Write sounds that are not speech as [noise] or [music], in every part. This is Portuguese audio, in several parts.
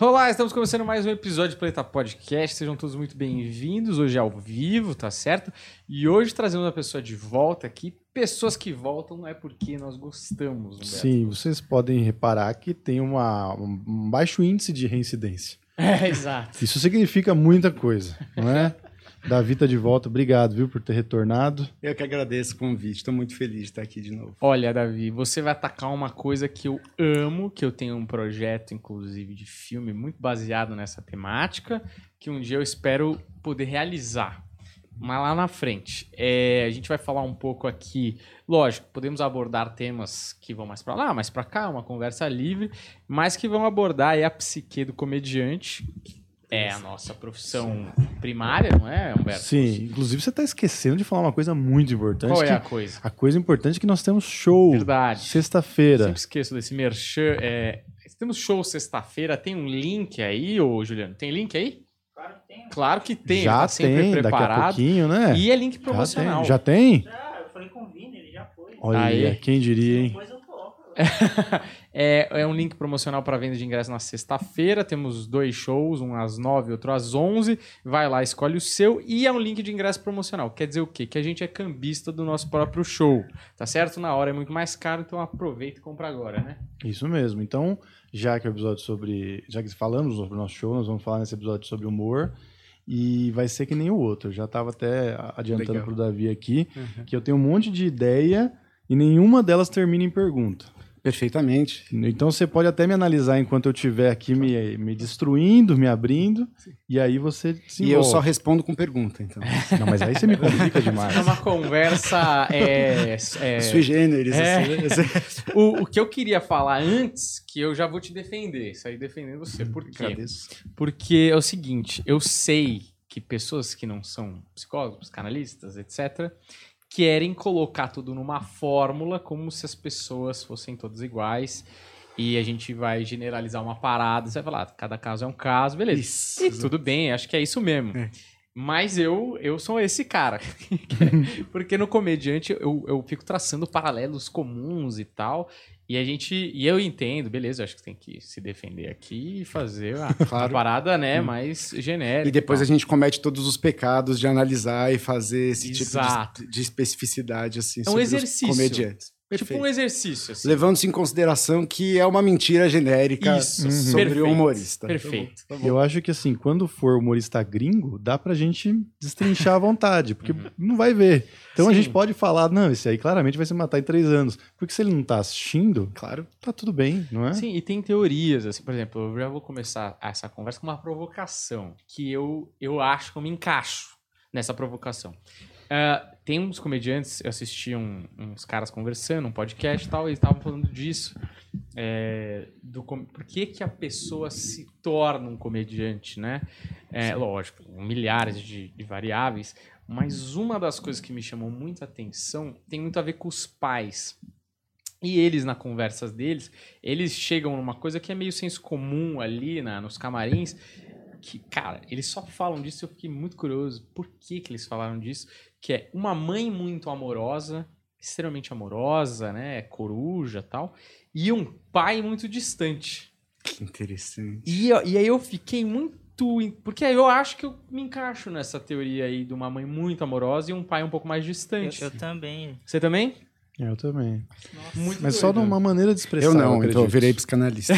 Olá, estamos começando mais um episódio do Planeta Podcast. Sejam todos muito bem-vindos. Hoje é ao vivo, tá certo? E hoje trazemos uma pessoa de volta aqui. Pessoas que voltam não é porque nós gostamos, Humberto. Sim, vocês podem reparar que tem uma, um baixo índice de reincidência. [laughs] É, exato. Isso significa muita coisa, não é? [laughs] Davi tá de volta, obrigado, viu, por ter retornado. Eu que agradeço o convite, estou muito feliz de estar aqui de novo. Olha, Davi, você vai atacar uma coisa que eu amo, que eu tenho um projeto, inclusive, de filme muito baseado nessa temática, que um dia eu espero poder realizar. Mas lá na frente, é, a gente vai falar um pouco aqui. Lógico, podemos abordar temas que vão mais para lá, mais para cá, uma conversa livre, mas que vão abordar aí a psique do comediante, é a nossa profissão primária, não é, Humberto? Sim, inclusive você está esquecendo de falar uma coisa muito importante. Qual é a coisa? A coisa importante é que nós temos show. Verdade. Sexta-feira. Sempre esqueço desse merchan. É, temos show sexta-feira, tem um link aí, ô Juliano? Tem link aí? Claro que tem. Claro que tem, Já tá sempre tem, daqui a preparado. pouquinho, né? E é link Já promocional. tem. Já tem? Já, eu falei com o Vini, ele já foi. Olha, Aí. quem diria, hein? Depois eu coloco. [laughs] é, é um link promocional para venda de ingresso na sexta-feira. Temos dois shows, um às 9 outro às 11. Vai lá, escolhe o seu. E é um link de ingresso promocional. Quer dizer o quê? Que a gente é cambista do nosso próprio show. Tá certo? Na hora é muito mais caro, então aproveita e compra agora, né? Isso mesmo. Então, já que o episódio sobre. Já que falamos sobre o nosso show, nós vamos falar nesse episódio sobre humor. E vai ser que nem o outro. Eu já estava até adiantando para o Davi aqui Uhum. que eu tenho um monte de ideia e nenhuma delas termina em pergunta. Perfeitamente. Então você pode até me analisar enquanto eu estiver aqui me, me destruindo, me abrindo, e aí você se E eu envolve. só respondo com pergunta, então. [laughs] Não, mas aí você me complica demais. É uma conversa. É, é, [laughs] Sui generis, É. assim. [laughs] o, o que eu queria falar antes, que eu já vou te defender, sair defendendo você. Por quê? Agradeço. Porque é o seguinte, eu sei que pessoas que não são psicólogos, canalistas, etc., querem colocar tudo numa fórmula como se as pessoas fossem todas iguais. E a gente vai generalizar uma parada, você vai falar, "Ah, cada caso é um caso, beleza. Isso. E tudo bem, acho que é isso mesmo. É. Mas eu, eu sou esse cara. [laughs] Porque no comediante eu, eu fico traçando paralelos comuns e tal. E a gente. E eu entendo, beleza, eu acho que tem que se defender aqui e fazer a, [laughs] Claro. a parada, né, mais genérica. E depois a tal. gente comete todos os pecados de analisar e fazer esse Exato. tipo de, de especificidade, assim, É um exercício. comediantes. Tipo Perfeito. um exercício, assim. Levando-se em consideração que é uma mentira genérica Isso, sobre perfeito, o humorista. perfeito. Tá bom, tá bom. Eu acho que assim, quando for humorista gringo, dá pra gente destrinchar à vontade, porque não vai ver. Então a Sim. gente pode falar, não, esse aí claramente vai se matar em três anos. Porque se ele não tá assistindo, Claro. tá tudo bem, não é? Sim, e tem teorias, assim, por exemplo, eu já vou começar essa conversa com uma provocação, que eu, eu acho que eu me encaixo nessa provocação. Ah, tem uns comediantes, eu assisti um- uns caras conversando, um podcast e tal, e eles estavam falando disso. é, do por que, que a pessoa se torna um comediante, né? É, lógico, milhares de, de variáveis, mas uma das coisas que me chamou muita atenção tem muito a ver com os pais. E eles, na conversas deles, eles chegam numa coisa que é meio senso comum ali na, nos camarins, que, cara, eles só falam disso e eu fiquei muito curioso. Por que, que eles falaram disso? Que é uma mãe muito amorosa, extremamente amorosa, né? Coruja tal, e um pai muito distante. Que interessante. E, eu- e aí eu fiquei muito. Porque aí eu acho que eu me encaixo nessa teoria aí de uma mãe muito amorosa e um pai um pouco mais Eu, distante. eu também. Você também? Eu também. Muito Mas só de doido. uma maneira de expressar. Eu não, então eu virei psicanalista.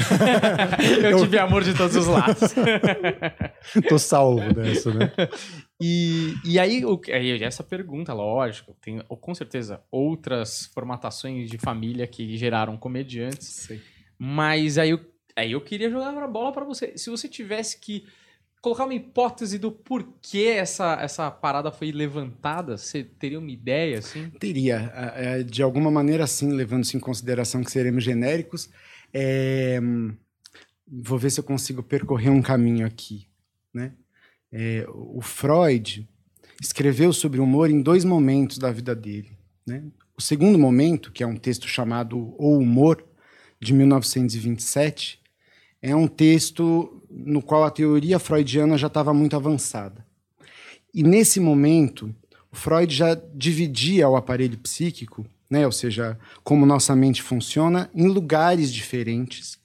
[laughs] eu tive amor de todos os lados. [laughs] Tô salvo dessa, né? E, e aí, o, aí, essa pergunta, lógico, tem ou, com certeza outras formatações de família que geraram comediantes, Sei. mas aí eu, aí eu queria jogar a bola pra você. Se você tivesse que colocar uma hipótese do porquê essa, essa parada foi levantada, você teria uma ideia, assim? Teria, ah, eh, de alguma maneira, sim, levando-se em consideração que seremos genéricos. É, vou ver se eu consigo percorrer um caminho aqui. Né? É, o Freud escreveu sobre o humor em dois momentos da vida dele. Né? O segundo momento, que é um texto chamado O Humor, de 1927, é um texto no qual a teoria freudiana já estava muito avançada. E nesse momento, o Freud já dividia o aparelho psíquico, né, ou seja, como nossa mente funciona, em lugares diferentes.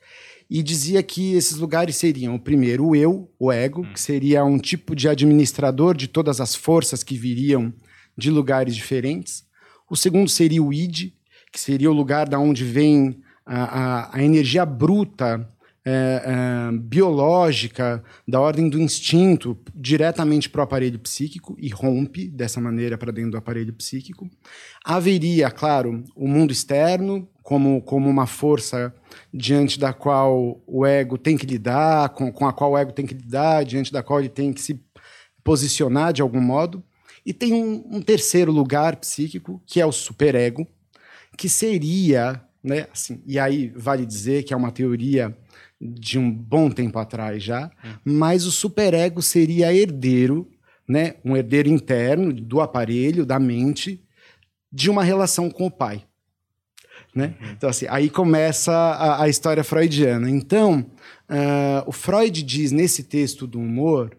e dizia que esses lugares seriam, o primeiro, o eu, o ego, que seria um tipo de administrador de todas as forças que viriam de lugares diferentes. O segundo seria o id, que seria o lugar da onde vem a, a, a energia bruta, é, é, biológica, da ordem do instinto, diretamente para o aparelho psíquico e rompe dessa maneira para dentro do aparelho psíquico. Haveria, claro, o mundo externo como, como uma força diante da qual o ego tem que lidar, com, com a qual o ego tem que lidar, diante da qual ele tem que se posicionar de algum modo. E tem um, um terceiro lugar psíquico, que é o superego, que seria, né, assim, e aí vale dizer que é uma teoria de um bom tempo atrás já, mas o superego seria herdeiro, né, um herdeiro interno do aparelho, da mente, de uma relação com o pai. Né? Então, assim, aí começa a, a história freudiana. Então, uh, o Freud diz nesse texto do humor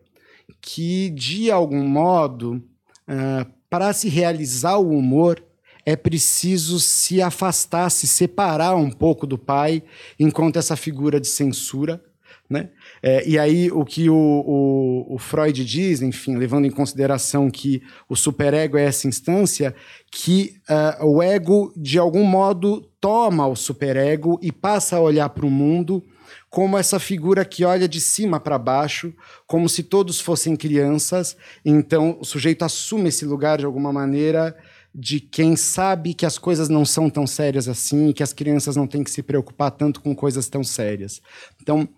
que, de algum modo, uh, para se realizar o humor, é preciso se afastar, se separar um pouco do pai, enquanto essa figura de censura. Né? É, e aí, o que o, o, o, Freud diz, enfim, levando em consideração que o superego é essa instância, que uh, o ego, de algum modo, toma o superego e passa a olhar para o mundo como essa figura que olha de cima para baixo, como se todos fossem crianças. Então, o sujeito assume esse lugar de alguma maneira de quem sabe que as coisas não são tão sérias assim, que as crianças não têm que se preocupar tanto com coisas tão sérias. Então,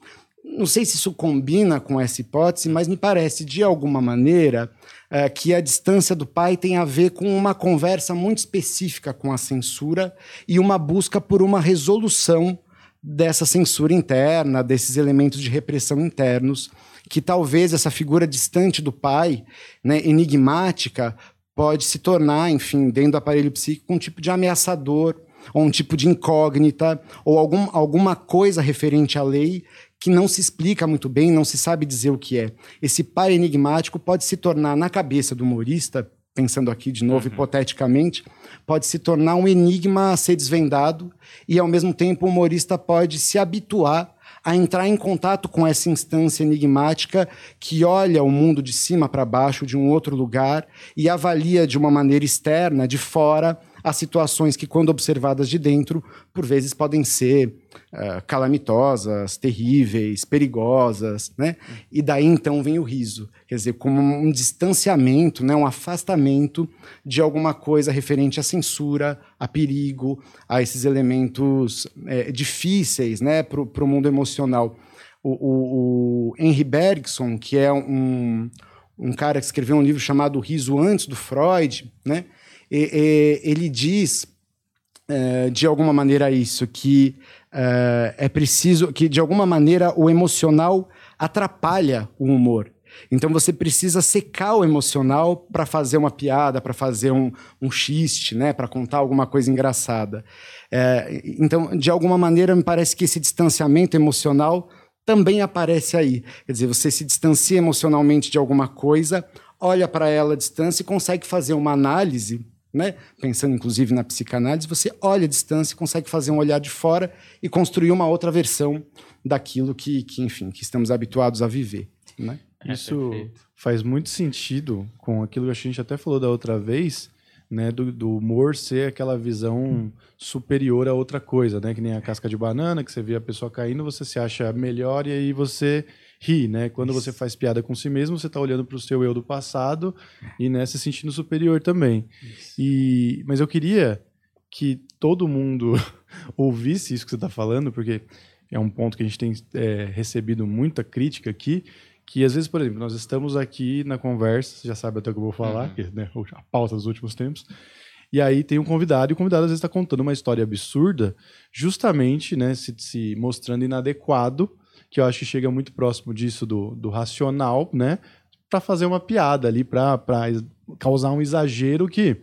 não sei se isso combina com essa hipótese, mas me parece, de alguma maneira, é, que a distância do pai tem a ver com uma conversa muito específica com a censura e uma busca por uma resolução dessa censura interna, desses elementos de repressão internos, que talvez essa figura distante do pai, né, enigmática, pode se tornar, enfim, dentro do aparelho psíquico, um tipo de ameaçador, ou um tipo de incógnita, ou algum, alguma coisa referente à lei que não se explica muito bem, não se sabe dizer o que é. Esse pai enigmático pode se tornar, na cabeça do humorista, pensando aqui de novo uhum. hipoteticamente, pode se tornar um enigma a ser desvendado, e ao mesmo tempo o humorista pode se habituar a entrar em contato com essa instância enigmática que olha o mundo de cima para baixo, de um outro lugar, e avalia de uma maneira externa, de fora, as situações que, quando observadas de dentro, por vezes podem ser uh, calamitosas, terríveis, perigosas, né? E daí então vem o riso, quer dizer, como um distanciamento, né? um afastamento de alguma coisa referente à censura, a perigo, a esses elementos é, difíceis, né? Para o mundo emocional. O, o, o Henry Bergson, que é um um cara que escreveu um livro chamado Riso Antes do Freud, né? E, e, ele diz é, de alguma maneira isso que é, é preciso que de alguma maneira o emocional atrapalha o humor. Então você precisa secar o emocional para fazer uma piada, para fazer um, um xiste, né? para contar alguma coisa engraçada. É, então, de alguma maneira, me parece que esse distanciamento emocional também aparece aí. Quer dizer, você se distancia emocionalmente de alguma coisa, olha para ela à distância e consegue fazer uma análise né? pensando inclusive na psicanálise, você olha a distância, consegue fazer um olhar de fora e construir uma outra versão daquilo que, que enfim, que estamos habituados a viver. Né? É, Isso faz muito sentido com aquilo que a gente até falou da outra vez, né, do, do, humor ser aquela visão superior a outra coisa, né, que nem a casca de banana, que você vê a pessoa caindo, você se acha melhor e aí você ri, né? Quando Isso. você faz piada com si mesmo, você está olhando para o seu eu do passado e né, se sentindo superior também. E, mas eu queria que todo mundo [laughs] ouvisse isso que você está falando, porque é um ponto que a gente tem é, recebido muita crítica aqui, que às vezes, por exemplo, nós estamos aqui na conversa, você já sabe até o que eu vou falar, uhum. que, né, a pauta dos últimos tempos, e aí tem um convidado, e o convidado às vezes está contando uma história absurda, justamente né, se, se mostrando inadequado que eu acho que chega muito próximo disso do, do racional, né? Para fazer uma piada ali, para causar um exagero que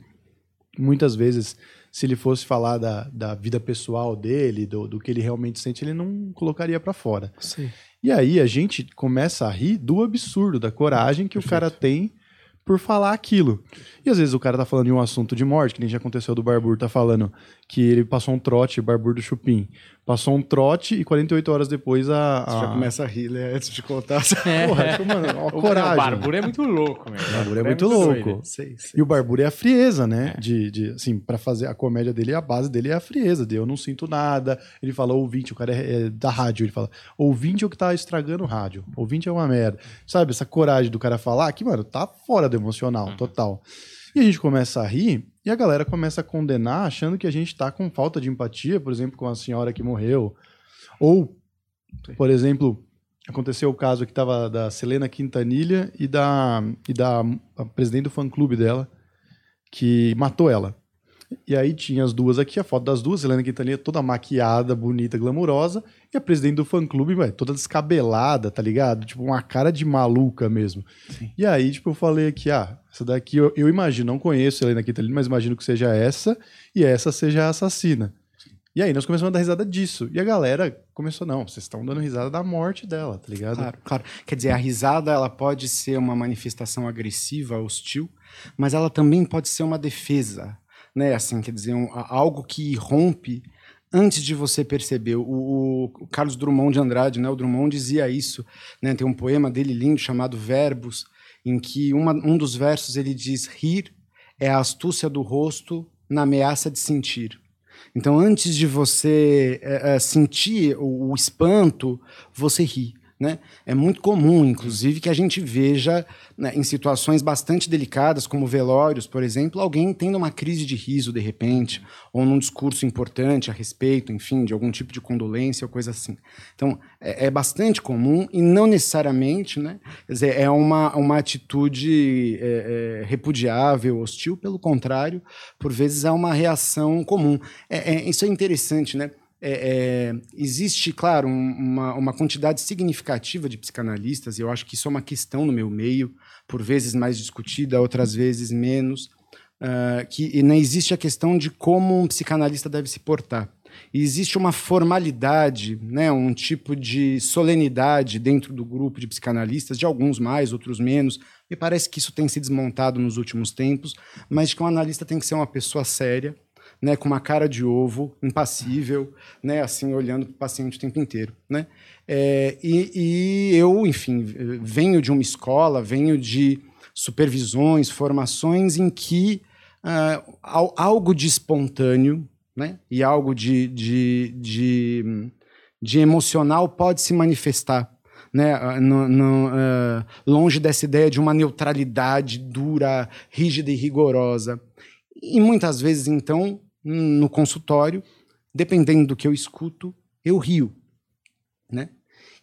muitas vezes, se ele fosse falar da, da vida pessoal dele, do, do que ele realmente sente, ele não colocaria para fora. Sim. E aí a gente começa a rir do absurdo, da coragem que Perfeito. o cara tem por falar aquilo. E às vezes o cara tá falando de um assunto de morte, que nem já aconteceu do Barbur, tá falando que ele passou um trote, Barbur do Chupim. Passou um trote e 48 horas depois a. Você já a... começa a rir, né? Antes de contar. [laughs] Porra, acho, mano, O coragem. Barbura é muito louco, meu. O Barbura é muito louco. doido. Sei, sei. E o Barbura é a frieza, né? De, de, assim, pra fazer a comédia dele, a base dele é a frieza. De eu não sinto nada. Ele fala ouvinte, o cara é, é da rádio. Ele fala ouvinte é o que tá estragando o rádio. Ouvinte é uma merda. Sabe, essa coragem do cara falar que, mano, tá fora do emocional, total. E a gente começa a rir e a galera começa a condenar achando que a gente tá com falta de empatia, por exemplo, com a senhora que morreu. Ou, por exemplo, aconteceu o caso que tava da Selena Quintanilha e da, e da presidente do fã-clube dela, que matou ela. E aí tinha as duas aqui, a foto das duas, Helena Quintanilha toda maquiada, bonita, glamurosa, e a presidente do fã-clube, toda descabelada, tá ligado? Tipo, uma cara de maluca mesmo. E aí, tipo, eu falei aqui, ah, essa daqui eu, eu imagino, não conheço Helena Quintanilha, mas imagino que seja essa, e essa seja a assassina. E aí nós começamos a dar risada disso. E a galera começou, não, vocês estão dando risada da morte dela, tá ligado? Claro, claro. Quer dizer, a risada ela pode ser uma manifestação agressiva, hostil, mas ela também pode ser uma defesa, né? Assim, quer dizer, um- algo que rompe antes de você perceber. O, o- Carlos Drummond de Andrade, né? O Drummond dizia isso, né? Tem um poema dele lindo chamado Verbos, em que uma- um dos versos ele diz: rir é a astúcia do rosto na ameaça de sentir. Então, antes de você eh, eh, sentir o, o espanto, você ri. Né? É muito comum, inclusive, que a gente veja né, em situações bastante delicadas, como velórios, por exemplo, alguém tendo uma crise de riso de repente, ou num discurso importante a respeito, enfim, de algum tipo de condolência ou coisa assim. Então, é, é bastante comum e não necessariamente, né? Quer dizer, é uma, uma atitude é, é, repudiável, hostil, pelo contrário, por vezes é uma reação comum. É, é- isso é interessante, né? É, é, existe, claro, um- uma, uma quantidade significativa de psicanalistas, e eu acho que isso é uma questão no meu meio, por vezes mais discutida, outras vezes menos, ah, que não existe a questão de como um psicanalista deve se portar. E existe uma formalidade, né, um tipo de solenidade dentro do grupo de psicanalistas, de alguns mais, outros menos. Me parece que isso tem se desmontado nos últimos tempos, mas que um analista tem que ser uma pessoa séria, né, com uma cara de ovo, impassível, né, assim, olhando para o paciente o tempo inteiro, né? É, e, e eu, enfim, venho de uma escola, venho de supervisões, formações em que al- algo de espontâneo, né, e algo de, de, de, de emocional pode se manifestar, né, ah, no- no, ah, longe dessa ideia de uma neutralidade dura, rígida e rigorosa. E muitas vezes, então, no consultório, dependendo do que eu escuto, eu rio. Né?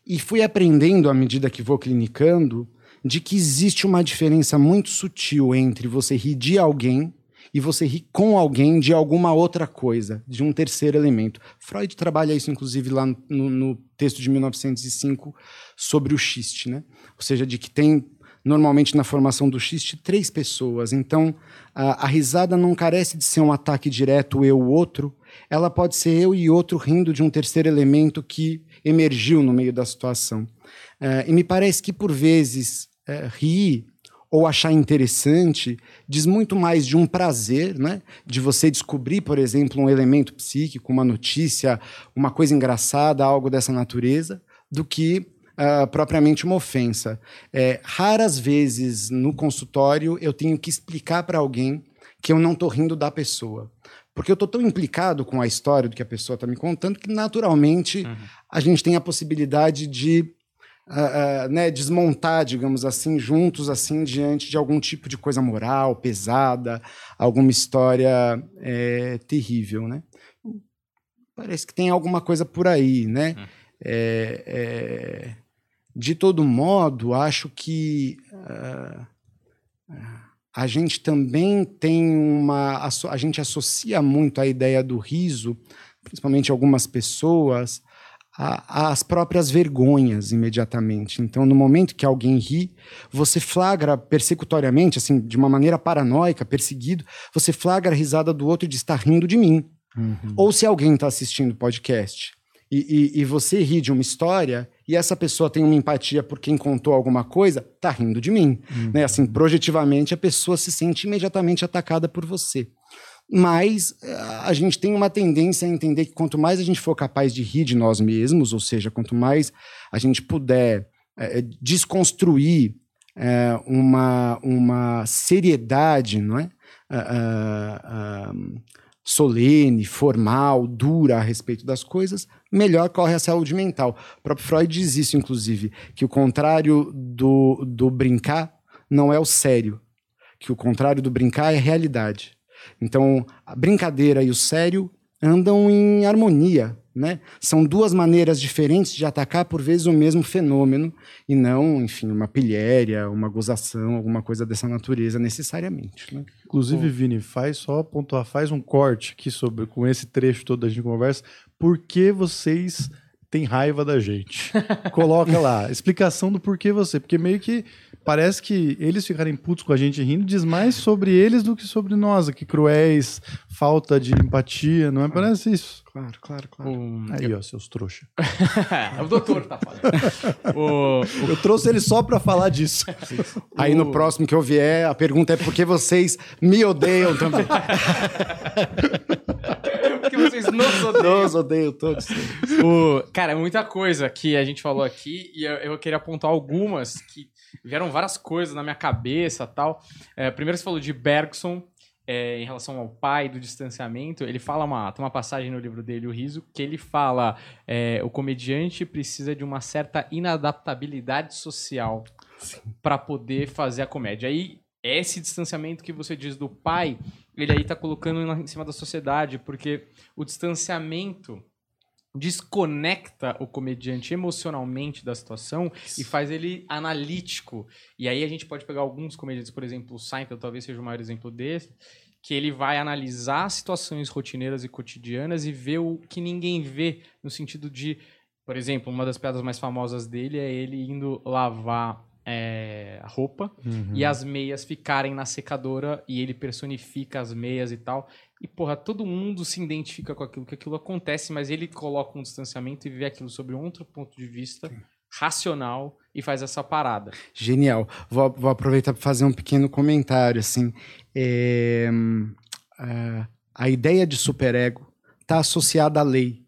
E fui aprendendo, à medida que vou clinicando, de que existe uma diferença muito sutil entre você rir de alguém e você rir com alguém de alguma outra coisa, de um terceiro elemento. Freud trabalha isso, inclusive, lá no, no texto de 1905 sobre o xiste, né? Ou seja, de que tem normalmente na formação do xiste três pessoas. Então, a, a risada não carece de ser um ataque direto eu-outro, ela pode ser eu e outro rindo de um terceiro elemento que emergiu no meio da situação. Eh, e me parece que, por vezes, eh, rir ou achar interessante diz muito mais de um prazer, né? De você descobrir, por exemplo, um elemento psíquico, uma notícia, uma coisa engraçada, algo dessa natureza, do que ah, propriamente uma ofensa. É, raras vezes no consultório eu tenho que explicar para alguém que eu não estou rindo da pessoa. Porque eu estou tão implicado com a história do que a pessoa está me contando que, naturalmente, a gente tem a possibilidade de ah, ah, né, desmontar, digamos assim, juntos, assim, diante de algum tipo de coisa moral, pesada, alguma história eh, terrível, né? Parece que tem alguma coisa por aí, né? É, é, de todo modo, acho que ah, a gente também tem uma. A gente associa muito a ideia do riso, principalmente algumas pessoas, às próprias vergonhas imediatamente. Então, no momento que alguém ri, você flagra persecutoriamente, assim, de uma maneira paranoica, perseguido, você flagra a risada do outro e diz: está rindo de mim. Ou se alguém está assistindo o podcast e, e, e você ri de uma história e essa pessoa tem uma empatia por quem contou alguma coisa, tá rindo de mim. Né? Assim, projetivamente, a pessoa se sente imediatamente atacada por você. Mas eh, a gente tem uma tendência a entender que quanto mais a gente for capaz de rir de nós mesmos, ou seja, quanto mais a gente puder eh, desconstruir eh, uma, uma seriedade, não é? Ah, ah, ah, solene, formal, dura a respeito das coisas, melhor corre a saúde mental. O próprio Freud diz isso, inclusive, que o contrário do, do brincar não é o sério, que o contrário do brincar é realidade. Então, a brincadeira e o sério andam em harmonia, né? São duas maneiras diferentes de atacar, por vezes, o mesmo fenômeno, e não, enfim, uma pilhéria, uma gozação, alguma coisa dessa natureza, necessariamente. Né? Inclusive, Vini, faz só pontuar, faz um corte aqui sobre, com esse trecho todo da gente conversa, por que vocês têm raiva da gente? [laughs] Coloca lá, explicação do porquê você, porque meio que parece que eles ficarem putos com a gente rindo diz mais sobre eles do que sobre nós, que cruéis, falta de empatia, não é? Parece isso. Claro, claro, claro. Um- Aí, ó, seus trouxa. [laughs] o doutor tá falando. o, Eu trouxe ele só pra falar disso. [laughs] Aí no próximo que eu vier, a pergunta é por que vocês me odeiam também. [laughs] que vocês nos odeiam. Nos odeio todos. O- cara, é muita coisa que a gente falou aqui e eu, eu queria apontar algumas que vieram várias coisas na minha cabeça tal. É, primeiro você falou de Bergson. é, em relação ao pai do distanciamento, ele fala uma, tem uma passagem no livro dele, O Riso, que ele fala é, o comediante precisa de uma certa inadaptabilidade social para poder fazer a comédia. Aí, esse distanciamento que você diz do pai, ele aí tá colocando em cima da sociedade, porque o distanciamento desconecta o comediante emocionalmente da situação e faz ele analítico. E aí a gente pode pegar alguns comediantes, por exemplo, o Seinfeld talvez seja o maior exemplo desse, que ele vai analisar situações rotineiras e cotidianas e ver o que ninguém vê, no sentido de, por exemplo, uma das piadas mais famosas dele é ele indo lavar é, roupa e as meias ficarem na secadora e ele personifica as meias e tal. E, porra, todo mundo se identifica com aquilo, que aquilo acontece, mas ele coloca um distanciamento e vê aquilo sob um outro ponto de vista racional e faz essa parada. Genial. Vou, vou aproveitar para fazer um pequeno comentário. Assim, É, ah, a ideia de superego está associada à lei.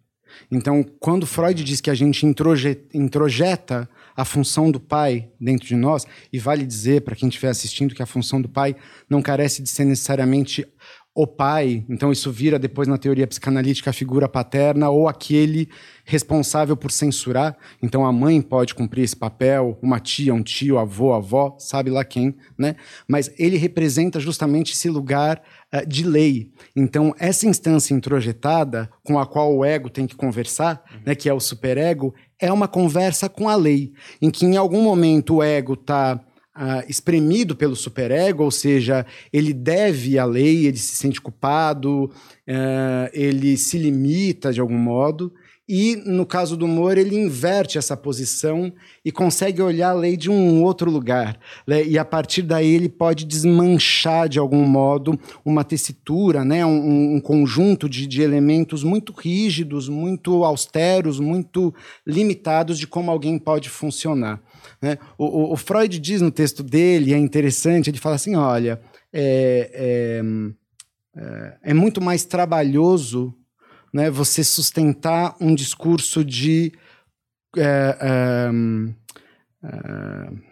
Então, quando Freud diz que a gente introje- introjeta a função do pai dentro de nós, e vale dizer para quem estiver assistindo que a função do pai não carece de ser necessariamente o pai, então isso vira depois na teoria psicanalítica a figura paterna ou aquele responsável por censurar. Então a mãe pode cumprir esse papel, uma tia, um tio, avô, avó, sabe lá quem, né? Mas ele representa justamente esse lugar ah, de lei. Então essa instância introjetada com a qual o ego tem que conversar, né, que é o superego, é uma conversa com a lei, em que em algum momento o ego está ah, espremido pelo superego, ou seja, ele deve à lei, ele se sente culpado, ah, ele se limita de algum modo. E no caso do humor, ele inverte essa posição e consegue olhar a lei de um outro lugar. né? E a partir daí ele pode desmanchar de algum modo uma tessitura, né? um, um conjunto de, de elementos muito rígidos, muito austeros, muito limitados de como alguém pode funcionar. né? O, o- o Freud diz no texto dele, é interessante, ele fala assim: olha, é, é, é, é muito mais trabalhoso né, você sustentar um discurso de. é, é, é,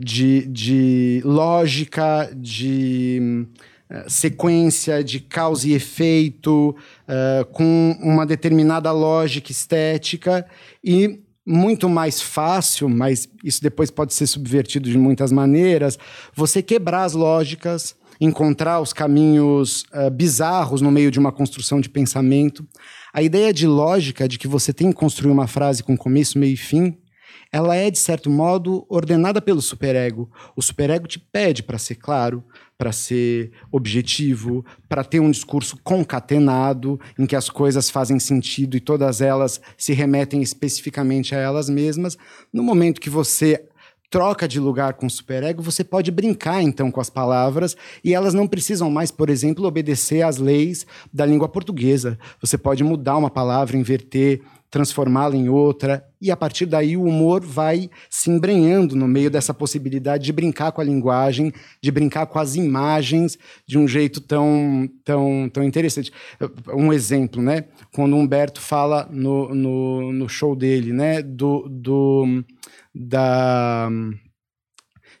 de, de lógica, de eh, sequência, de causa e efeito, eh, com uma determinada lógica estética e muito mais fácil, mas isso depois pode ser subvertido de muitas maneiras, você quebrar as lógicas, encontrar os caminhos eh, bizarros no meio de uma construção de pensamento. A ideia de lógica, de que você tem que construir uma frase com começo, meio e fim, ela é, de certo modo, ordenada pelo superego. O superego te pede para ser claro, para ser objetivo, para ter um discurso concatenado, em que as coisas fazem sentido e todas elas se remetem especificamente a elas mesmas. No momento que você troca de lugar com o superego, você pode brincar então com as palavras e elas não precisam mais, por exemplo, obedecer às leis da língua portuguesa. Você pode mudar uma palavra, inverter, transformá-la em outra, e a partir daí o humor vai se embrenhando no meio dessa possibilidade de brincar com a linguagem, de brincar com as imagens de um jeito tão, tão, tão interessante. Um exemplo, né? Quando Humberto fala no, no, no show dele, né? Do, do, da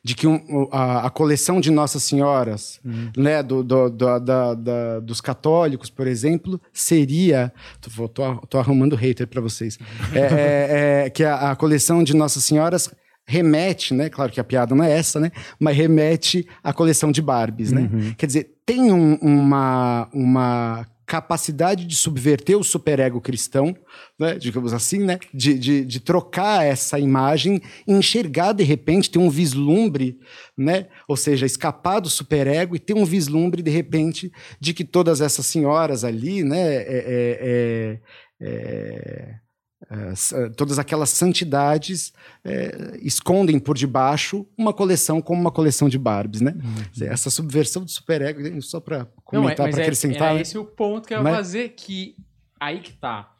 de que um, a, a, coleção de Nossas Senhoras, uhum. né, do, do, do da, da, dos católicos, por exemplo, seria. Tô, tô, tô arrumando hater para vocês. é, é, é, que a, a, coleção de Nossas Senhoras remete, né? Claro que a piada não é essa, né? Mas remete à coleção de Barbies, né? Uhum. Quer dizer, tem um, uma, uma capacidade de subverter o superego cristão, né, digamos assim, né, de, de, de, trocar essa imagem, enxergar de repente, ter um vislumbre, né, ou seja, escapar do superego e ter um vislumbre de repente de que todas essas senhoras ali, né, é, é, é, é Uh, todas aquelas santidades uh, escondem por debaixo uma coleção como uma coleção de Barbies, né? Uhum. Essa subversão do superego, só para comentar, para acrescentar. É, né? esse é o ponto que eu vou fazer, que aí que tá.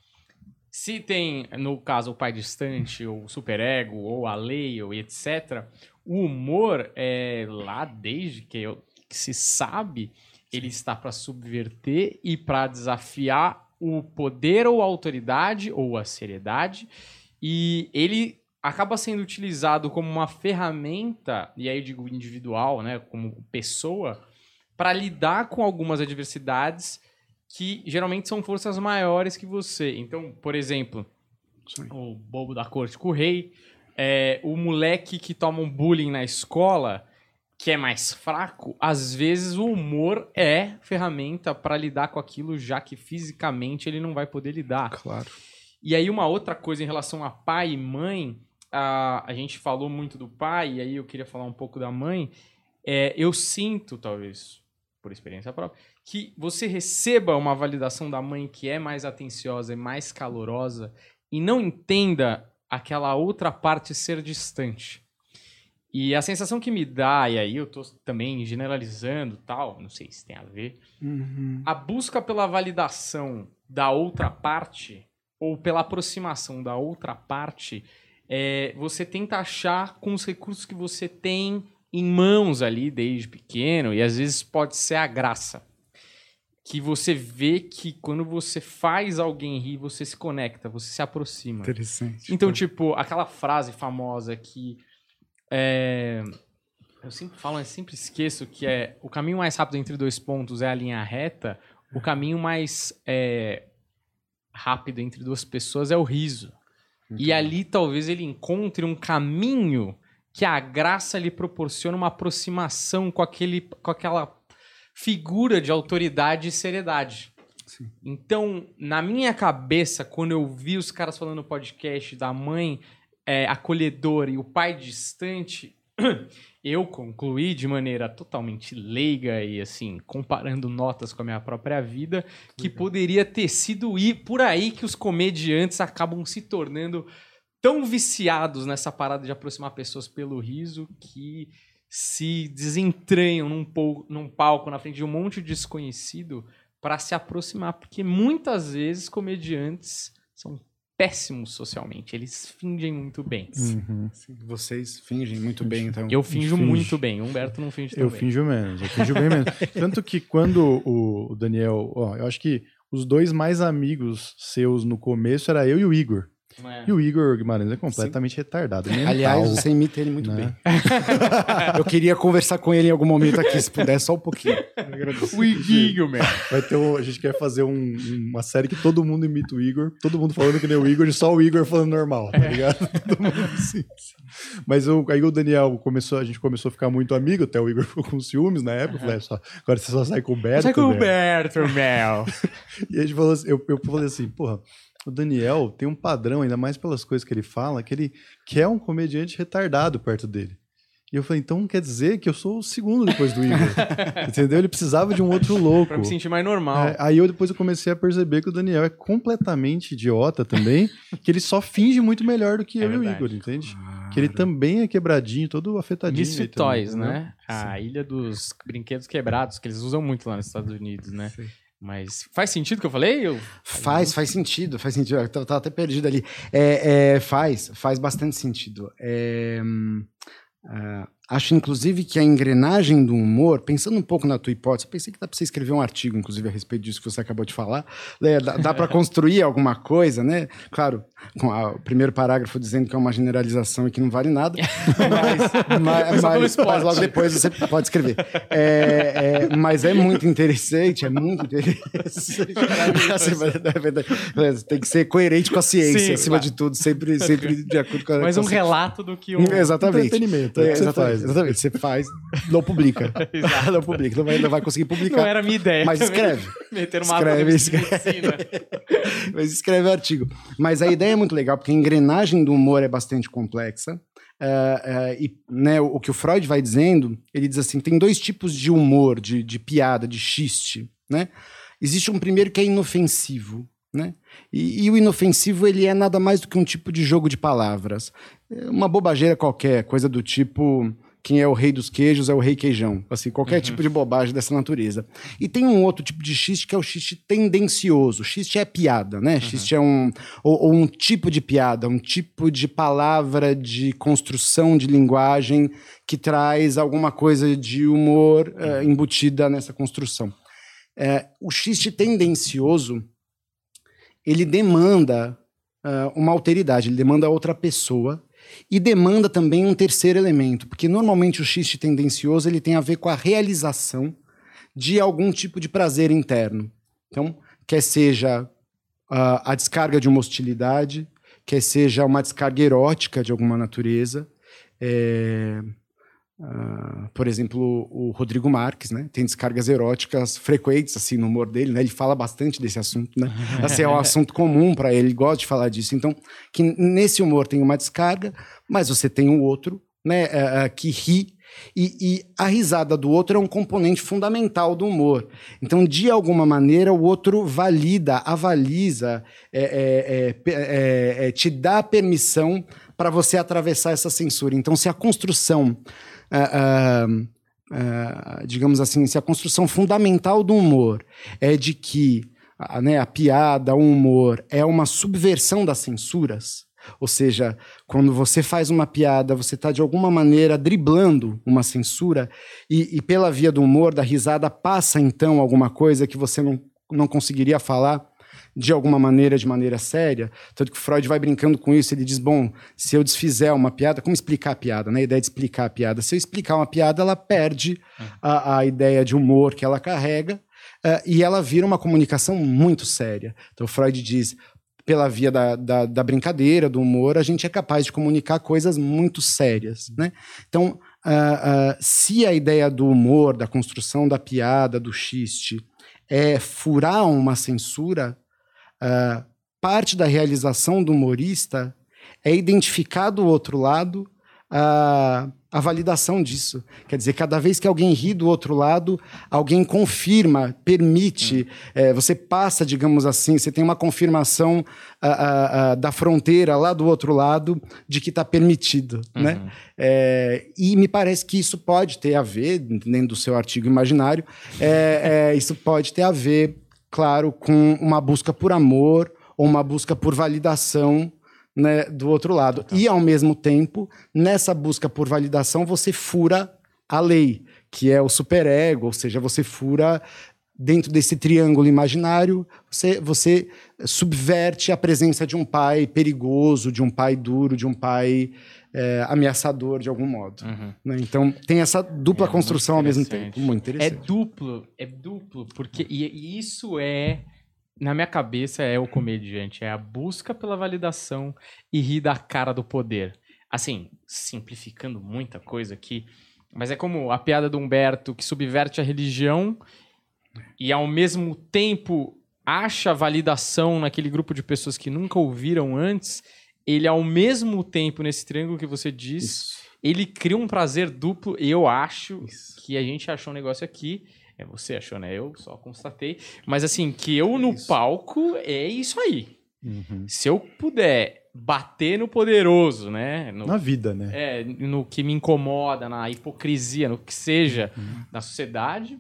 Se tem, no caso, o pai distante, ou o superego, ou a lei, ou etc., o humor, é, lá desde que, eu, que se sabe, ele está para subverter e para desafiar o poder ou a autoridade ou a seriedade e ele acaba sendo utilizado como uma ferramenta, e aí eu digo individual, né, como pessoa, para lidar com algumas adversidades que geralmente são forças maiores que você. Então, por exemplo, o bobo da corte com o rei, é, o moleque que toma um bullying na escola, que é mais fraco, às vezes o humor é ferramenta para lidar com aquilo, já que fisicamente ele não vai poder lidar. Claro. E aí, uma outra coisa em relação a pai e mãe, a, a gente falou muito do pai, e aí eu queria falar um pouco da mãe. É, eu sinto, talvez, por experiência própria, que você receba uma validação da mãe que é mais atenciosa e mais calorosa e não entenda aquela outra parte ser distante. E a sensação que me dá, e aí eu tô também generalizando tal, não sei se tem a ver, uhum. a busca pela validação da outra parte, ou pela aproximação da outra parte, é, você tenta achar com os recursos que você tem em mãos ali desde pequeno, e às vezes pode ser a graça. Que você vê que quando você faz alguém rir, você se conecta, você se aproxima. Interessante. Então, tipo, aquela frase famosa que é, eu sempre falo, eu sempre esqueço que é o caminho mais rápido entre dois pontos é a linha reta, o caminho mais é, rápido entre duas pessoas é o riso. Muito e ali talvez ele encontre um caminho que a graça lhe proporciona uma aproximação com, aquele, com aquela figura de autoridade e seriedade. Sim. Então, na minha cabeça, quando eu vi os caras falando no podcast da mãe é, acolhedor e o pai distante, [clears throat] eu concluí de maneira totalmente leiga e assim, comparando notas com a minha própria vida, que poderia ter sido ir por aí que os comediantes acabam se tornando tão viciados nessa parada de aproximar pessoas pelo riso que se desentranham num, num palco na frente de um monte de desconhecido para se aproximar, porque muitas vezes comediantes são péssimos socialmente. Eles fingem muito bem. Uhum. Vocês fingem muito bem, então. Eu finjo finge. muito bem. Humberto não finge tão Eu bem. finjo menos. Eu finjo bem menos. [laughs] Tanto que quando o Daniel... Ó, eu acho que os dois mais amigos seus no começo era eu e o Igor. É. E o Igor Guimarães é completamente Sim. retardado. Mental, Aliás, você imita ele muito né? bem. [laughs] Eu queria conversar com ele em algum momento aqui, se puder, só um pouquinho. O Iguinho, meu. Vai ter um, a gente quer fazer um, uma série que todo mundo imita o Igor, todo mundo falando que nem o Igor e só o Igor falando normal, tá ligado? Todo mundo assim. Mas eu, aí o Daniel começou, a gente começou a ficar muito amigo, até o Igor ficou com ciúmes na época. Uhum. Falei, é, só, agora você só sai com o Berto. Sai com o Berto, Mel. [laughs] e a gente falou assim, eu, eu falei assim, porra o Daniel tem um padrão, ainda mais pelas coisas que ele fala, que ele quer um comediante retardado perto dele. E eu falei, então quer dizer que eu sou o segundo depois do Igor. [laughs] Entendeu? Ele precisava de um outro louco. pra me sentir mais normal. É, aí eu depois eu comecei a perceber que o Daniel é completamente idiota também, [laughs] que ele só finge muito melhor do que é eu verdade. e o Igor, entende? Claro. Que ele também é quebradinho, todo afetadinho. Misfit Toys, né? A Sim. ilha dos brinquedos quebrados, que eles usam muito lá nos Estados Unidos, né? Sim. Mas faz sentido o que eu falei? Eu... Faz, faz sentido, faz sentido. Eu tava até perdido ali. É, é, faz, faz bastante sentido. É, ah, acho, inclusive, que a engrenagem do humor, pensando um pouco na tua hipótese, eu pensei que dá para você escrever um artigo, inclusive, a respeito disso que você acabou de falar. né? Dá, dá para [laughs] construir alguma coisa, né? Claro, com a- o primeiro parágrafo dizendo que é uma generalização e que não vale nada, [laughs] mas, mas, mas, mas logo depois você pode escrever. É, é, mas é muito interessante, é muito interessante. [laughs] É Tem que ser coerente com a ciência, Sim, acima claro. de tudo, sempre, sempre de acordo com a Mas um relato do que o. Exatamente. Entretenimento, é É, exatamente, faz. exatamente. Você faz, não publica. [laughs] Não publica, não vai, não vai conseguir publicar. Não era a minha ideia. Mas escreve. [laughs] Meter uma Escreve, escreve. [laughs] Mas escreve artigo. Mas a ideia é muito legal, porque a engrenagem do humor é bastante complexa. É, é, e né, o que o Freud vai dizendo, ele diz assim: tem dois tipos de humor, de, de piada, de xiste. Né? Existe um primeiro que é inofensivo. Né? E, e o inofensivo ele é nada mais do que um tipo de jogo de palavras. É uma bobageira qualquer, coisa do tipo. Quem é o rei dos queijos é o rei queijão. Assim, qualquer tipo de bobagem dessa natureza. E tem um outro tipo de xiste que é o xiste tendencioso. Xiste é piada, né? Xiste é um. Ou, ou um tipo de piada, um tipo de palavra de construção de linguagem que traz alguma coisa de humor eh, embutida nessa construção. Eh, o xiste tendencioso ele demanda ah, uma alteridade, ele demanda outra pessoa e demanda também um terceiro elemento, porque normalmente o xiste tendencioso ele tem a ver com a realização de algum tipo de prazer interno. Então, quer seja ah, a descarga de uma hostilidade, quer seja uma descarga erótica de alguma natureza. É, ah, por exemplo, o Rodrigo Marques, né? Tem descargas eróticas frequentes assim no humor dele, né? Ele fala bastante desse assunto, né? [laughs] Assim, é um assunto comum para ele, ele gosta de falar disso. Então, que nesse humor tem uma descarga, mas você tem o outro, né? eh, que ri e, e a risada do outro é um componente fundamental do humor. Então, de alguma maneira, o outro valida, avaliza, é, é, é, é, te dá permissão para você atravessar essa censura. Então, se a construção, ah, ah, digamos assim, se a construção fundamental do humor é de que a, né, a piada, o humor é uma subversão das censuras, ou seja, quando você faz uma piada, você está de alguma maneira driblando uma censura e, e pela via do humor, da risada, passa então alguma coisa que você não, não conseguiria falar de alguma maneira, de maneira séria. Tanto que Freud vai brincando com isso, ele diz, bom, se eu desfizer uma piada, como explicar a piada? Né? A ideia de explicar a piada. Se eu explicar uma piada, ela perde a, a ideia de humor que ela carrega eh, e ela vira uma comunicação muito séria. Então Freud diz, pela via da, da, da brincadeira, do humor, a gente é capaz de comunicar coisas muito sérias, né? Então, ah, ah, se a ideia do humor, da construção da piada, do xiste, é furar uma censura, ah, parte da realização do humorista é identificar do outro lado a, a validação disso. Quer dizer, cada vez que alguém ri do outro lado, alguém confirma, permite, eh, você passa, digamos assim, você tem uma confirmação ah, ah, ah, da fronteira lá do outro lado de que está permitido. Né? Eh, e me parece que isso pode ter a ver, dentro do seu artigo imaginário, eh, isso pode ter a ver, claro, com uma busca por amor ou uma busca por validação né, do outro lado. E, ao mesmo tempo, nessa busca por validação, você fura a lei, que é o superego, ou seja, você fura dentro desse triângulo imaginário, você, você subverte a presença de um pai perigoso, de um pai duro, de um pai eh, ameaçador de algum modo. Uhum. né? Então, tem essa dupla É, construção ao mesmo tempo. Muito É interessante. duplo, é duplo, porque e, e isso é na minha cabeça é o comediante, é a busca pela validação e rir da cara do poder. Assim, simplificando muita coisa aqui, mas é como a piada do Humberto que subverte a religião e ao mesmo tempo acha validação naquele grupo de pessoas que nunca ouviram antes, ele ao mesmo tempo nesse triângulo que você diz, Isso. ele cria um prazer duplo, eu acho Isso. que a gente achou um negócio aqui. É, você achou, né? Eu só constatei. Mas assim, que eu no Isso. palco é isso aí. Uhum. Se eu puder bater no poderoso, né? No, Na vida, né? é, no que me incomoda, na hipocrisia, no que seja Uhum. na sociedade,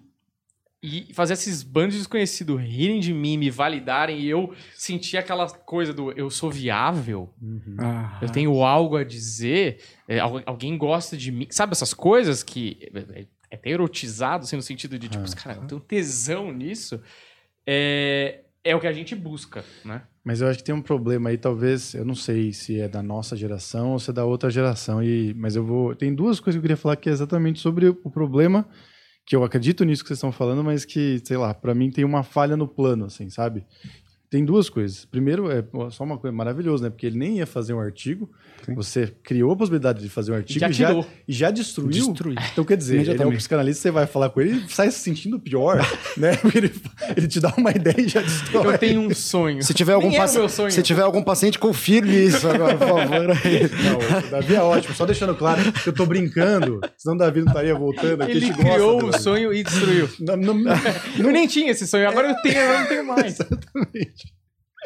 e fazer esses bandos desconhecidos rirem de mim, me validarem e eu sentir aquela coisa do eu sou viável, Ah, eu tenho algo a dizer, é, al- alguém gosta de mim, sabe essas coisas que é, é até erotizado, assim, no sentido de, tipo, cara, eu tenho tesão nisso, é, é o que a gente busca, né? Mas eu acho que tem um problema aí, talvez, eu não sei se é da nossa geração ou se é da outra geração, e, mas eu vou. Tem duas coisas que eu queria falar que é exatamente sobre o problema, que eu acredito nisso que vocês estão falando, mas que, sei lá, pra mim tem uma falha no plano, assim, sabe? Tem duas coisas. Primeiro, é só uma coisa maravilhosa, né? Porque ele nem ia fazer um artigo, você criou a possibilidade de fazer um artigo já e já, e já destruiu. Destruiu. Então, quer dizer, ele é um psicanalista, você vai falar com ele e sai se sentindo pior, [laughs] né? Porque ele, ele te dá uma ideia e já destrói. Eu tenho um sonho. Se tiver algum o paci- meu sonho. se tiver algum paciente, confirme isso agora, por favor. [laughs] Não, o Davi é ótimo, só deixando claro que eu tô brincando, senão o Davi não estaria voltando aqui. Ele criou um Davi. sonho e destruiu. Não, não, não, [laughs] Eu nem tinha esse sonho, agora eu tenho, eu não tenho mais. exatamente.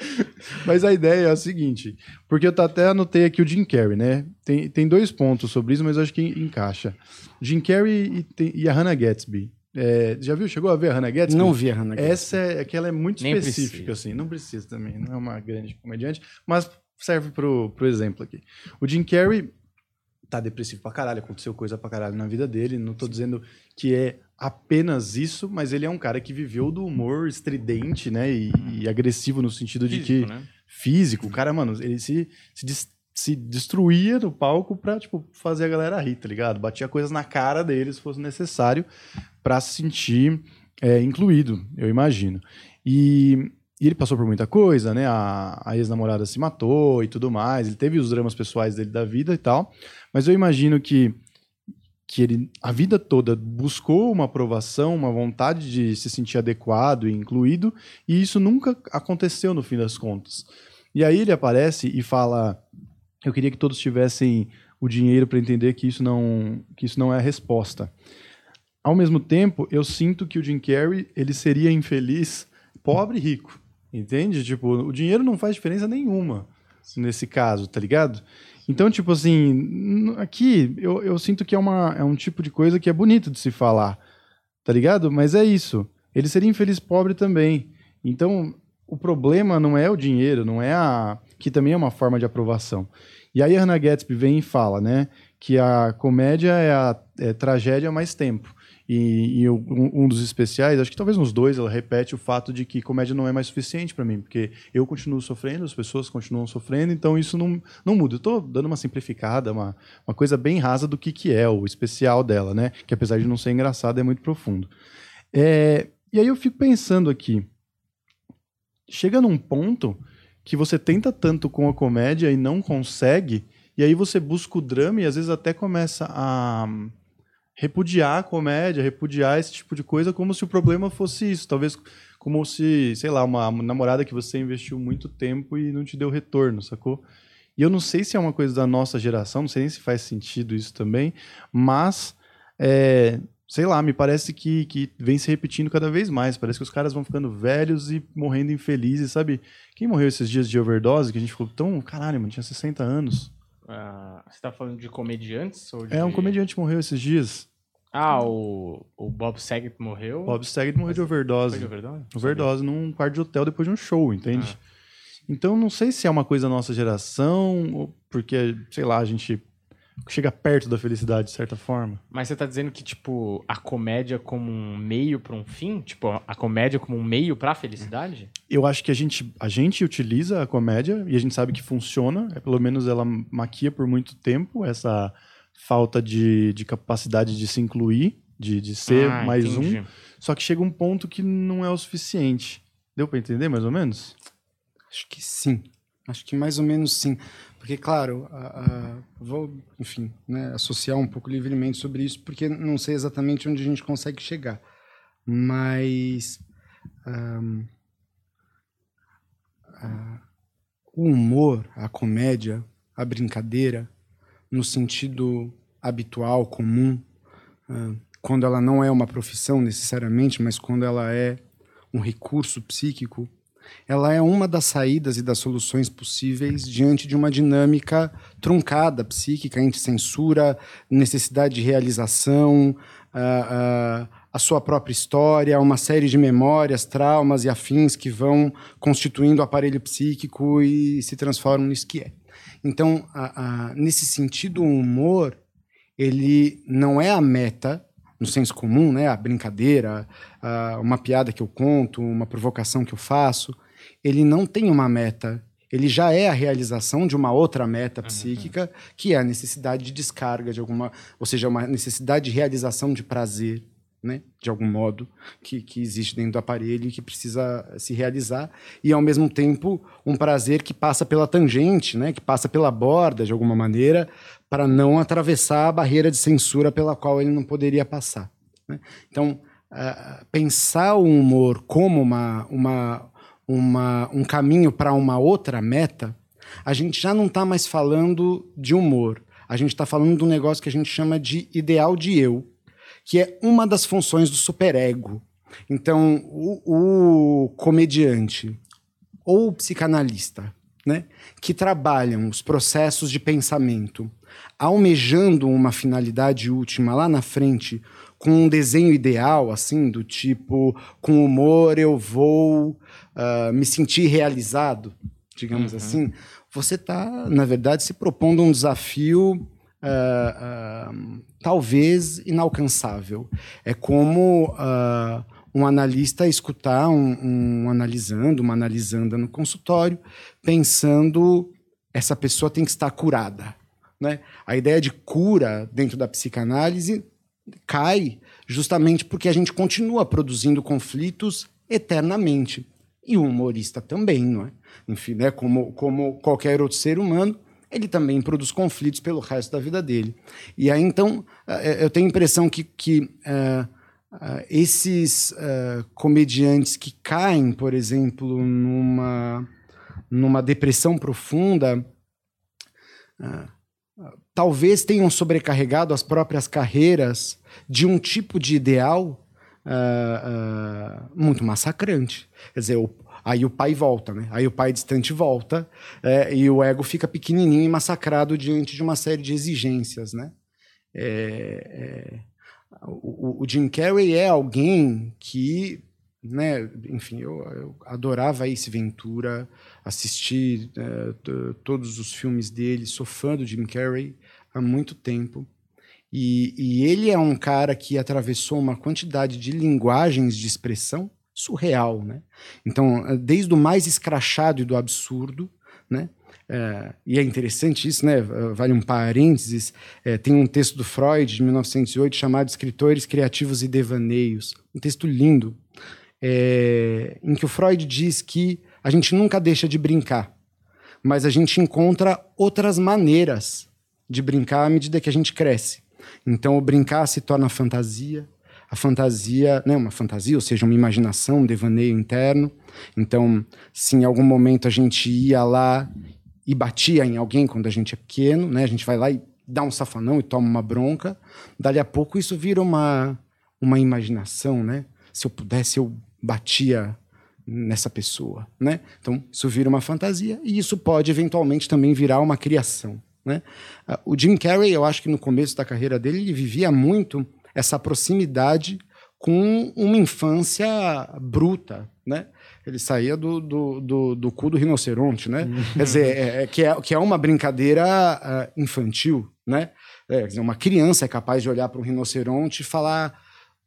[laughs] Mas a ideia é a seguinte, porque eu até anotei aqui o Jim Carrey, né? Tem, tem dois pontos sobre isso, mas eu acho que encaixa. Jim Carrey e, tem- e a Hannah Gatsby. É, já viu? Chegou a ver a Hannah Gatsby? Não vi a Hannah Gatsby. Essa é que ela é muito Nem específica, precisa. assim. Não precisa também, não é uma grande comediante, mas serve pro, pro exemplo aqui. O Jim Carrey tá depressivo pra caralho, aconteceu coisa pra caralho na vida dele. Não tô dizendo que é apenas isso, mas ele é um cara que viveu do humor estridente, né? E, e agressivo no sentido de que Físico, né? físico. O cara, mano, ele se, se, des- se destruía no palco pra, tipo, fazer a galera rir, tá ligado? Batia coisas na cara dele se fosse necessário pra se sentir é, incluído, eu imagino. E, e ele passou por muita coisa, né? A, a ex-namorada se matou e tudo mais. Ele teve os dramas pessoais dele da vida e tal. Mas eu imagino que que ele a vida toda buscou uma aprovação, uma vontade de se sentir adequado e incluído, e isso nunca aconteceu no fim das contas. E aí ele aparece e fala: "Eu queria que todos tivessem o dinheiro para entender que isso não que isso não é a resposta". Ao mesmo tempo, eu sinto que o Jim Carrey, ele seria infeliz, pobre e rico. Entende? Tipo, o dinheiro não faz diferença nenhuma nesse caso, tá ligado? Então, tipo assim, aqui eu, eu sinto que é, uma, é um tipo de coisa que é bonito de se falar, tá ligado? Mas é isso. Ele seria infeliz pobre também. Então, o problema não é o dinheiro, não é a. que também é uma forma de aprovação. E aí a Hannah Gatsby vem e fala, né, que a comédia é a é tragédia mais tempo. E, e um, um dos especiais, acho que talvez nos dois, ela repete o fato de que comédia não é mais suficiente pra mim, porque eu continuo sofrendo, as pessoas continuam sofrendo, então isso não, não muda. Eu tô dando uma simplificada, uma, uma coisa bem rasa do que, que é o especial dela, né? Que apesar de não ser engraçado, é muito profundo. É, e aí eu fico pensando aqui, chega num ponto que você tenta tanto com a comédia e não consegue, e aí você busca o drama e às vezes até começa a repudiar a comédia, repudiar esse tipo de coisa como se o problema fosse isso, talvez como se, sei lá, uma namorada que você investiu muito tempo e não te deu retorno, sacou? E eu não sei se é uma coisa da nossa geração, não sei nem se faz sentido isso também, mas é, sei lá, me parece que, que vem se repetindo cada vez mais. Parece que os caras vão ficando velhos e morrendo infelizes, sabe? Quem morreu esses dias de overdose, que a gente ficou tão. Caralho, mano, tinha 60 anos. Ah, você tá falando de comediantes? Ou de... É, um comediante morreu esses dias. Ah, o, o Bob Saget morreu. Bob Saget morreu de Foi overdose. de overdose? Overdose num quarto de hotel depois de um show, entende? Ah. Então não sei se é uma coisa da nossa geração, ou porque, sei lá, a gente chega perto da felicidade de certa forma. Mas você tá dizendo que, tipo, a comédia como um meio pra um fim? Tipo, a comédia como um meio pra felicidade? Eu acho que a gente, a gente utiliza a comédia e a gente sabe que funciona, é, pelo menos ela maquia por muito tempo essa falta de, de capacidade de se incluir, de, de ser Ah, mais entendi. um. Só que chega um ponto que não é o suficiente. Deu pra entender mais ou menos? Acho que sim. Acho que mais ou menos sim. Porque, claro, a- a- vou, enfim, né, associar um pouco livremente sobre isso, porque não sei exatamente onde a gente consegue chegar. Mas. ahn, a- o humor, a comédia, a brincadeira, no sentido habitual, comum, ah, quando ela não é uma profissão necessariamente, mas quando ela é um recurso psíquico, ela é uma das saídas e das soluções possíveis diante de uma dinâmica truncada, psíquica, entre censura, necessidade de realização, ah, a sua própria história, uma série de memórias, traumas e afins que vão constituindo o aparelho psíquico e se transformam nisso que é. Então, a- a- nesse sentido, o humor ele não é a meta no senso comum, né? A brincadeira, a- uma piada que eu conto, uma provocação que eu faço, ele não tem uma meta. Ele já é a realização de uma outra meta psíquica, que é a necessidade de descarga de alguma, ou seja, uma necessidade de realização de prazer, né? De algum modo que, que existe dentro do aparelho e que precisa se realizar e ao mesmo tempo um prazer que passa pela tangente, né? Que passa pela borda de alguma maneira para não atravessar a barreira de censura pela qual ele não poderia passar. né? Então, ah, pensar o humor como uma, uma, uma, um caminho para uma outra meta, a gente já não está mais falando de humor. A gente está falando de um negócio que a gente chama de ideal de eu, que é uma das funções do superego. Então, o, o comediante ou o psicanalista, né, que trabalham os processos de pensamento almejando uma finalidade última lá na frente, com um desenho ideal, assim, do tipo, com humor eu vou ah, me sentir realizado, digamos assim, você está, na verdade, se propondo um desafio ah, ah, talvez inalcançável. É como ah, um analista escutar um, um analisando, uma analisanda no consultório, pensando essa pessoa tem que estar curada. Né? A ideia de cura dentro da psicanálise cai justamente porque a gente continua produzindo conflitos eternamente. E o humorista também, não é? Enfim, né? como, como qualquer outro ser humano, ele também produz conflitos pelo resto da vida dele. E aí, então, eh, eu tenho a impressão que, que eh, eh, esses eh, comediantes que caem, por exemplo, numa, numa depressão profunda, ah, talvez tenham sobrecarregado as próprias carreiras de um tipo de ideal ah, ah, muito massacrante. Quer dizer, o- aí o pai volta, né? Aí o pai distante volta é, e o ego fica pequenininho e massacrado diante de uma série de exigências, né? É, é, o, o- Jim Carrey é alguém que, né? Enfim, eu, eu adorava Ace Ventura, assisti t- todos os filmes dele, sou fã do Jim Carrey há muito tempo. E, e ele é um cara que atravessou uma quantidade de linguagens de expressão surreal, né? Então, eh, desde o mais escrachado e do absurdo, né? Eh, e é interessante isso, né? Eh, Vale um parênteses. eh, tem um texto do Freud, de 1908, chamado Escritores Criativos e Devaneios. Um texto lindo, eh, em que o Freud diz que a gente nunca deixa de brincar, mas a gente encontra outras maneiras de brincar à medida que a gente cresce. Então, o brincar se torna fantasia, a fantasia, né, uma fantasia, ou seja, uma imaginação, um devaneio interno. Então, se em algum momento a gente ia lá e batia em alguém quando a gente é pequeno, né, a gente vai lá e dá um safanão e toma uma bronca, dali a pouco isso vira uma, uma imaginação, né? Se eu pudesse, eu batia nessa pessoa, né? Então, isso vira uma fantasia e isso pode eventualmente também virar uma criação, né? Ah, O Jim Carrey, eu acho que no começo da carreira dele, ele vivia muito essa proximidade com uma infância bruta, né? Ele saía do, do, do, do cu do rinoceronte, né? Quer dizer, é- é- que, é, que é uma brincadeira ah, infantil, né? É, dizer, uma criança é capaz de olhar para um rinoceronte e falar: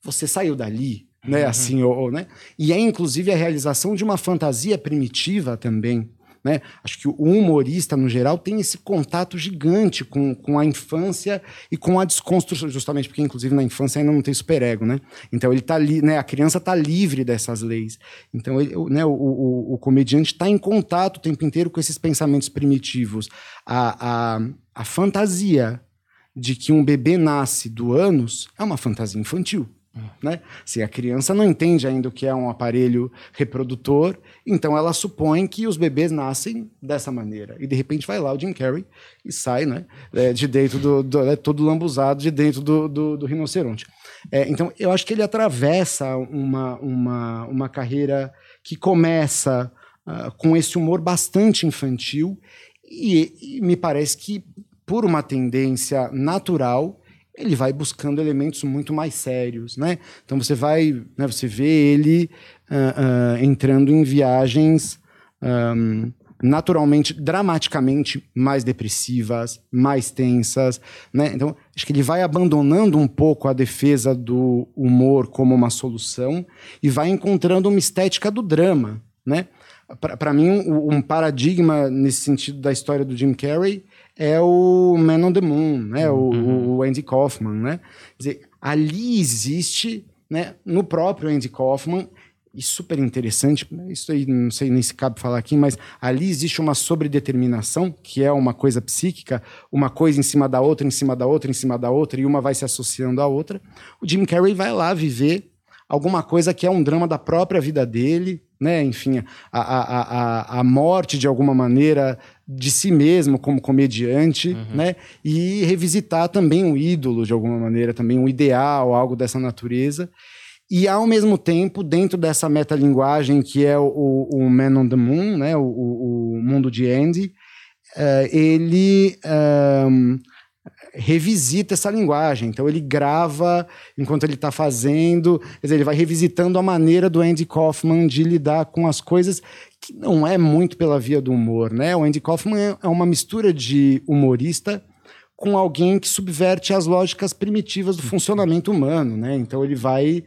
você saiu dali, né? Assim, ou, ou, né? E é inclusive a realização de uma fantasia primitiva também. Né? Acho que o humorista, no geral, tem esse contato gigante com, com a infância e com a desconstrução, justamente porque, inclusive, na infância ainda não tem superego, né? Então, ele tá ali, né? a criança está livre dessas leis. Então, ele, o- né? o, o, o comediante está em contato o tempo inteiro com esses pensamentos primitivos. A, a, a fantasia de que um bebê nasce do ânus é uma fantasia infantil. Né? Se a criança não entende ainda o que é um aparelho reprodutor, então ela supõe que os bebês nascem dessa maneira. E de repente vai lá o Jim Carrey e sai né, é, de dentro do, do é, todo lambuzado de dentro do, do, do rinoceronte. É, então eu acho que ele atravessa uma, uma, uma carreira que começa ah, com esse humor bastante infantil e, e me parece que por uma tendência natural ele vai buscando elementos muito mais sérios, né? Então você vai, né, você vê ele ah, ah, entrando em viagens ahm, naturalmente, dramaticamente mais depressivas, mais tensas, né? Então acho que ele vai abandonando um pouco a defesa do humor como uma solução e vai encontrando uma estética do drama, né? Para mim, um, um paradigma nesse sentido da história do Jim Carrey é o Man on the Moon, né? O, o Andy Kaufman, né? Quer dizer, ali existe, né? No próprio Andy Kaufman e super interessante, isso aí não sei nem se cabe falar aqui, mas ali existe uma sobredeterminação, que é uma coisa psíquica, uma coisa em cima da outra, em cima da outra, em cima da outra, e uma vai se associando à outra. O Jim Carrey vai lá viver alguma coisa que é um drama da própria vida dele, né? Enfim, a, a, a, a morte de alguma maneira de si mesmo como comediante, né? E revisitar também um ídolo de alguma maneira, também um ideal, algo dessa natureza. E ao mesmo tempo, dentro dessa metalinguagem que é o, o Man on the Moon, né? O, o, o mundo de Andy, eh, ele ahm, revisita essa linguagem. Então ele grava enquanto ele está fazendo, quer dizer, ele vai revisitando a maneira do Andy Kaufman de lidar com as coisas que não é muito pela via do humor, né? O Andy Kaufman é- é uma mistura de humorista com alguém que subverte as lógicas primitivas do funcionamento humano, né? Então ele vai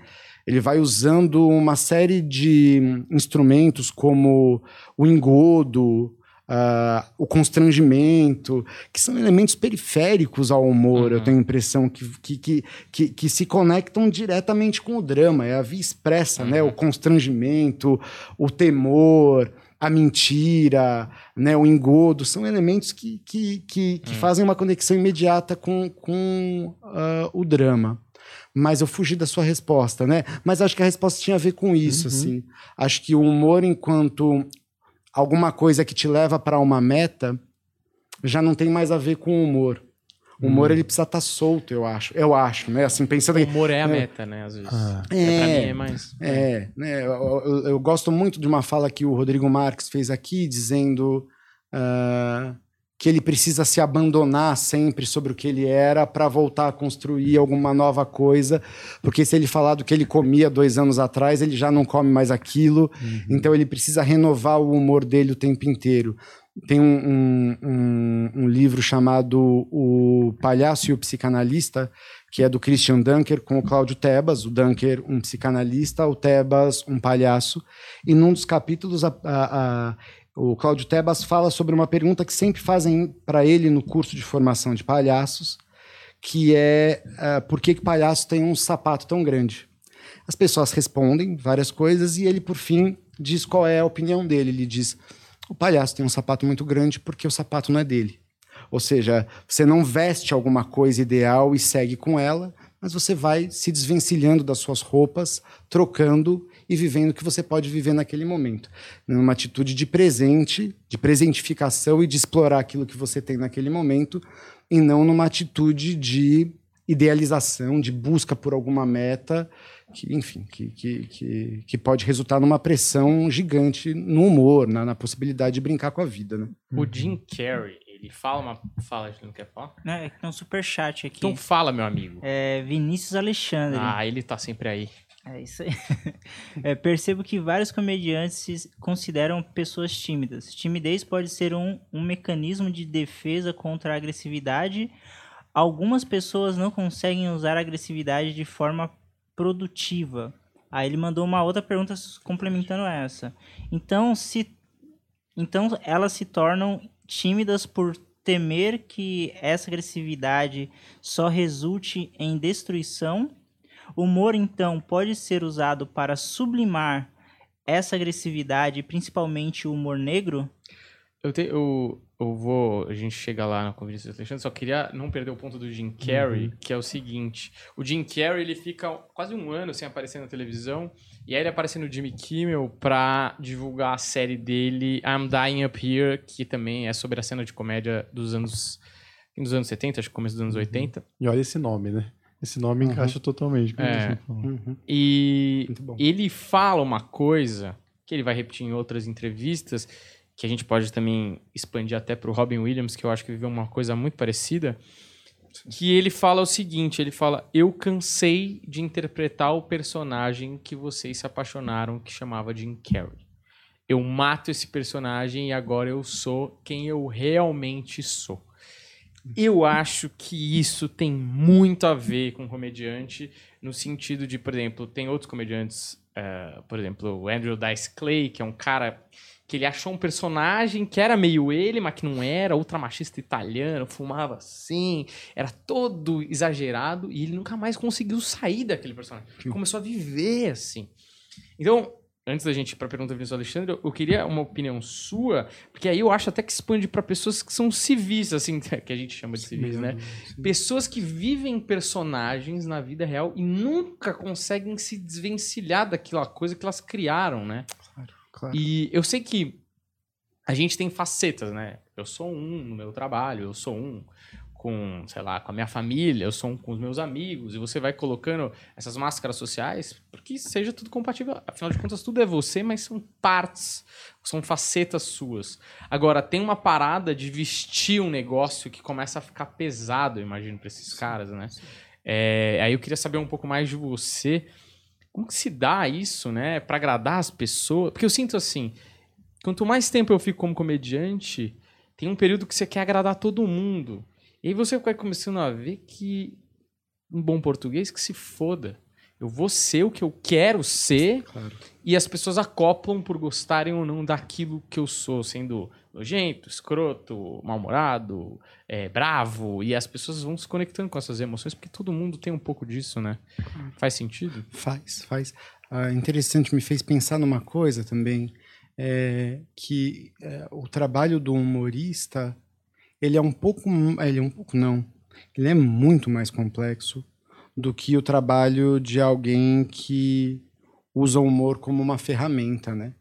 ele vai usando uma série de instrumentos como o engodo, ah, o constrangimento, que são elementos periféricos ao humor, eu tenho a impressão, que, que, que, que, se conectam diretamente com o drama, é a via expressa, né? O constrangimento, o temor, a mentira, né? o engodo, são elementos que, que, que, que fazem uma conexão imediata com, com ah, o drama. Mas eu fugi da sua resposta, né? Mas acho que a resposta tinha a ver com isso, assim. Acho que o humor, enquanto alguma coisa que te leva para uma meta, já não tem mais a ver com o humor. O humor, ele precisa estar solto, eu acho. Eu acho, né? Assim, pensando O em... humor é a É. meta, né? Às vezes. Ah. É, pra É. mim é mais. É, né, eu, eu- eu gosto muito de uma fala que o Rodrigo Marques fez aqui, dizendo ah, que ele precisa se abandonar sempre sobre o que ele era para voltar a construir alguma nova coisa, porque se ele falar do que ele comia dois anos atrás, ele já não come mais aquilo, então ele precisa renovar o humor dele o tempo inteiro. Tem um, um- um- um livro chamado O Palhaço e o Psicanalista, que é do Christian Dunker com o Cláudio Tebas, o Dunker um psicanalista, o Tebas um palhaço, e num dos capítulos a- a- a- o Cláudio Tebas fala sobre uma pergunta que sempre fazem para ele no curso de formação de palhaços, que é ah, por que, que palhaço tem um sapato tão grande? As pessoas respondem várias coisas e ele, por fim, diz qual é a opinião dele. Ele diz: o palhaço tem um sapato muito grande porque o sapato não é dele. Ou seja, você não veste alguma coisa ideal e segue com ela, mas você vai se desvencilhando das suas roupas, trocando e vivendo o que você pode viver naquele momento. Numa atitude de presente, de presentificação e de explorar aquilo que você tem naquele momento, e não numa atitude de idealização, de busca por alguma meta, que, enfim, que, que, que, que pode resultar numa pressão gigante no humor, na, na possibilidade de brincar com a vida. Né? O Jim Carrey, ele fala uma. Fala, ele não quer falar? Né, é que tem um superchat aqui. Então fala, meu amigo. É Vinícius Alexandre. Ah, ele tá sempre aí. É isso aí. [laughs] É, percebo que vários comediantes se consideram pessoas tímidas. Timidez pode ser um, um mecanismo de defesa contra a agressividade. Algumas pessoas não conseguem usar a agressividade de forma produtiva. Aí ele mandou uma outra pergunta complementando essa. Então, se então elas se tornam tímidas por temer que essa agressividade só resulte em destruição o humor, então, pode ser usado para sublimar essa agressividade, principalmente o humor negro? Eu, te, eu, eu vou. A gente chega lá na conversa do Alexandre, só queria não perder o ponto do Jim Carrey, que é o seguinte: o Jim Carrey ele fica quase um ano sem aparecer na televisão, e aí ele aparece no Jimmy Kimmel pra divulgar a série dele, I'm Dying Up Here, que também é sobre a cena de comédia dos anos. Dos anos 70, acho que começo dos anos 80. E olha esse nome, né? Esse nome Uhum. encaixa totalmente. com o que É. você falou. E ele fala uma coisa que ele vai repetir em outras entrevistas, que a gente pode também expandir até pro Robin Williams, que eu acho que viveu uma coisa muito parecida. que ele fala o seguinte, ele fala, eu cansei de interpretar o personagem que vocês se apaixonaram, que chamava Jim Carrey. Eu mato esse personagem e agora eu sou quem eu realmente sou. Eu acho que isso tem muito a ver com comediante, no sentido de, por exemplo, tem outros comediantes, uh, por exemplo, o Andrew Dice Clay, que é um cara que ele achou um personagem que era meio ele, mas que não era, ultramachista italiano, fumava assim, era todo exagerado, e ele nunca mais conseguiu sair daquele personagem. Começou a viver assim. Então, antes da gente ir para a pergunta do Vinícius Alexandre, eu queria uma opinião sua, porque aí eu acho até que expande para pessoas que são civis, assim, [laughs] que a gente chama de civis, né? Pessoas que vivem personagens na vida real e nunca conseguem se desvencilhar daquela coisa que elas criaram, né? Claro, claro. E eu sei que a gente tem facetas, né? Eu sou um no meu trabalho, eu sou um com, sei lá, com a minha família, eu sou um com os meus amigos, e você vai colocando essas máscaras sociais porque seja tudo compatível. Afinal de contas, tudo é você, mas são partes, são facetas suas. Agora, tem uma parada de vestir um negócio que começa a ficar pesado, eu imagino, para esses caras, né? É, aí eu queria saber um pouco mais de você. Como que se dá isso, né? Para agradar as pessoas? Porque eu sinto assim, quanto mais tempo eu fico como comediante, tem um período que você quer agradar todo mundo. E aí você vai começando a ver que, um bom português, que se foda. Eu vou ser o que eu quero ser Claro. e as pessoas acoplam por gostarem ou não daquilo que eu sou, sendo nojento, escroto, mal-humorado, é, bravo. E as pessoas vão se conectando com essas emoções, porque todo mundo tem um pouco disso, né? Faz sentido? Faz, faz. Ah, interessante, me fez pensar numa coisa também, é, que é, o trabalho do humorista, ele é um pouco, ele é um pouco não, ele é muito mais complexo do que o trabalho de alguém que usa o humor como uma ferramenta, né?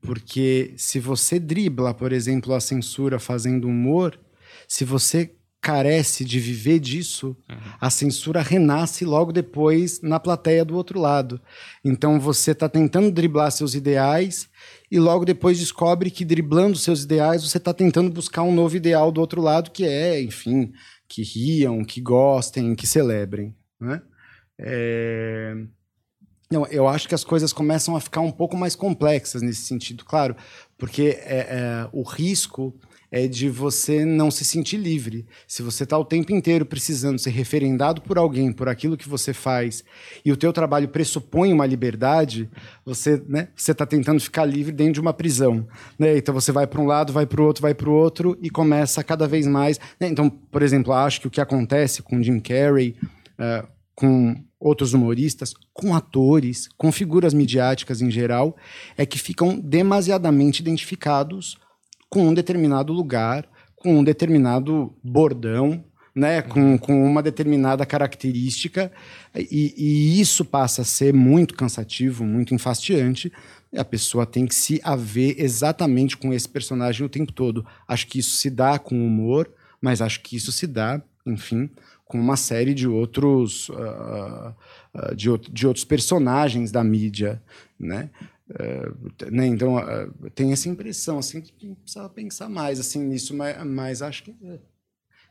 Porque se você dribla, por exemplo, a censura fazendo humor, se você carece de viver disso, a censura renasce logo depois na plateia do outro lado. Então você está tentando driblar seus ideais e logo depois descobre que driblando seus ideais você está tentando buscar um novo ideal do outro lado que é, enfim, que riam, que gostem, que celebrem, né? É... Não, eu acho que as coisas começam a ficar um pouco mais complexas nesse sentido, claro, porque é, é, o risco é de você não se sentir livre. Se você está o tempo inteiro precisando ser referendado por alguém, por aquilo que você faz, e o teu trabalho pressupõe uma liberdade, você né, está tentando ficar livre dentro de uma prisão. Né? Então você vai para um lado, vai para o outro, vai para o outro, e começa cada vez mais... né? Então, por exemplo, acho que o que acontece com Jim Carrey... Uh, com outros humoristas, com atores, com figuras midiáticas em geral, é que ficam demasiadamente identificados com um determinado lugar, com um determinado bordão, né, com, com uma determinada característica, e, e isso passa a ser muito cansativo, muito enfastiante. A pessoa tem que se haver exatamente com esse personagem o tempo todo. Acho que isso se dá com humor, mas acho que isso se dá, enfim, com uma série de outros uh, uh, de, de, outros personagens da mídia, né? Uh, né? Então tem essa impressão assim que precisava pensar mais assim nisso, mas, mas acho que é.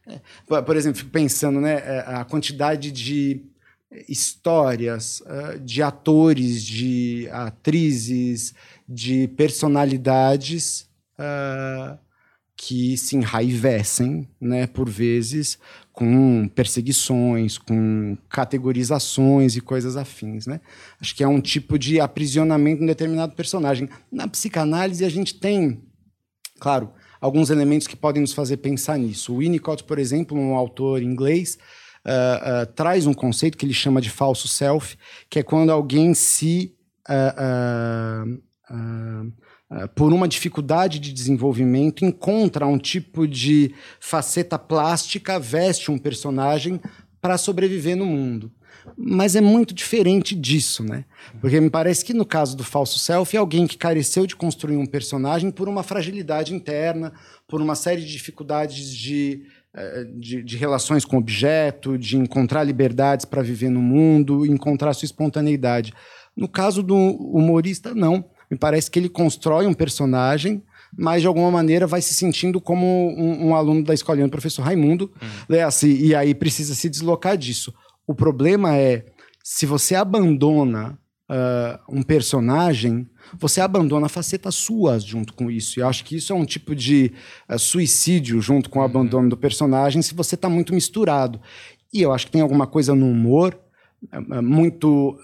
É. por exemplo, fico pensando, né, a quantidade de histórias de atores, de atrizes, de personalidades que se enraivecem, né, por vezes, com perseguições, com categorizações e coisas afins, né? Acho que é um tipo de aprisionamento em determinado personagem. Na psicanálise a gente tem, claro, alguns elementos que podem nos fazer pensar nisso. O Winnicott, por exemplo, um autor inglês, uh, uh, traz um conceito que ele chama de falso self, que é quando alguém se Uh, por uma dificuldade de desenvolvimento, encontra um tipo de faceta plástica, veste um personagem para sobreviver no mundo. Mas é muito diferente disso, né? Porque me parece que no caso do falso self é alguém que careceu de construir um personagem por uma fragilidade interna, por uma série de dificuldades de, eh, de, de relações com objeto, de encontrar liberdades para viver no mundo, encontrar sua espontaneidade. No caso do humorista, não me parece que ele constrói um personagem mas de alguma maneira vai se sentindo como um, um aluno da escolinha do professor Raimundo, né, assim, e aí precisa se deslocar disso. O problema é, se você abandona uh, um personagem, você abandona facetas suas junto com isso. E eu acho que isso é um tipo de uh, suicídio junto com o abandono do personagem se você está muito misturado. E eu acho que tem alguma coisa no humor uh, muito,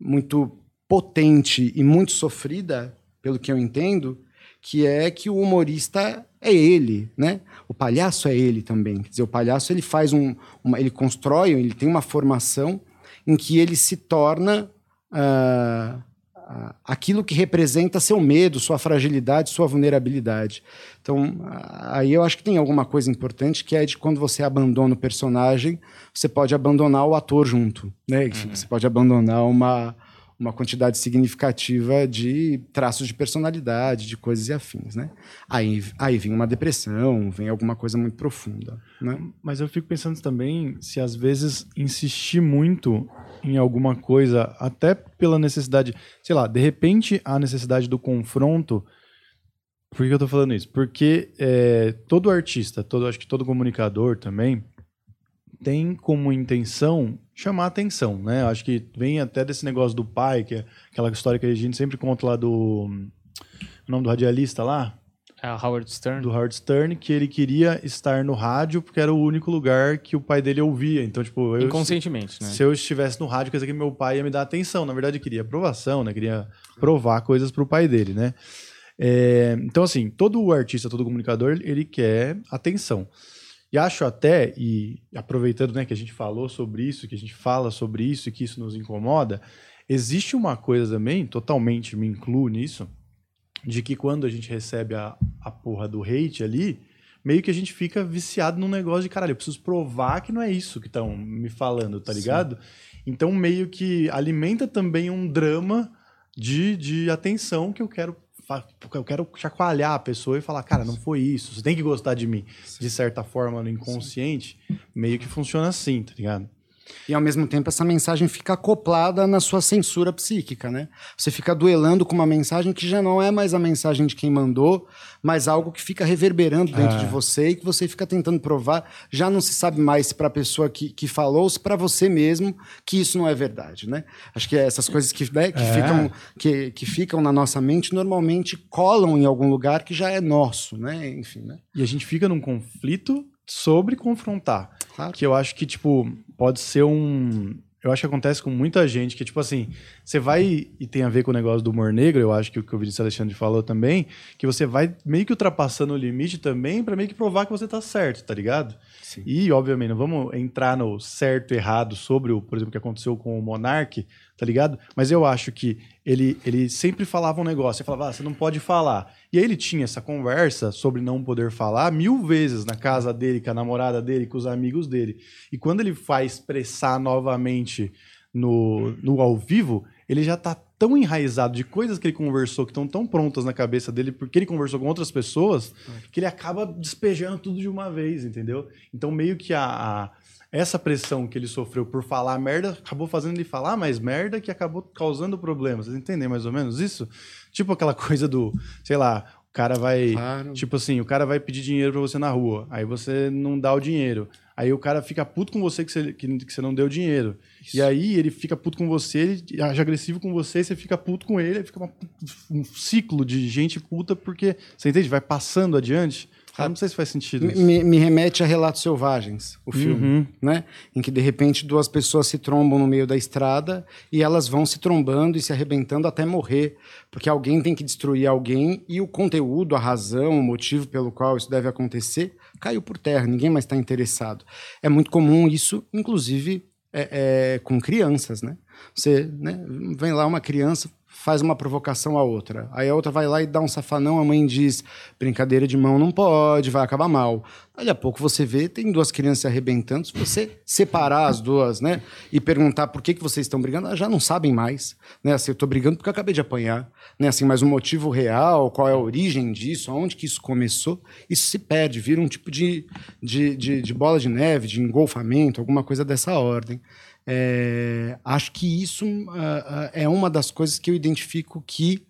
muito potente e muito sofrida, pelo que eu entendo, que é que o humorista é ele, né? O palhaço é ele também. Quer dizer, o palhaço ele faz um, uma, ele constrói, ele tem uma formação em que ele se torna uh, uh, aquilo que representa seu medo, sua fragilidade, sua vulnerabilidade. Então, uh, aí eu acho que tem alguma coisa importante que é de quando você abandona o personagem, você pode abandonar o ator junto, né? Uhum. Você pode abandonar uma uma quantidade significativa de traços de personalidade, de coisas e afins, né? Aí, aí vem uma depressão, vem alguma coisa muito profunda, né? Mas eu fico pensando também se às vezes insistir muito em alguma coisa, até pela necessidade, sei lá, de repente a necessidade do confronto. Por que eu tô falando isso? Porque é, todo artista, todo, acho que todo comunicador também, tem como intenção chamar atenção, né? Acho que vem até desse negócio do pai, que é aquela história que a gente sempre conta lá do. O nome do radialista lá? É Howard Stern. Do Howard Stern, que ele queria estar no rádio porque era o único lugar que o pai dele ouvia. Então, tipo. Eu, Inconscientemente, se, né? Se eu estivesse no rádio, quer dizer que meu pai ia me dar atenção. Na verdade, queria aprovação, né? Queria provar coisas pro pai dele, né? É, então, assim, todo artista, todo comunicador, ele quer atenção. E acho até, e aproveitando né, que a gente falou sobre isso, que a gente fala sobre isso e que isso nos incomoda, existe uma coisa também, totalmente me incluo nisso, de que quando a gente recebe a, a porra do hate ali, meio que a gente fica viciado num negócio de caralho, eu preciso provar que não é isso que estão me falando, tá ligado? Sim. Então meio que alimenta também um drama de, de atenção que eu quero eu quero chacoalhar a pessoa e falar, cara, não foi isso, você tem que gostar de mim. De certa forma, no inconsciente, meio que funciona assim, tá ligado? E ao mesmo tempo essa mensagem fica acoplada na sua censura psíquica, né? Você fica duelando com uma mensagem que já não é mais a mensagem de quem mandou, mas algo que fica reverberando dentro de é. você e que você fica tentando provar. Já não se sabe mais se para a pessoa que, que falou ou se para você mesmo que isso não é verdade, né? Acho que essas coisas que, né, que, é. ficam, que, que ficam na nossa mente normalmente colam em algum lugar que já é nosso, né? Enfim, né? E a gente fica num conflito sobre confrontar. Claro. Que eu acho que, tipo, pode ser um. Eu acho que acontece com muita gente que, tipo assim, você vai, e tem a ver com o negócio do humor negro, eu acho que o que o Vinícius Alexandre falou também, que você vai meio que ultrapassando o limite também para meio que provar que você tá certo, tá ligado? Sim. E, obviamente, não vamos entrar no certo e errado sobre, o, por exemplo, o que aconteceu com o Monark, tá ligado? Mas eu acho que ele, ele sempre falava um negócio, ele falava, ah, você não pode falar. E aí ele tinha essa conversa sobre não poder falar mil vezes na casa dele, com a namorada dele, com os amigos dele. E quando ele faz expressar novamente no, no ao vivo, ele já tá tão enraizado de coisas que ele conversou que estão tão prontas na cabeça dele porque ele conversou com outras pessoas que ele acaba despejando tudo de uma vez, entendeu? Então meio que a, a essa pressão que ele sofreu por falar merda acabou fazendo ele falar mais merda que acabou causando problemas. Vocês entendem mais ou menos isso? Tipo aquela [laughs] coisa do, sei lá, o cara vai. Claro. Tipo assim, o cara vai pedir dinheiro pra você na rua. Aí você não dá o dinheiro. Aí o cara fica puto com você que você, que, que você não deu dinheiro. Isso. E aí ele fica puto com você, ele age agressivo com você, você fica puto com ele, aí fica uma, um ciclo de gente puta, porque. Você entende? Vai passando adiante. Ah, não sei se faz sentido. Me, me, remete a Relatos Selvagens, o filme, uhum. né? Em que de repente duas pessoas se trombam no meio da estrada e elas vão se trombando e se arrebentando até morrer, porque alguém tem que destruir alguém e o conteúdo, a razão, o motivo pelo qual isso deve acontecer caiu por terra. Ninguém mais está interessado. É muito comum isso, inclusive é, é, com crianças, né? Você né, vem lá uma criança faz uma provocação à outra. Aí a outra vai lá e dá um safanão, a mãe diz: brincadeira de mão não pode, vai acabar mal. Daqui a pouco você vê, tem duas crianças se arrebentando. Se você separar as duas, né, e perguntar por que, que vocês estão brigando, elas já não sabem mais. Né? Assim, eu estou brigando porque eu acabei de apanhar. Né? Assim, mas o motivo real, qual é a origem disso, aonde que isso começou, isso se perde, vira um tipo de, de, de, de bola de neve, de engolfamento, alguma coisa dessa ordem. É, acho que isso uh, uh, é uma das coisas que eu identifico que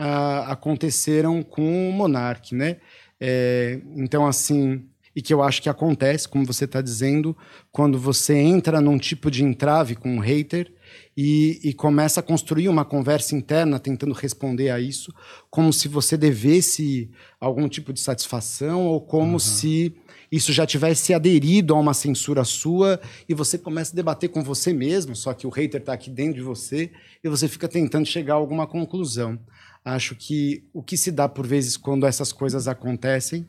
ah, aconteceram com o Monark, né? É, então, assim, e que eu acho que acontece, como você está dizendo, quando você entra num tipo de entrave com um hater e, e, começa a construir uma conversa interna tentando responder a isso, como se você devesse algum tipo de satisfação ou como uhum. se isso já tivesse aderido a uma censura sua e você começa a debater com você mesmo, só que o hater está aqui dentro de você e você fica tentando chegar a alguma conclusão. Acho que o que se dá por vezes quando essas coisas acontecem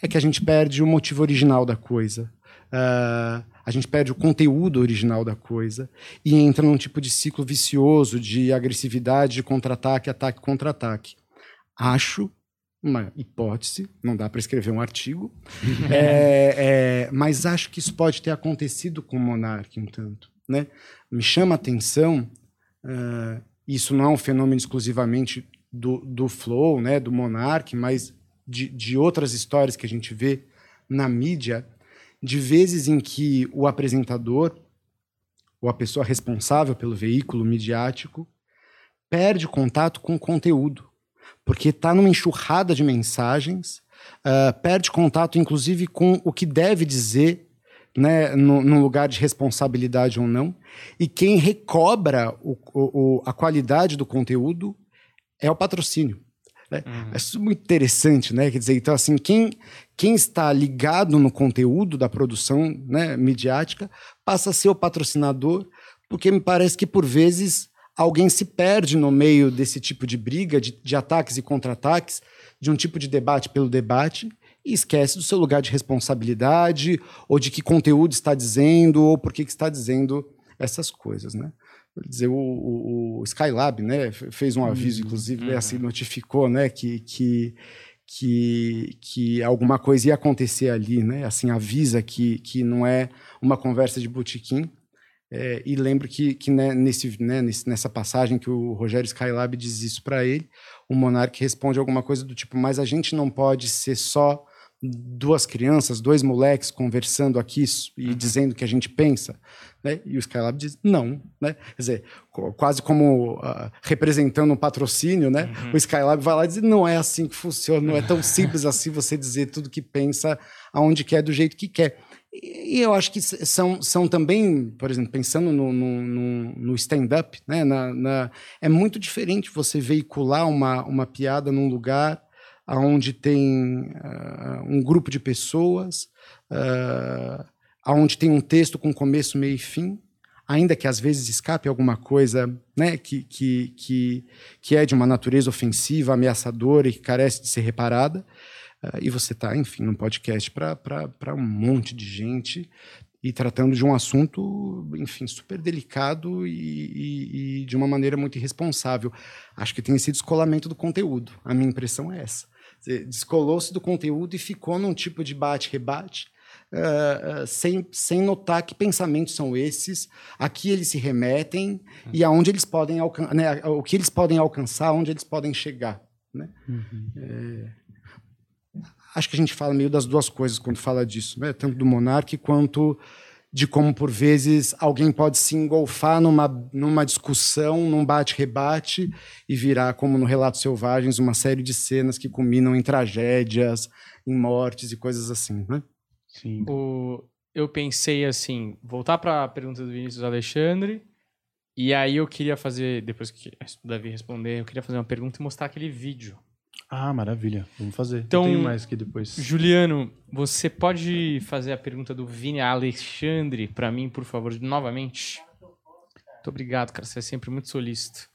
é que a gente perde o motivo original da coisa. Uh, a gente perde o conteúdo original da coisa e entra num tipo de ciclo vicioso de agressividade, de contra-ataque, ataque, contra-ataque. Acho uma hipótese, não dá para escrever um artigo, [laughs] é, é, mas acho que isso pode ter acontecido com o Monark um tanto. Né? Me chama a atenção, uh, isso não é um fenômeno exclusivamente do, do Flow, né, do Monark, mas de, de outras histórias que a gente vê na mídia, de vezes em que o apresentador ou a pessoa responsável pelo veículo midiático perde contato com o conteúdo, porque está numa enxurrada de mensagens, uh, perde contato, inclusive, com o que deve dizer né, no, num lugar de responsabilidade ou não, e quem recobra o, o, a qualidade do conteúdo é o patrocínio. Né? Uhum. É muito interessante, né? Quer dizer, então, assim, quem, quem está ligado no conteúdo da produção né, midiática passa a ser o patrocinador, porque me parece que, por vezes, alguém se perde no meio desse tipo de briga, de, de ataques e contra-ataques, de um tipo de debate pelo debate, e esquece do seu lugar de responsabilidade, ou de que conteúdo está dizendo, ou por que está dizendo essas coisas, né? dizer, o, o, o, Skylab né, fez um aviso, uhum. inclusive, né, assim, uhum. notificou né, que, que, que, que alguma coisa ia acontecer ali, né, assim, avisa que, que não é uma conversa de botequim. É, e lembro que, que né, nesse, né, nessa passagem que o Rogério Skylab diz isso para ele, o Monark responde alguma coisa do tipo, mas a gente não pode ser só duas crianças, dois moleques conversando aqui e uhum. dizendo o que a gente pensa. Né? E o Skylab diz não. Né? Quer dizer, quase como uh, representando um patrocínio, né? Uhum. o Skylab vai lá e diz não é assim que funciona, não é tão simples [laughs] assim você dizer tudo que pensa, aonde quer, do jeito que quer. E eu acho que são, são também, por exemplo, pensando no, no, no stand-up, né? Na, na, é muito diferente você veicular uma, uma piada num lugar onde tem uh, um grupo de pessoas, uh, onde tem um texto com começo, meio e fim, ainda que às vezes escape alguma coisa né, que, que, que, que é de uma natureza ofensiva, ameaçadora e que carece de ser reparada. Uh, e você está, enfim, num podcast para um monte de gente e tratando de um assunto, enfim, super delicado e, e, e, de uma maneira muito irresponsável. Acho que tem esse descolamento do conteúdo. A minha impressão é essa descolou-se do conteúdo e ficou num tipo de bate-rebate, uh, uh, sem, sem notar que pensamentos são esses, a que eles se remetem e aonde eles podem alcançar, né, o que eles podem alcançar, onde eles podem chegar. Né? Uhum. É... Acho que a gente fala meio das duas coisas quando fala disso, né? tanto do monarca quanto de como, por vezes, alguém pode se engolfar numa, numa discussão, num bate-rebate e virar, como no Relatos Selvagens, uma série de cenas que culminam em tragédias, em mortes e coisas assim, né? Sim. O, eu pensei assim, voltar para a pergunta do Vinícius Alexandre, e aí eu queria fazer, depois que o Davi responder, eu queria fazer uma pergunta e mostrar aquele vídeo ah, maravilha. Vamos fazer. Então, tenho mais que depois. Juliano, você pode fazer a pergunta do Vini Alexandre para mim, por favor, novamente? Muito obrigado, cara. Você é sempre muito solícito.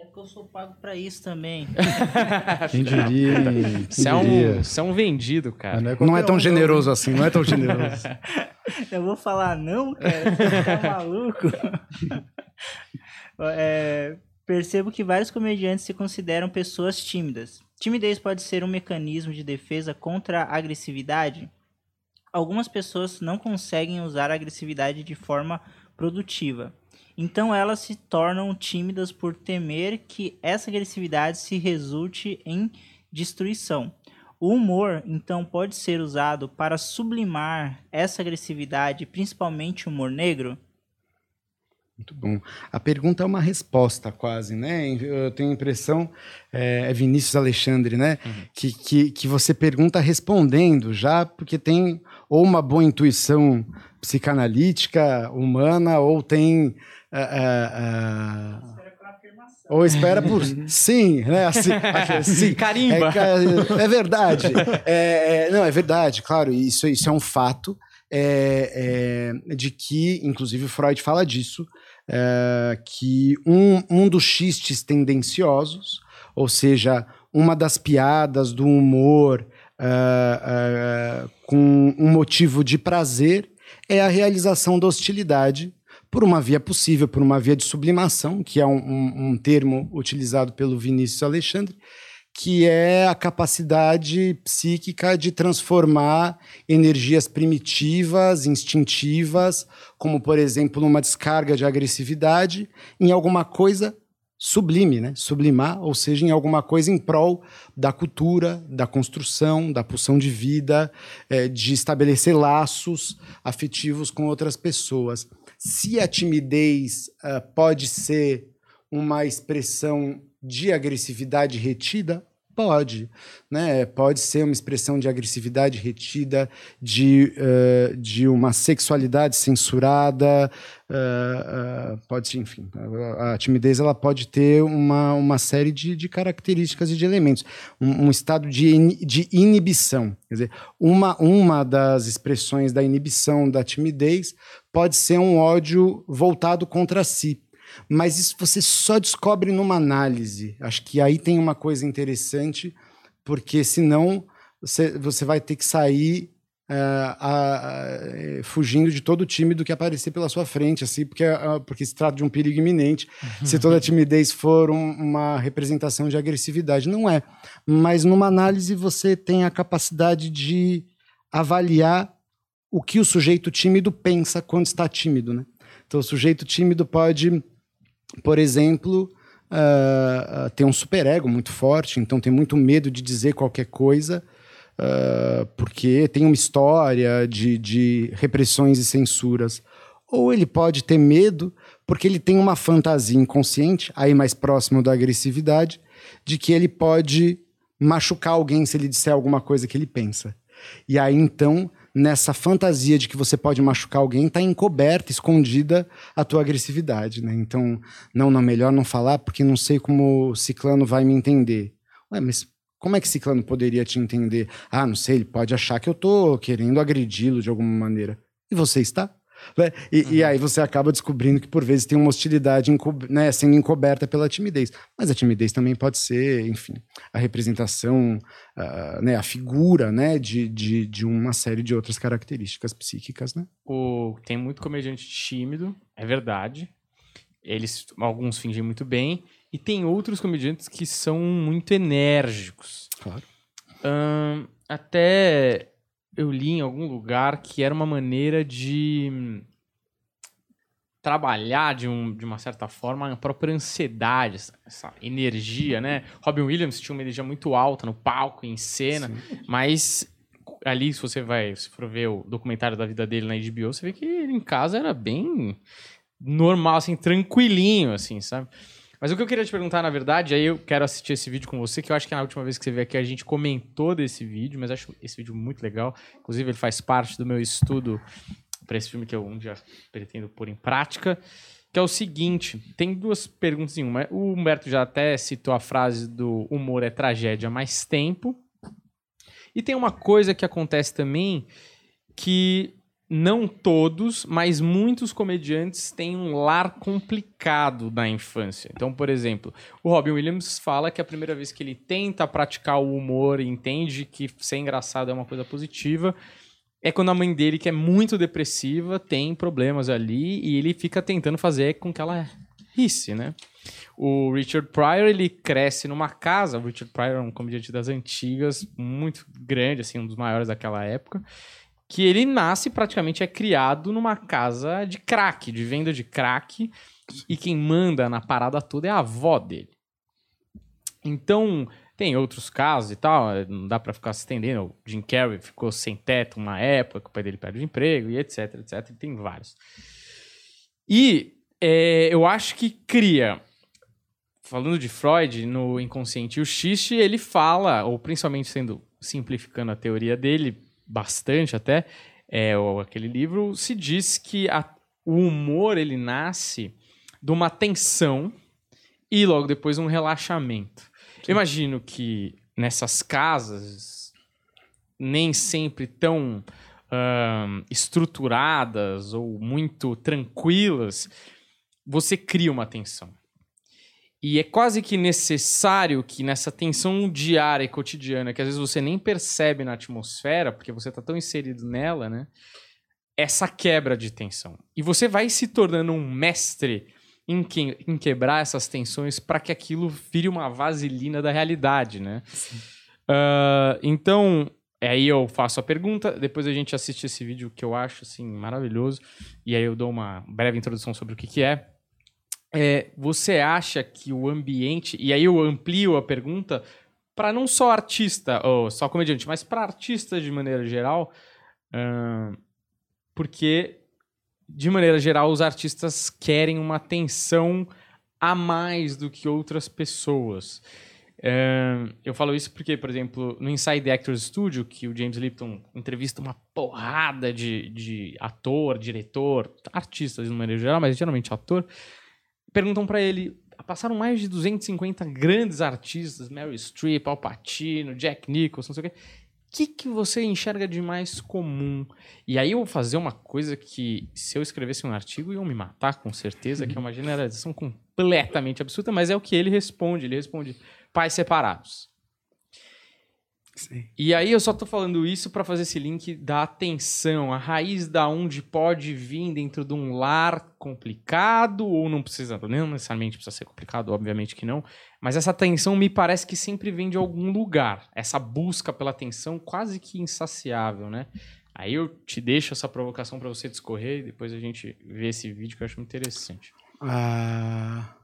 É que eu sou pago para isso também. [laughs] Quem diria? Quem você, é um, você é um vendido, cara. Não é, não é tão generoso assim, não é tão generoso. [laughs] eu vou falar não, cara. Você tá [laughs] maluco? é, percebo que vários comediantes se consideram pessoas tímidas. Timidez pode ser um mecanismo de defesa contra a agressividade? Algumas pessoas não conseguem usar a agressividade de forma produtiva. Então elas se tornam tímidas por temer que essa agressividade se resulte em destruição. O humor, então, pode ser usado para sublimar essa agressividade, principalmente o humor negro? Muito bom. A pergunta é uma resposta, quase, né? Eu tenho a impressão, é, é Vinícius Alexandre, né? Uhum. Que, que, que você pergunta respondendo já, porque tem ou uma boa intuição psicanalítica humana, ou tem. Uh, uh, ou espera por [laughs] sim, né? Assim, aqui, sim. [laughs] Carimba. É, é verdade. É, é, não, é verdade, claro. Isso, isso é um fato é, é, de que, inclusive, Freud fala disso, é, que um, um dos xistes tendenciosos, ou seja, uma das piadas do humor é, é, com um motivo de prazer, é a realização da hostilidade por uma via possível, por uma via de sublimação, que é um, um, um termo utilizado pelo Vinícius Alexandre, que é a capacidade psíquica de transformar energias primitivas, instintivas, como por exemplo uma descarga de agressividade, em alguma coisa sublime, né? Sublimar, ou seja, em alguma coisa em prol da cultura, da construção, da pulsão de vida, é, de estabelecer laços afetivos com outras pessoas. Se a timidez uh, pode ser uma expressão de agressividade retida? Pode, né? Pode ser uma expressão de agressividade retida, de, uh, de uma sexualidade censurada, uh, uh, pode, enfim, a, a, timidez ela pode ter uma, uma série de, de características e de elementos, um, um estado de, in, de inibição, quer dizer, uma, uma das expressões da inibição da timidez pode ser um ódio voltado contra si, mas isso você só descobre numa análise. Acho que aí tem uma coisa interessante, porque senão você, você vai ter que sair uh, uh, uh, fugindo de todo o time do que aparecer pela sua frente, assim, porque, porque se trata de um perigo iminente. Uhum. Se toda a timidez for um, uma representação de agressividade, não é. Mas numa análise você tem a capacidade de avaliar o que o sujeito tímido pensa quando está tímido, né? Então, o sujeito tímido pode por exemplo, uh, tem um superego muito forte, então tem muito medo de dizer qualquer coisa, uh, porque tem uma história de, de repressões e censuras. Ou ele pode ter medo porque ele tem uma fantasia inconsciente, aí mais próximo da agressividade, de que ele pode machucar alguém se ele disser alguma coisa que ele pensa. E aí então nessa fantasia de que você pode machucar alguém, está encoberta, escondida a tua agressividade, né? Então, não, não, melhor não falar porque não sei como o ciclano vai me entender. Ué, mas como é que ciclano poderia te entender? Ah, não sei, ele pode achar que eu tô querendo agredi-lo de alguma maneira. E você está? Né? E, uhum. e, aí você acaba descobrindo que por vezes tem uma hostilidade né, sendo encoberta pela timidez. Mas a timidez também pode ser, enfim, a representação, uh, né, a figura né, de, de, de, uma série de outras características psíquicas. Né? O, tem muito comediante tímido, é verdade. Eles, alguns fingem muito bem. E tem outros comediantes que são muito enérgicos. Claro. Até eu li em algum lugar que era uma maneira de trabalhar de, um, de uma certa forma a própria ansiedade, essa, essa, energia, né? Robin Williams tinha uma energia muito alta no palco, em cena, Sim. mas ali, se você vai, se for ver o documentário da vida dele na HBO, você vê que ele em casa era bem normal, assim, tranquilinho, assim, sabe? Mas o que eu queria te perguntar, na verdade, aí eu quero assistir esse vídeo com você, que eu acho que na última vez que você veio aqui a gente comentou desse vídeo, mas acho esse vídeo muito legal. Inclusive, ele faz parte do meu estudo para esse filme que eu um dia pretendo pôr em prática. Que é o seguinte: tem duas perguntas em uma. O Humberto já até citou a frase do humor é tragédia mais tempo. E tem uma coisa que acontece também que não todos, mas muitos comediantes têm um lar complicado na infância. Então, por exemplo, o Robin Williams fala que a primeira vez que ele tenta praticar o humor e entende que ser engraçado é uma coisa positiva, é quando a mãe dele, que é muito depressiva, tem problemas ali e ele fica tentando fazer com que ela risse, né? O Richard Pryor, ele cresce numa casa, o Richard Pryor é um comediante das antigas, muito grande, assim, um dos maiores daquela época, que ele nasce praticamente é criado numa casa de crack, de venda de crack, e quem manda na parada toda é a avó dele. Então, tem outros casos e tal, não dá para ficar se estendendo. O Jim Carrey ficou sem teto uma época, o pai dele perde o emprego e etc, etc. E tem vários. E é, eu acho que cria. Falando de Freud, no Inconsciente e o Xiste, ele fala, ou principalmente sendo simplificando a teoria dele, bastante até, é, ou aquele livro, se diz que a, o humor ele nasce de uma tensão e logo depois um relaxamento. Eu imagino que nessas casas, nem sempre tão estruturadas ou muito tranquilas, você cria uma tensão. E é quase que necessário que nessa tensão diária e cotidiana, que às vezes você nem percebe na atmosfera, porque você está tão inserido nela, né? Essa quebra de tensão. E você vai se tornando um mestre em, que- em quebrar essas tensões para que aquilo vire uma vaselina da realidade, né? Ah, então, aí eu faço a pergunta, depois a gente assiste esse vídeo que eu acho assim maravilhoso, e aí eu dou uma breve introdução sobre o que, que é. É, você acha que o ambiente, e aí eu amplio a pergunta para não só artista, ou só comediante, mas para artistas de maneira geral, ahn, porque de maneira geral os artistas querem uma atenção a mais do que outras pessoas. Ahn, eu falo isso porque, por exemplo, no Inside Actors Studio, que o James Lipton entrevista uma porrada de, de ator, diretor, artistas de maneira geral, mas geralmente ator, perguntam pra ele. Passaram mais de 250 grandes artistas, Meryl Streep, Al Pacino, Jack Nicholson, não sei o quê. O que, que você enxerga de mais comum? E aí eu vou fazer uma coisa que, se eu escrevesse um artigo, iam me matar, com certeza, que é uma [laughs] generalização completamente absurda, mas é o que ele responde. Ele responde pais separados. Sim. E aí eu só tô falando isso para fazer esse link da atenção, a raiz da onde pode vir dentro de um lar complicado ou não precisa, não necessariamente precisa ser complicado, obviamente que não, mas essa atenção me parece que sempre vem de algum lugar. Essa busca pela atenção quase que insaciável, né? Aí eu te deixo essa provocação para você discorrer e depois a gente vê esse vídeo que eu acho interessante. Ah,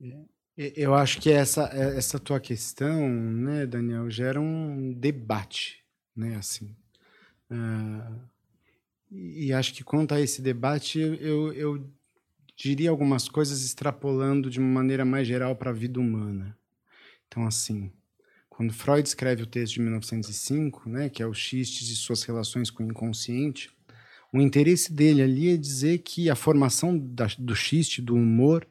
é, eu acho que essa, é- essa tua questão, né, Daniel, gera um debate, né, assim. Ah, e acho que quanto a esse debate, eu, eu diria algumas coisas extrapolando de uma maneira mais geral para a vida humana. Então, assim, quando Freud escreve o texto de 1905, né, que é o Xistes e suas relações com o inconsciente, o interesse dele ali é dizer que a formação da- do xiste, do humor,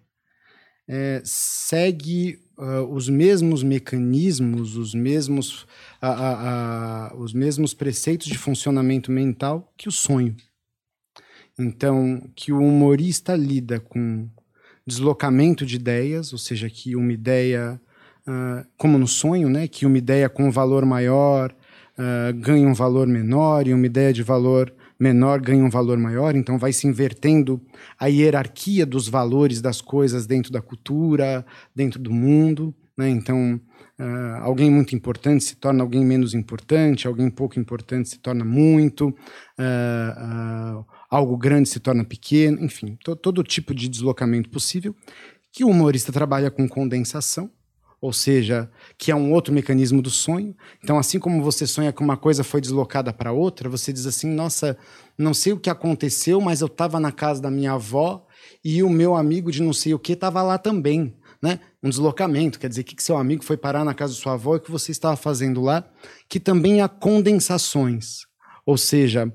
eh, segue ah, os mesmos mecanismos, os mesmos, os mesmos preceitos de funcionamento mental que o sonho. Então, que o humorista lida com deslocamento de ideias, ou seja, que uma ideia, ah, como no sonho, né, que uma ideia com valor maior ah, ganha um valor menor e uma ideia de valor menor ganha um valor maior, então vai se invertendo a hierarquia dos valores das coisas dentro da cultura, dentro do mundo, né? Então, ah, alguém muito importante se torna alguém menos importante, alguém pouco importante se torna muito, ah, ah, algo grande se torna pequeno, enfim, to- todo tipo de deslocamento possível, que o humorista trabalha com condensação, ou seja, que é um outro mecanismo do sonho. Então, assim como você sonha que uma coisa foi deslocada para outra, você diz assim: nossa, não sei o que aconteceu, mas eu estava na casa da minha avó e o meu amigo de não sei o que estava lá também. Né? Um deslocamento, quer dizer, que, que seu amigo foi parar na casa de sua avó e o que você estava fazendo lá, que também há condensações, ou seja,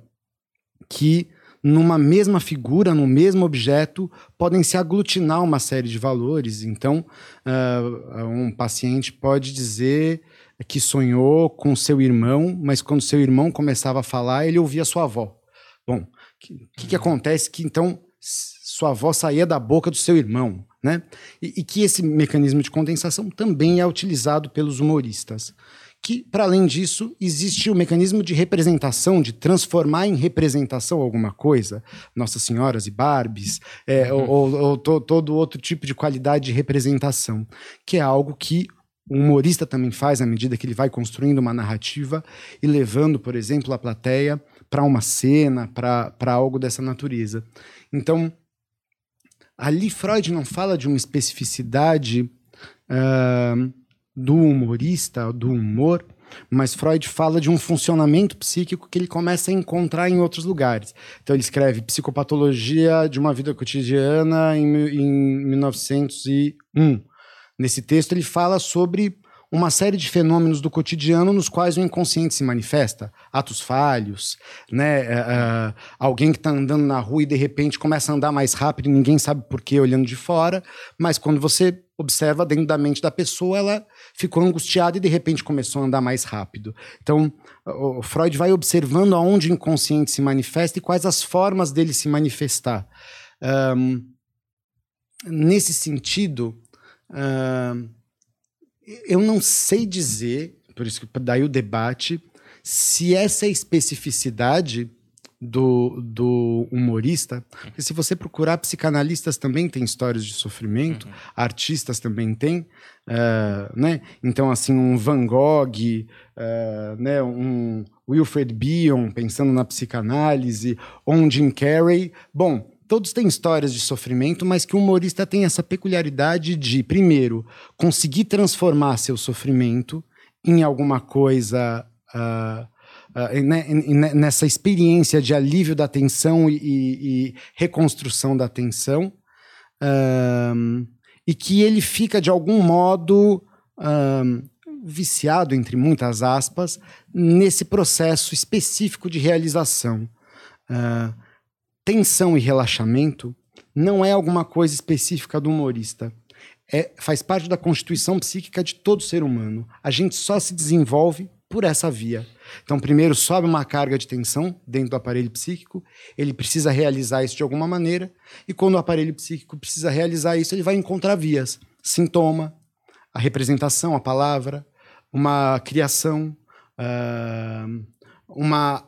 que numa mesma figura, no mesmo objeto, podem se aglutinar uma série de valores. Então, ah, um paciente pode dizer que sonhou com seu irmão, mas quando seu irmão começava a falar, ele ouvia sua avó. Bom, o que, que, que acontece? Que então sua avó saía da boca do seu irmão, né? E, e que esse mecanismo de condensação também é utilizado pelos humoristas. Que, para além disso, existe o mecanismo de representação, de transformar em representação alguma coisa, Nossas Senhoras e Barbies, é, ou, ou- ou to- todo outro tipo de qualidade de representação, que é algo que o humorista também faz à medida que ele vai construindo uma narrativa e levando, por exemplo, a plateia para uma cena, para algo dessa natureza. Então, ali Freud não fala de uma especificidade ah, do humorista, do humor, mas Freud fala de um funcionamento psíquico que ele começa a encontrar em outros lugares. Então ele escreve Psicopatologia de uma vida cotidiana em, em 1901. Nesse texto ele fala sobre uma série de fenômenos do cotidiano nos quais o inconsciente se manifesta. Atos falhos, né? Uh, alguém que está andando na rua e de repente começa a andar mais rápido e ninguém sabe por quê olhando de fora, mas quando você observa dentro da mente da pessoa, ela ficou angustiada e de repente começou a andar mais rápido. Então, o Freud vai observando aonde o inconsciente se manifesta e quais as formas dele se manifestar. Um, nesse sentido, um, eu não sei dizer, por isso que daí o debate, se essa especificidade do, do humorista, porque se você procurar, psicanalistas também têm histórias de sofrimento, uhum. artistas também têm, uh, né? Então, assim, um Van Gogh, uh, né? um Wilfred Bion, pensando na psicanálise, ou um Jim Carrey. Bom, todos têm histórias de sofrimento, mas que o humorista tem essa peculiaridade de, primeiro, conseguir transformar seu sofrimento em alguma coisa. Uh, uh, nessa experiência de alívio da tensão e, e, e reconstrução da tensão, uh, e que ele fica, de algum modo, viciado, entre muitas aspas, nesse processo específico de realização. Uh, tensão e relaxamento não é alguma coisa específica do humorista. É, faz parte da constituição psíquica de todo ser humano. A gente só se desenvolve por essa via. Então, primeiro sobe uma carga de tensão dentro do aparelho psíquico, ele precisa realizar isso de alguma maneira, e quando o aparelho psíquico precisa realizar isso, ele vai encontrar vias. Sintoma, a representação, a palavra, uma criação, uh, uma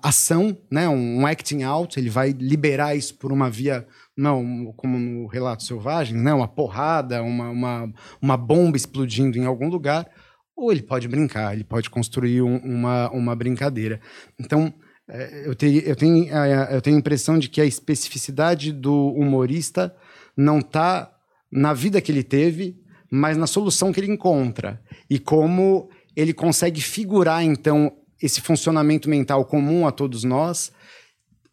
ação, né, um acting out, ele vai liberar isso por uma via, não como no relato selvagem, né, uma porrada, uma, uma, uma bomba explodindo em algum lugar, ou ele pode brincar, ele pode construir um, uma, uma brincadeira. Então, é, eu, te, eu, tenho, eu tenho a impressão de que a especificidade do humorista não está na vida que ele teve, mas na solução que ele encontra. E como ele consegue figurar, então, esse funcionamento mental comum a todos nós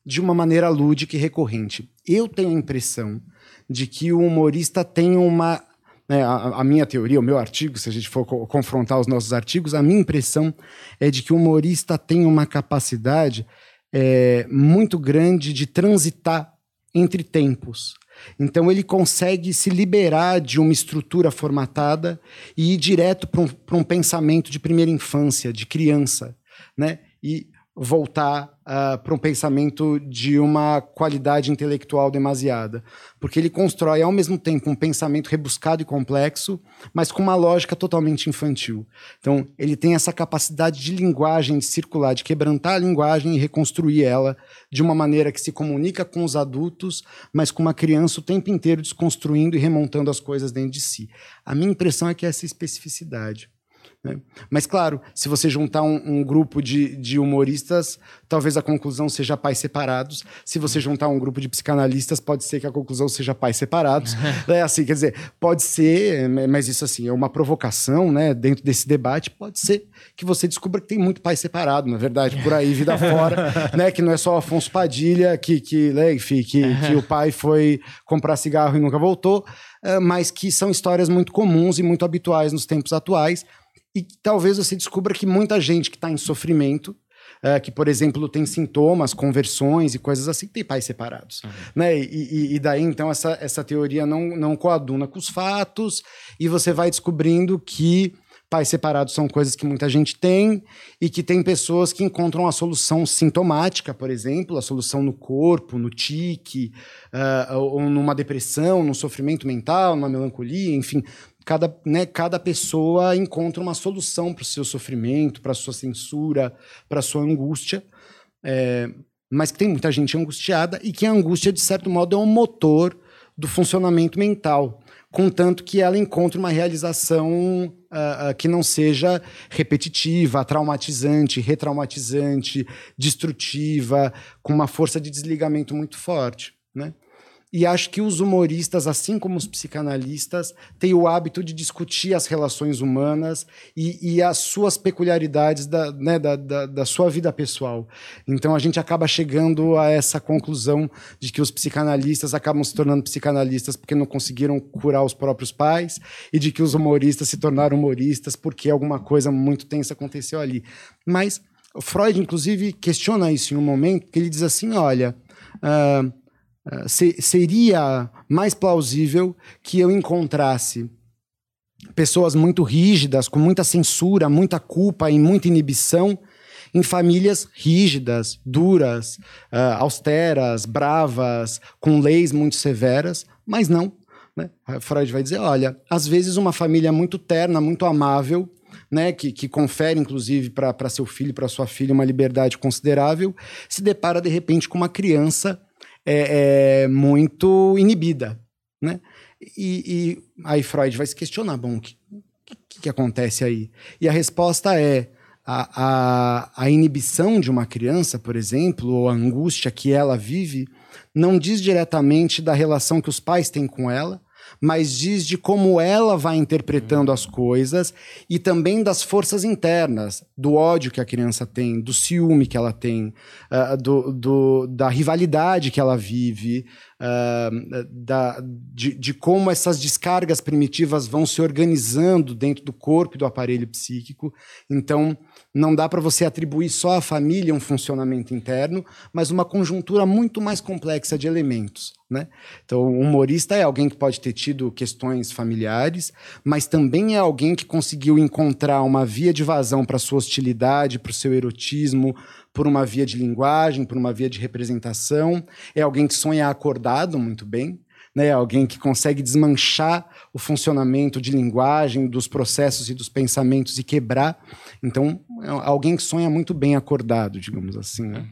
de uma maneira lúdica e recorrente. Eu tenho a impressão de que o humorista tem uma. Né, a, a, minha teoria, o meu artigo, se a gente for co confrontar os nossos artigos, a minha impressão é de que o humorista tem uma capacidade é, muito grande de transitar entre tempos. Então ele consegue se liberar de uma estrutura formatada e ir direto para um, um pensamento de primeira infância, de criança né? E voltar uh, ah, para um pensamento de uma qualidade intelectual demasiada. Porque ele constrói, ao mesmo tempo, um pensamento rebuscado e complexo, mas com uma lógica totalmente infantil. Então, ele tem essa capacidade de linguagem, de circular, de quebrantar a linguagem e reconstruir ela de uma maneira que se comunica com os adultos, mas com uma criança o tempo inteiro desconstruindo e remontando as coisas dentro de si. A minha impressão é que é essa especificidade. Né? Mas, claro, se você juntar um, um, grupo de, de humoristas, talvez a conclusão seja pais separados. Se você juntar um grupo de psicanalistas, pode ser que a conclusão seja pais separados. [laughs] é assim, quer dizer, pode ser, mas isso assim, é uma provocação, né? Dentro desse debate, pode ser que você descubra que tem muito pai separado, na verdade, por aí, vida [laughs] fora, né? Que não é só Afonso Padilha, que, que, né, enfim, que, que o pai foi comprar cigarro e nunca voltou, eh, mas que são histórias muito comuns e muito habituais nos tempos atuais e talvez você descubra que muita gente que está em sofrimento, uh, que, por exemplo, tem sintomas, conversões e coisas assim, tem pais separados. Uhum. Né? E, e, daí, então, essa, essa teoria não, não coaduna com os fatos, e você vai descobrindo que pais separados são coisas que muita gente tem e que tem pessoas que encontram a solução sintomática, por exemplo, a solução no corpo, no tique, uh, ou numa depressão, num sofrimento mental, numa melancolia, enfim, cada, né, cada pessoa encontra uma solução para o seu sofrimento, para a sua censura, para a sua angústia. É, mas que tem muita gente angustiada e que a angústia, de certo modo, é um motor do funcionamento mental, contanto que ela encontre uma realização uh, uh, que não seja repetitiva, traumatizante, retraumatizante, destrutiva, com uma força de desligamento muito forte. Né? E acho que os humoristas, assim como os psicanalistas, têm o hábito de discutir as relações humanas e, e as suas peculiaridades da, né, da, da, da, sua vida pessoal. Então a gente acaba chegando a essa conclusão de que os psicanalistas acabam se tornando psicanalistas porque não conseguiram curar os próprios pais e de que os humoristas se tornaram humoristas porque alguma coisa muito tensa aconteceu ali. Mas Freud, inclusive, questiona isso em um momento que ele diz assim: olha. Uh, ah, se, seria mais plausível que eu encontrasse pessoas muito rígidas, com muita censura, muita culpa e muita inibição, em famílias rígidas, duras, uh, austeras, bravas, com leis muito severas, mas não. Né? Freud vai dizer: olha, às vezes uma família muito terna, muito amável, né, que, que confere, inclusive, para seu filho, para sua filha, uma liberdade considerável, se depara de repente com uma criança é, é muito inibida, né? E, e, aí Freud vai se questionar, bom, o que, que, que, acontece aí? E a resposta é a, a, a inibição de uma criança, por exemplo, ou a angústia que ela vive, não diz diretamente da relação que os pais têm com ela, mas diz de como ela vai interpretando as coisas e também das forças internas, do ódio que a criança tem, do ciúme que ela tem, uh, do, do, da rivalidade que ela vive, uh, da, de, de como essas descargas primitivas vão se organizando dentro do corpo e do aparelho psíquico. Então, não dá para você atribuir só à família um funcionamento interno, mas uma conjuntura muito mais complexa de elementos. Né? Então, o humorista é alguém que pode ter tido questões familiares, mas também é alguém que conseguiu encontrar uma via de vazão para sua hostilidade, para o seu erotismo, por uma via de linguagem, por uma via de representação. É alguém que sonha acordado muito bem né? Alguém que consegue desmanchar o funcionamento de linguagem, dos processos e dos pensamentos e quebrar. Então, é alguém que sonha muito bem acordado, digamos assim, né?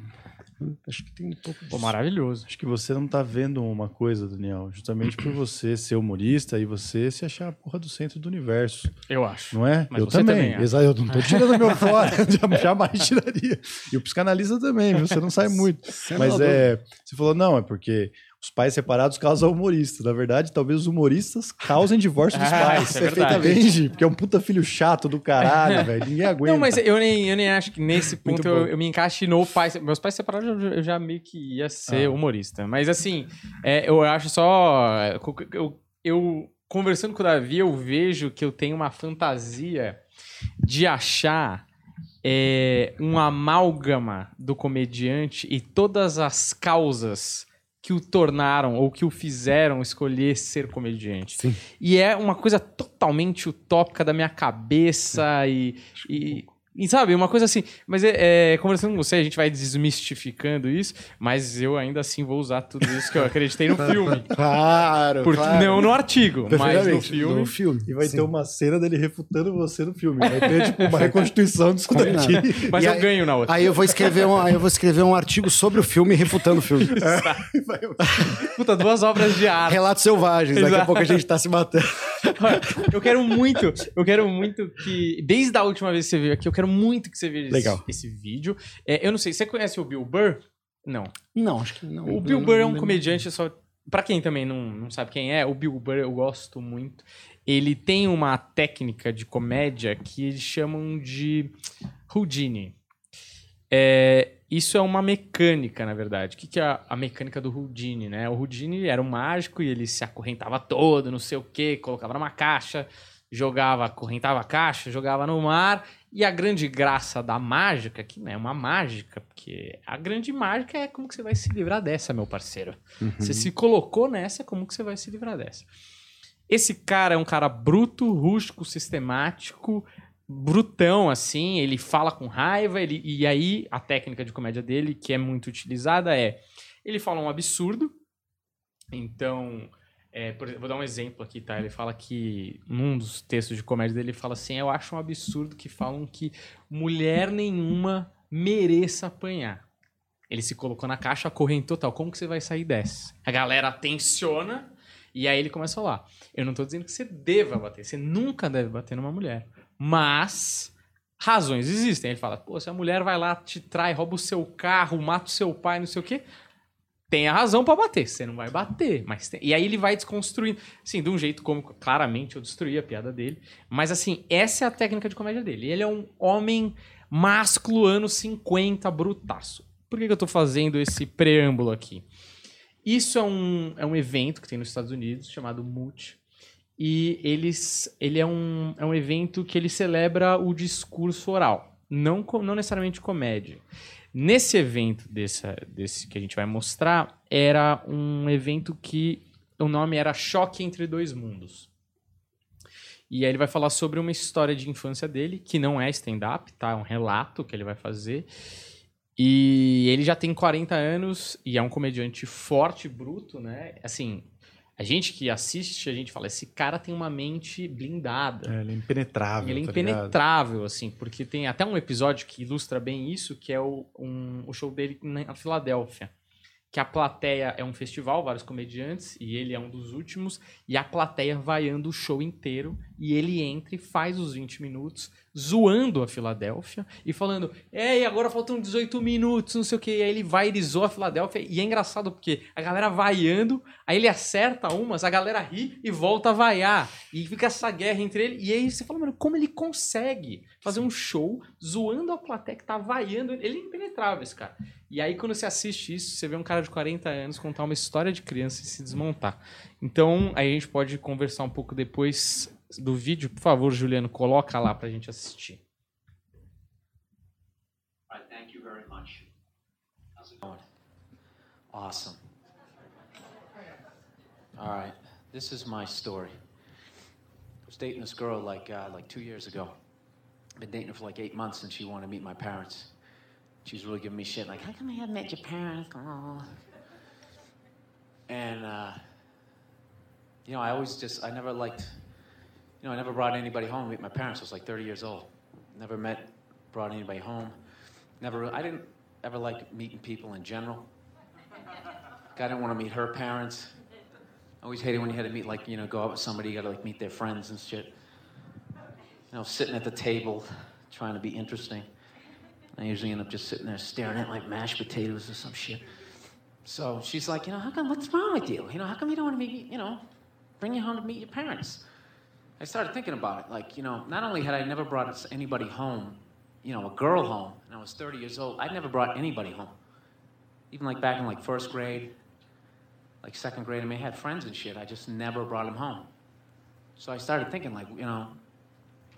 Acho que tem um pouco Pô, maravilhoso. Acho que você não está vendo uma coisa, Daniel, justamente por você ser humorista e você se achar a porra do centro do universo. Eu acho. Não é? Mas eu também. também Exato, eu não estou tirando meu [laughs] fora, [laughs] jamais tiraria. E o psicanalista também, viu? Você não sai muito. Mas é, você falou, não, é porque os pais separados causam humoristas. Na verdade, talvez os humoristas causem divórcio dos [laughs] ah, pais. É Entende? Porque é um puta filho chato do caralho, [laughs] velho. Ninguém aguenta. Não, mas eu nem, eu nem acho que nesse ponto eu, eu, me encaixe no pai. Meus pais separados eu já meio que ia ser ah. humorista. Mas assim, é, eu acho só. Eu, eu, conversando com o Davi, eu vejo que eu tenho uma fantasia de achar é, um amálgama do comediante e todas as causas que o tornaram ou que o fizeram escolher ser comediante. Sim. E é uma coisa totalmente utópica da minha cabeça e, e, e, sabe, uma coisa assim. Mas é, é, conversando com você, a gente vai desmistificando isso, mas eu ainda assim vou usar tudo isso que eu acreditei no filme. [laughs] claro, Porque, claro. Não no artigo, mas no filme. No filme. E vai Sim. ter uma cena dele refutando você no filme. Vai ter, tipo, uma [laughs] reconstituição disso daqui. Mas e eu aí, ganho na outra. Aí eu vou escrever um, aí eu vou escrever um artigo sobre o filme refutando o filme. [laughs] É. Puta, duas obras de arte. Relatos selvagens. Daqui Exato. a pouco a gente tá se matando. eu quero muito, eu quero muito que, desde a última vez que você veio aqui, eu quero muito que você veja esse, esse, vídeo. É, eu não sei, você conhece o Bill Burr? Não. Não, acho que não. O Bill Burr é um comediante, só. Pra quem também não, não sabe quem é, o Bill Burr eu gosto muito. Ele tem uma técnica de comédia que eles chamam de Houdini. É, isso é uma mecânica, na verdade. O que, que é a, a, mecânica do Houdini, né? O Houdini era um mágico e ele se acorrentava todo, não sei o quê, colocava numa caixa, jogava, acorrentava a caixa, jogava no mar. E a grande graça da mágica, que não é uma mágica, porque a grande mágica é como que você vai se livrar dessa, meu parceiro. Uhum. Você se colocou nessa, como que você vai se livrar dessa? Esse cara é um cara bruto, rústico, sistemático, brutão, assim, ele fala com raiva, ele, e aí a técnica de comédia dele, que é muito utilizada, é ele fala um absurdo, então é, por, vou dar um exemplo aqui, tá? Ele fala que, num dos textos de comédia dele, ele fala assim: Eu acho um absurdo que falam que mulher nenhuma mereça apanhar. Ele se colocou na caixa, corrente total. Como que você vai sair dessa? A galera tensiona e aí ele começa a falar: Eu não tô dizendo que você deva bater, você nunca deve bater numa mulher. Mas razões existem. Ele fala: Pô, se a mulher vai lá, te trai, rouba o seu carro, mata o seu pai, não sei o quê tem a razão pra bater. Você não vai bater, mas tem- E aí ele vai desconstruindo, assim, de um jeito como claramente eu destruí a piada dele. Mas assim, essa é a técnica de comédia dele. Ele é um homem másculo, anos 50, brutaço. Por que, que eu tô fazendo esse preâmbulo aqui? Isso é um, é um evento que tem nos Estados Unidos chamado MUT. E eles, ele é um, é um evento que ele celebra o discurso oral, não, não necessariamente comédia. Nesse evento desse, desse que a gente vai mostrar, era um evento que o nome era Choque entre Dois Mundos. E aí ele vai falar sobre uma história de infância dele, que não é stand-up, tá? É um relato que ele vai fazer. E ele já tem 40 anos e é um comediante forte, bruto, né? Assim, a gente que assiste, a gente fala, esse cara tem uma mente blindada. É, ele é impenetrável. Ele é tá ligado? impenetrável, assim, porque tem até um episódio que ilustra bem isso, que é o, um- o show dele na Filadélfia. Que a plateia é um festival, vários comediantes, e ele é um dos últimos, e a plateia vaiando o show inteiro, e ele entra e faz os 20 minutos, zoando a Filadélfia, e falando, é, e agora faltam 18 minutos, não sei o que, e aí ele vai, ele zoa a Filadélfia, e é engraçado porque a galera vaiando, aí ele acerta umas, a galera ri e volta a vaiar, e fica essa guerra entre ele, e aí você fala, mano, como ele consegue fazer um show zoando a plateia que tá vaiando, ele é impenetrável esse cara. E aí, quando você assiste isso, você vê um cara de 40 anos contar uma história de criança e se desmontar. Então, aí a gente pode conversar um pouco depois do vídeo. Por favor, Juliano, coloca lá pra gente assistir. All right, thank you very much. How's it going? Awesome. All right, this is my story. I was dating this girl like uh, like two years ago. Been dating her for like eight months, and she wanted to meet my parents. She was really giving me shit, like, "How come I haven't met your parents?" Aw. And uh, you know, I always just I never liked, you know, I never brought anybody home meet my parents. I was like 30 years old. Never met, brought anybody home. Never, I didn't ever like meeting people in general. I didn't want to meet her parents. I always hated when you had to meet, like, you know, go out with somebody, you got to, like, meet their friends and shit. You know, sitting at the table, trying to be interesting. I usually end up just sitting there staring at, like, mashed potatoes or some shit. So she's like, you know, how come, what's wrong with you? You know, how come you don't want to meet, you know, bring you home to meet your parents? I started thinking about it. Like, you know, not only had I never brought anybody home, you know, a girl home, and I was 30 years old, I'd never brought anybody home. Even like back in like first grade, like second grade, I I had friends and shit. I just never brought them home. So I started thinking, like, you know,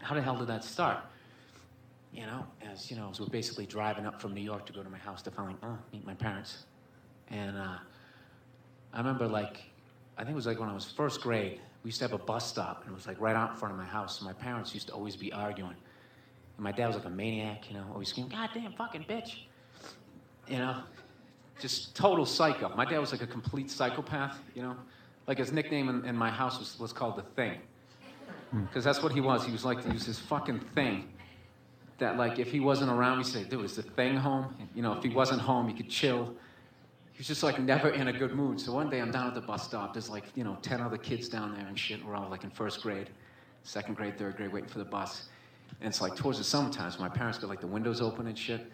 how the hell did that start? You know, as you know, as we're basically driving up from New York to go to my house to finally uh, meet my parents. And uh, I remember, like, I think it was like when I was first grade, we used to have a bus stop, and it was like right out in front of my house. And my parents used to always be arguing. And my dad was like a maniac, you know, always screaming, God damn fucking bitch. You know, just total psycho. My dad was like a complete psychopath, you know. Like his nickname in, in my house was, was called the Thing. Hmm. Because that's what he was. He was like, he was this fucking thing. That like, if he wasn't around, we say, dude, is the thing home? You know, if he wasn't home, he could chill. He was just like never in a good mood. So one day I'm down at the bus stop. There's like, you know, 10 other kids down there and shit. We're all like in first grade, second grade, third grade, waiting for the bus. And it's like towards the summertime, so my parents got like the windows open and shit.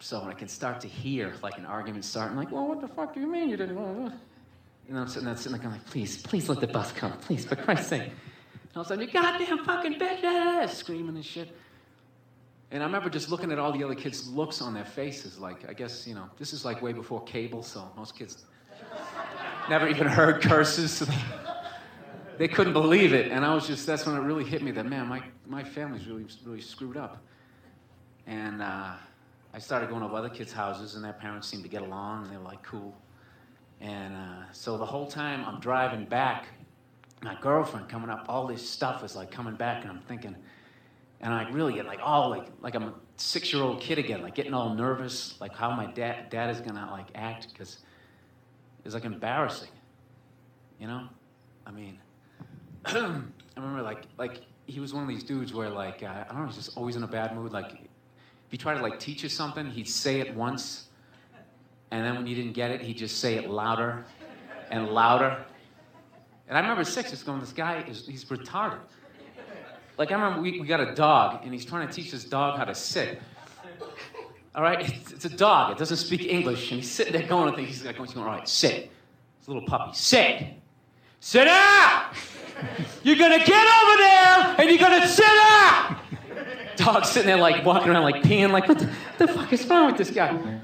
So I can start to hear like an argument start. I'm like, well, what the fuck do you mean you didn't? And I'm sitting there, sitting there going like, please, please let the bus come, please, for Christ's sake. And all of a sudden, you goddamn fucking bitches, screaming and shit. And I remember just looking at all the other kids' looks on their faces, like, I guess, you know, this is like way before cable, so most kids never even heard curses. [laughs] They couldn't believe it. And I was just, that's when it really hit me that, man, my, my family's really, really screwed up. And uh, I started going to other kids' houses, and their parents seemed to get along, and they were like, cool. And uh, so the whole time I'm driving back, my girlfriend coming up, all this stuff is like coming back, and I'm thinking, and I really get like oh, like like I'm a six year old kid again, like getting all nervous, like how my dad dad is gonna like act because it's like embarrassing, you know. I mean, [clears throat] I remember like like he was one of these dudes where like uh, I don't know, he's just always in a bad mood. Like if you try to like teach you something, he'd say it once, and then when you didn't get it, he'd just say it louder and louder. And I remember six, just going, this guy is he's retarded. Like I remember we, we got a dog and he's trying to teach this dog how to sit. All right, it's, it's a dog. It doesn't speak English, and he's sitting there going. Think he's like going, all right, sit. It's a little puppy. Sit. Sit down. You're gonna get over there, and you're gonna sit down. Dog's sitting there like walking around like peeing, like what the, the fuck is wrong with this guy?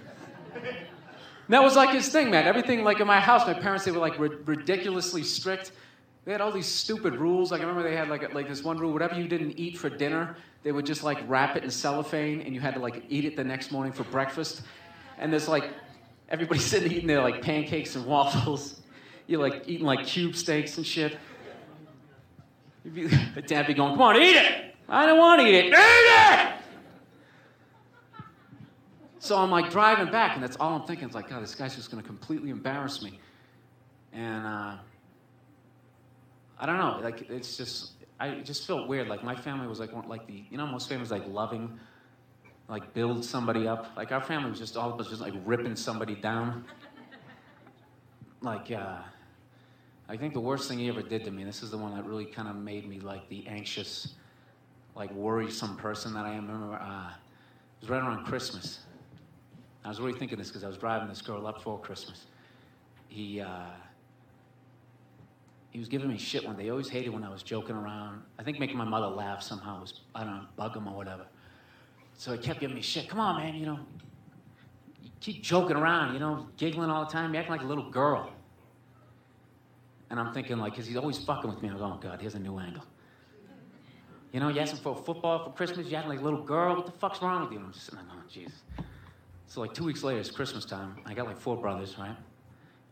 that was like his thing, man. Everything like in my house, my parents they were like ri- ridiculously strict. They had all these stupid rules. Like I remember they had like like this one rule: whatever you didn't eat for dinner, they would just like wrap it in cellophane, and you had to like eat it the next morning for breakfast. And there's like everybody [laughs] sitting eating their like pancakes and waffles. You're like eating like cube steaks and shit. [laughs] Dad be going, "Come on, eat it! I don't want to eat it. Eat it!" So I'm like driving back, and that's all I'm thinking. It's like, God, this guy's just gonna completely embarrass me. And uh, I don't know, like it's just, I just felt weird. Like my family was like, like the, you know, most families like loving, like build somebody up. Like our family was just all of us just like ripping somebody down. Like, uh, I think the worst thing he ever did to me, this is the one that really kind of made me like the anxious, like worrisome person that I am. I remember, uh, it was right around Christmas. I was really thinking this because I was driving this girl up for Christmas. He, uh, he was giving me shit day. He always hated when I was joking around. I think making my mother laugh somehow was, I don't know, bug him or whatever. So he kept giving me shit. Come on, man, you know, you keep joking around, you know, giggling all the time. You acting like a little girl. And I'm thinking, like, because he's always fucking with me. I'm going, oh, God, here's a new angle. You know, you him for a football for Christmas, you acting like a little girl. What the fuck's wrong with you? And I'm just sitting there, oh, Jesus. So, like, two weeks later, it's Christmas time. I got like four brothers, right?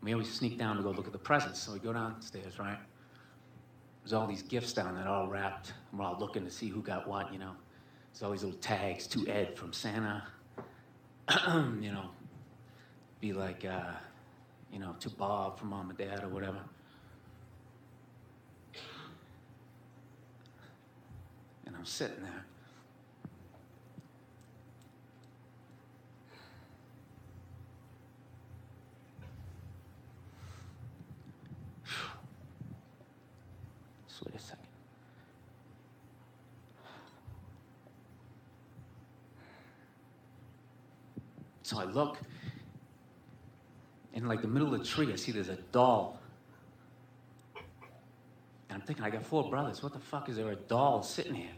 We always sneak down to go look at the presents. So we go downstairs, right? There's all these gifts down there, all wrapped. And we're all looking to see who got what, you know. There's all these little tags to Ed from Santa. [clears throat] you know, be like, uh, you know, to Bob from mom and dad or whatever. And I'm sitting there. Just wait a second. So I look, in like the middle of the tree, I see there's a doll. And I'm thinking, I got four brothers. What the fuck is there a doll sitting here?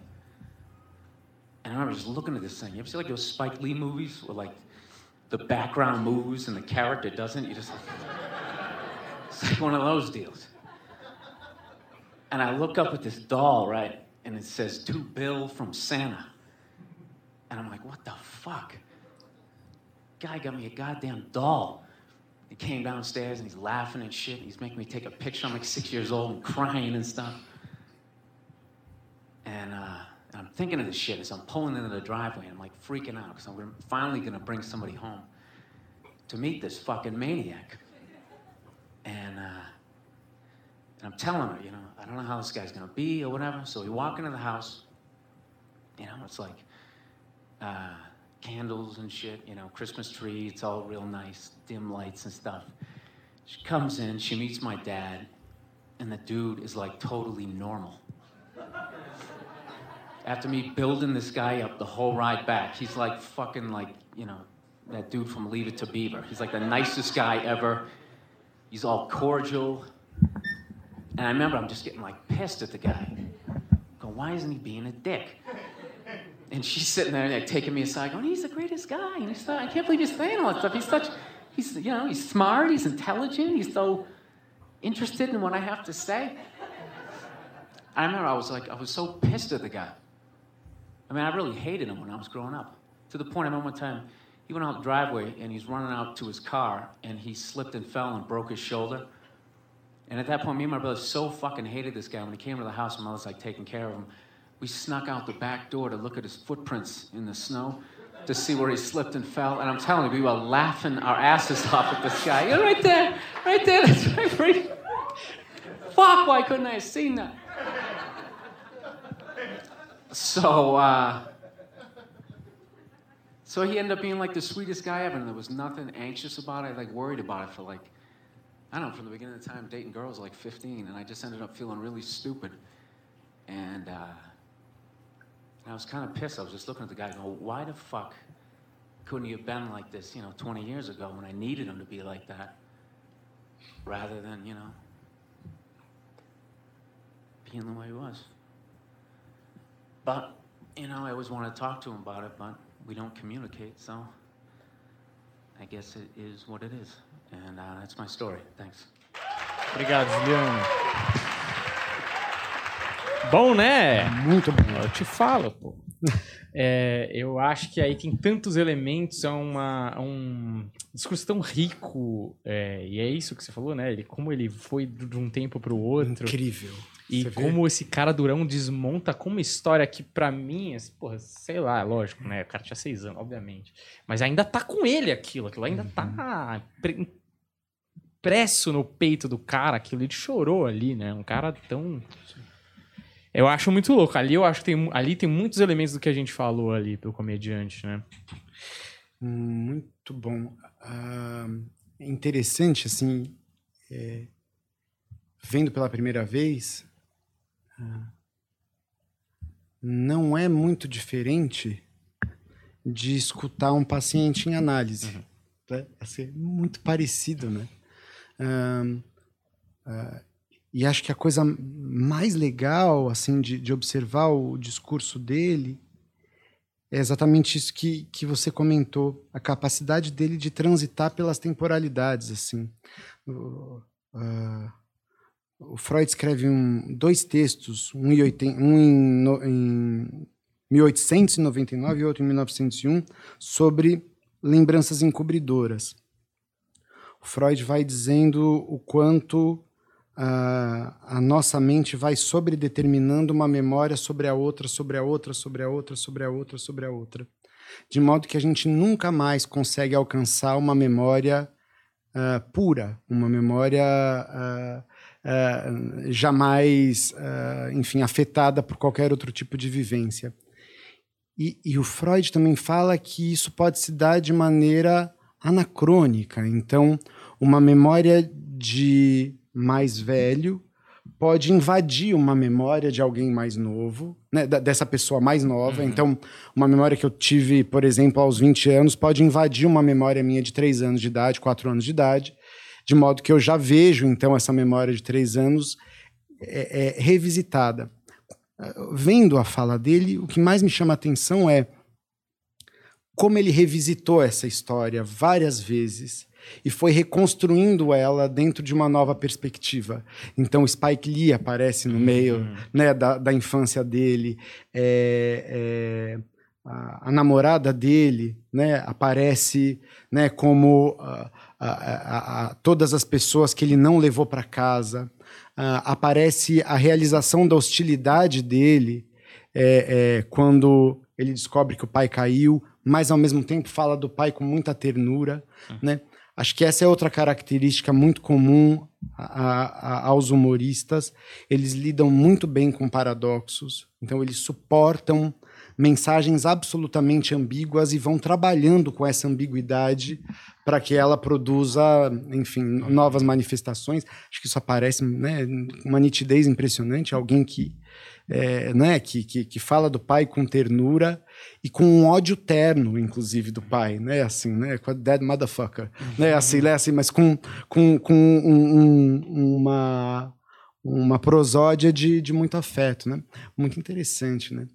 And I remember just looking at this thing. You ever see like those Spike Lee movies where like the background moves and the character doesn't? You just [laughs] it's like one of those deals. And I look up at this doll, right? And it says, To Bill from Santa. And I'm like, what the fuck? Guy got me a goddamn doll. He came downstairs and he's laughing and shit. And He's making me take a picture. I'm like six years old and crying and stuff. And, uh, and I'm thinking of this shit as I'm pulling into the driveway and I'm like freaking out because I'm finally gonna bring somebody home to meet this fucking maniac. And, uh, and I'm telling her, you know, I don't know how this guy's gonna be or whatever. So we walk into the house. You know, it's like uh, candles and shit, you know, Christmas tree. It's all real nice, dim lights and stuff. She comes in, she meets my dad, and the dude is like totally normal. After me building this guy up the whole ride back, he's like fucking like, you know, that dude from Leave It to Beaver. He's like the nicest guy ever. He's all cordial. And I remember I'm just getting like pissed at the guy. Going, why isn't he being a dick? And she's sitting there like, taking me aside, going, he's the greatest guy. And he's so, I can't believe he's saying all that stuff. He's such, he's, you know, he's smart, he's intelligent, he's so interested in what I have to say. I remember I was like, I was so pissed at the guy. I mean, I really hated him when I was growing up. To the point, I remember one time, he went out the driveway and he's running out to his car and he slipped and fell and broke his shoulder. And at that point, me and my brother so fucking hated this guy. When he came to the house, my mother's like taking care of him. We snuck out the back door to look at his footprints in the snow to see where he slipped and fell. And I'm telling you, we were laughing our asses off at this guy. You're right there, right there. That's right, right. Fuck, why couldn't I have seen that? So, uh, so he ended up being like the sweetest guy ever, and there was nothing anxious about it, like worried about it for like, I don't know, from the beginning of the time, dating girls like 15, and I just ended up feeling really stupid. And, uh, and I was kind of pissed. I was just looking at the guy going, why the fuck couldn't he have been like this, you know, 20 years ago when I needed him to be like that, rather than, you know, being the way he was. But, you know, I always want to talk to him about it, but we don't communicate, so I guess it is what it is. And uh, that's my story. Thanks. Obrigado, Juliano. Bom, né? Muito bom. Eu te falo, pô. É, eu acho que aí tem tantos elementos, é uma, um discurso tão rico, é, e é isso que você falou, né? Ele, como ele foi de um tempo pro outro. Incrível. E Você vê? como esse cara durão desmonta com uma história que, pra mim, assim, porra, sei lá, lógico, né? O cara tinha seis anos, obviamente. Mas ainda tá com ele aquilo, aquilo ainda tá pre- impresso no peito do cara, aquilo ele chorou ali, né? Um cara tão. Eu acho muito louco. Ali eu acho que tem, ali tem muitos elementos do que a gente falou ali do comediante, né? Muito bom. É interessante, assim, é, vendo pela primeira vez, ah, não é muito diferente de escutar um paciente em análise. Né? Assim, muito parecido, né? Ah, e acho que a coisa mais legal, assim, de, de observar o discurso dele é exatamente isso que, que você comentou, a capacidade dele de transitar pelas temporalidades, assim. Ah, o Freud escreve um, dois textos, um em, oiten- um em, em 1899 e outro em 1901, sobre lembranças encobridoras. O Freud vai dizendo o quanto ah, a nossa mente vai sobredeterminando uma memória sobre a outra, sobre a outra, sobre a outra, sobre a outra, sobre a outra. De modo que a gente nunca mais consegue alcançar uma memória ah, pura, uma memória ah, ah, jamais, enfim, afetada por qualquer outro tipo de vivência. E, e o Freud também fala que isso pode se dar de maneira anacrônica. Então, uma memória de mais velho pode invadir uma memória de alguém mais novo, né, dessa pessoa mais nova. Então, uma memória que eu tive, por exemplo, aos 20 anos, pode invadir uma memória minha de 3 anos de idade, 4 anos de idade, de modo que eu já vejo, então, essa memória de 3 anos é, é, revisitada. Ah, Vendo a fala dele, o que mais me chama a atenção é como ele revisitou essa história várias vezes e foi reconstruindo ela dentro de uma nova perspectiva. Então, Spike Lee aparece no meio né, da, da infância dele, é, é, a, a namorada dele né, aparece né, como ah, a- a- a- todas as pessoas que ele não levou para casa. Ah, aparece a realização da hostilidade dele é, é, quando ele descobre que o pai caiu, mas ao mesmo tempo fala do pai com muita ternura, né? Acho que essa é outra característica muito comum a- a- aos humoristas. Eles lidam muito bem com paradoxos, então eles suportam mensagens absolutamente ambíguas e vão trabalhando com essa ambiguidade para que ela produza, enfim, novas manifestações. Acho que isso aparece, né, com uma nitidez impressionante. Alguém que, é, né, que, que, que fala do pai com ternura e com um ódio terno, inclusive, do pai, né, assim, né, com a dead motherfucker, né, assim, né, assim, mas com, com, com um- um- uma uma prosódia de, de muito afeto, né? Muito interessante, né?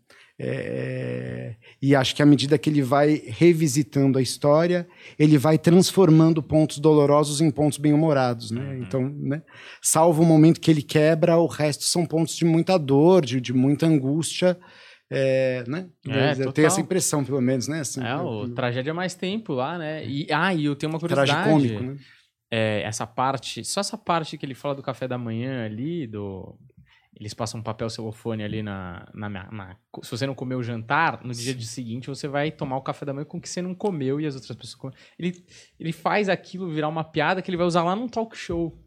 É, e acho que à medida que ele vai revisitando a história, ele vai transformando pontos dolorosos em pontos bem-humorados, né? Então, né? Salvo o momento que ele quebra, o resto são pontos de muita dor, de, de muita angústia, é, né? É, eu tenho essa impressão, pelo menos, né? Assim, É, o Tragédia Mais Tempo lá, né? E, ah, e eu tenho uma curiosidade. tragicômico, né? é, essa parte, só essa parte que ele fala do café da manhã ali, do. Eles passam um papel celofane ali na, na, na- Se você não comeu o jantar, no dia de seguinte você vai tomar o café da manhã com o que você não comeu e as outras pessoas comem. Ele, ele faz aquilo virar uma piada que ele vai usar lá num talk show.